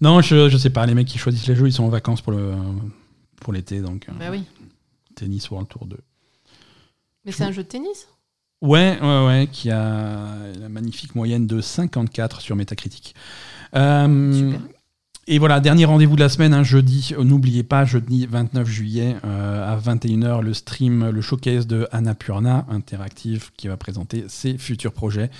Non, je, je sais pas, les mecs qui choisissent les jeux, ils sont en vacances pour le pour l'été, donc euh, Bah oui. Tennis World Tour 2. Mais c'est un jeu de tennis? Ouais, ouais, ouais, qui a la magnifique moyenne de 54 sur Metacritic. Euh, Super. et voilà, dernier rendez-vous de la semaine, hein, jeudi. Euh, N'oubliez pas, jeudi 29 juillet euh, à 21h, le stream, le showcase de Annapurna Interactive qui va présenter ses futurs projets.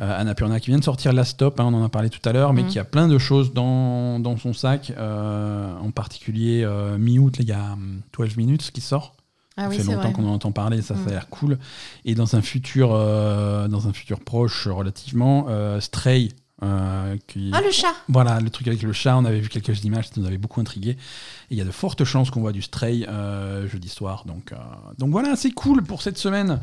Euh, Annapurna qui vient de sortir Last Stop, hein, on en a parlé tout à l'heure, mais Mhm. qui a plein de choses dans, dans son sac. euh, en particulier, euh, mi-août, il y a hum, 12 minutes qui sort. Ah Ça oui, fait longtemps qu'on en entend parler, ça, ça a l'air cool. Et dans un futur, euh, dans un futur proche relativement, Stray, euh, qui... Ah, le chat Voilà, le truc avec le chat, on avait vu quelques images, ça nous avait beaucoup intrigué. Il y a de fortes chances qu'on voit du Stray euh, jeudi soir. Donc, euh, donc voilà, c'est cool pour cette semaine.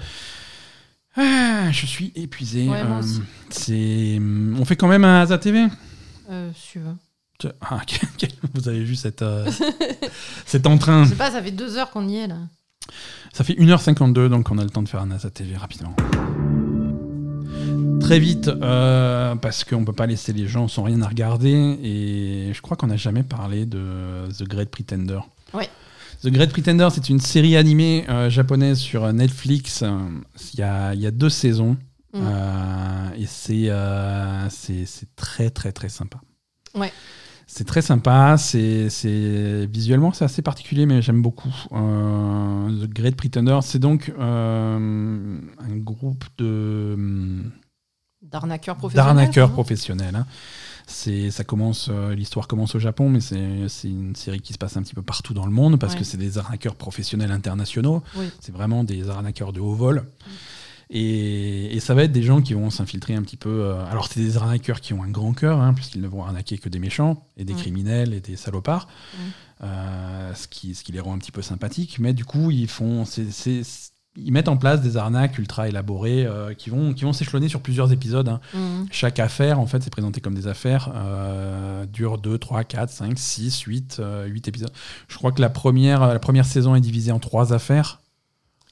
Ah, je suis épuisé. Ouais, moi Euh, aussi. c'est, on fait quand même un Asa TV. Euh, si tu veux. Tu- Ah, (laughs) quel- vous avez vu cette, euh, cet entrain. Je sais pas, ça fait deux heures qu'on y est là. Ça fait 1h52, donc on a le temps de faire un Asa TV rapidement. Très vite, euh, parce qu'on peut pas laisser les gens sans rien à regarder. Et je crois qu'on n'a jamais parlé de The Great Pretender. Ouais. The Great Pretender, c'est une série animée euh, japonaise sur Netflix. Euh, Il y a, il y a deux saisons. Mm. Euh, et c'est très, très, très sympa. Ouais. C'est très sympa, c'est visuellement c'est assez particulier, mais j'aime beaucoup. Euh, The Great Pretender, c'est donc euh, un groupe de D'arnaqueurs professionnels. hein. professionnels. hein. C'est ça commence, euh, l'histoire commence au Japon, mais c'est une série qui se passe un petit peu partout dans le monde parce Ouais. que c'est des arnaqueurs professionnels internationaux. Oui. C'est vraiment des arnaqueurs de haut vol. Et, et ça va être des gens qui vont s'infiltrer un petit peu. euh, alors, c'est des arnaqueurs qui ont un grand cœur, hein, puisqu'ils ne vont arnaquer que des méchants, et des Mm. criminels, et des salopards, Mm. euh, ce, qui, ce qui les rend un petit peu sympathiques. Mais du coup, ils, font, ils mettent en place des arnaques ultra élaborées euh, qui vont, qui vont s'échelonner sur plusieurs épisodes. hein. Mhm. Chaque affaire, en fait, c'est présenté comme des affaires, euh, dure 2, 3, 4, 5, 6, 8, 8 épisodes. Je crois que la première, la première saison est divisée en trois affaires.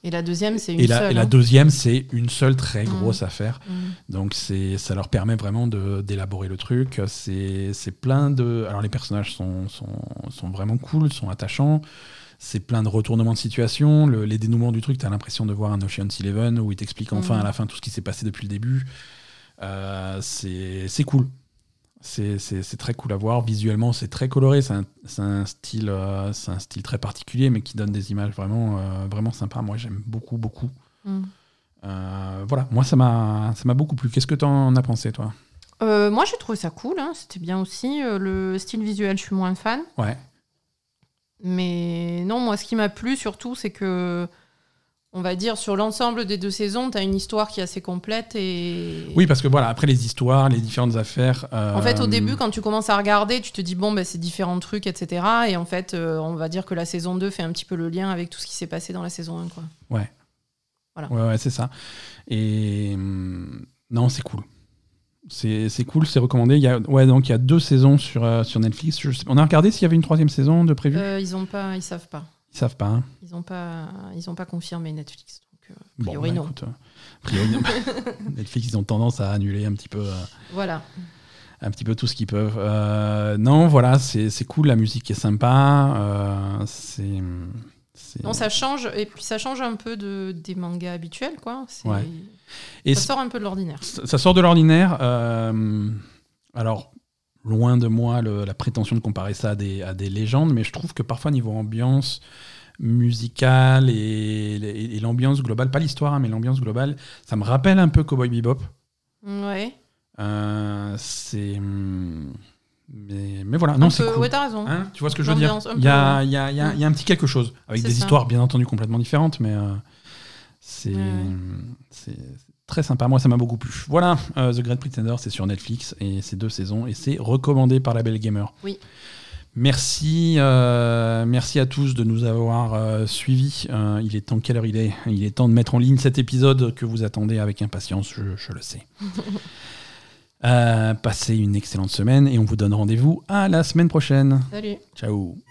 Et la deuxième, c'est une Et la, seule. et la hein. deuxième, c'est une seule très Mhm. grosse affaire. Mhm. Donc c'est, ça leur permet vraiment de, d'élaborer le truc. C'est, c'est plein de... Alors les personnages sont, sont, sont vraiment cool, sont attachants. C'est plein de retournements de situation. Le- les dénouements du truc, tu as l'impression de voir un Ocean's Eleven où il t'explique enfin Mhm. à la fin tout ce qui s'est passé depuis le début. Euh, c'est, cool. C'est, très cool à voir. Visuellement, c'est très coloré. C'est un, un style, euh, un style très particulier, mais qui donne des images vraiment, euh, vraiment sympas. Moi, j'aime beaucoup, beaucoup. Mhm. Euh, voilà, moi ça m'a beaucoup plu. Qu'est-ce que t'en as pensé toi? Euh, moi, j'ai trouvé ça cool. hein. C'était bien aussi. Le style visuel, je suis moins fan. Ouais. Mais non, moi, ce qui m'a plu surtout, c'est que, on va dire, sur l'ensemble des deux saisons, tu as une histoire qui est assez complète. Et... Oui, parce que voilà, après les histoires, les différentes affaires. En fait, au euh, début, quand tu commences à regarder, tu te dis, bon, bah, c'est différents trucs, etc. Et en fait, euh, on va dire que la saison 2 fait un petit peu le lien avec tout ce qui s'est passé dans la saison 1. Quoi. Ouais. Voilà. Ouais, ouais, c'est ça. Et hum, non, c'est cool. C'est cool, c'est recommandé. Il y a, ouais, donc il y a deux saisons sur, euh, sur Netflix. Je sais- on a regardé s'il y avait une troisième saison de prévu? Euh, ils ont pas, ils savent pas. Ils savent pas. hein. Ils ont pas, ils ont pas confirmé Netflix. Donc, euh, a Bon, priori, bah, non. écoute, priori. (laughs) Netflix, ils ont tendance à annuler un petit peu. Voilà. un petit peu tout ce qu'ils peuvent. Non, voilà, c'est cool, la musique est sympa. c'est. Non, ça change, et puis ça change un peu de, des mangas habituels, quoi. Ouais. Et ça sort un peu de l'ordinaire. ça ça sort de l'ordinaire. euh, alors, loin de moi le- la prétention de comparer ça à des, à des légendes, mais je trouve que parfois, niveau ambiance musicale et, et- et l'ambiance globale, pas l'histoire, hein, mais l'ambiance globale, ça me rappelle un peu Cowboy Bebop. Ouais. Euh, c'est. Mais, mais voilà, non, c'est cool. Ouais, t'as raison. Hein, tu vois ce que je veux dire? Il y a, peu, il y, a, il y a- il y a un petit quelque chose, avec des histoires bien entendu complètement différentes, mais euh, c'est Ouais. très sympa. Moi, ça m'a beaucoup plu. Voilà, euh, The Great Pretender, c'est sur Netflix, et c'est deux saisons, et c'est recommandé par la Belle Gamer. Oui. Merci, euh, merci à tous de nous avoir euh, suivis. Euh, il est temps, quelle heure il est? Il est temps de mettre en ligne cet épisode que vous attendez avec impatience, je, je le sais. (laughs) Passez une excellente semaine et on vous donne rendez-vous à la semaine prochaine. Salut. Ciao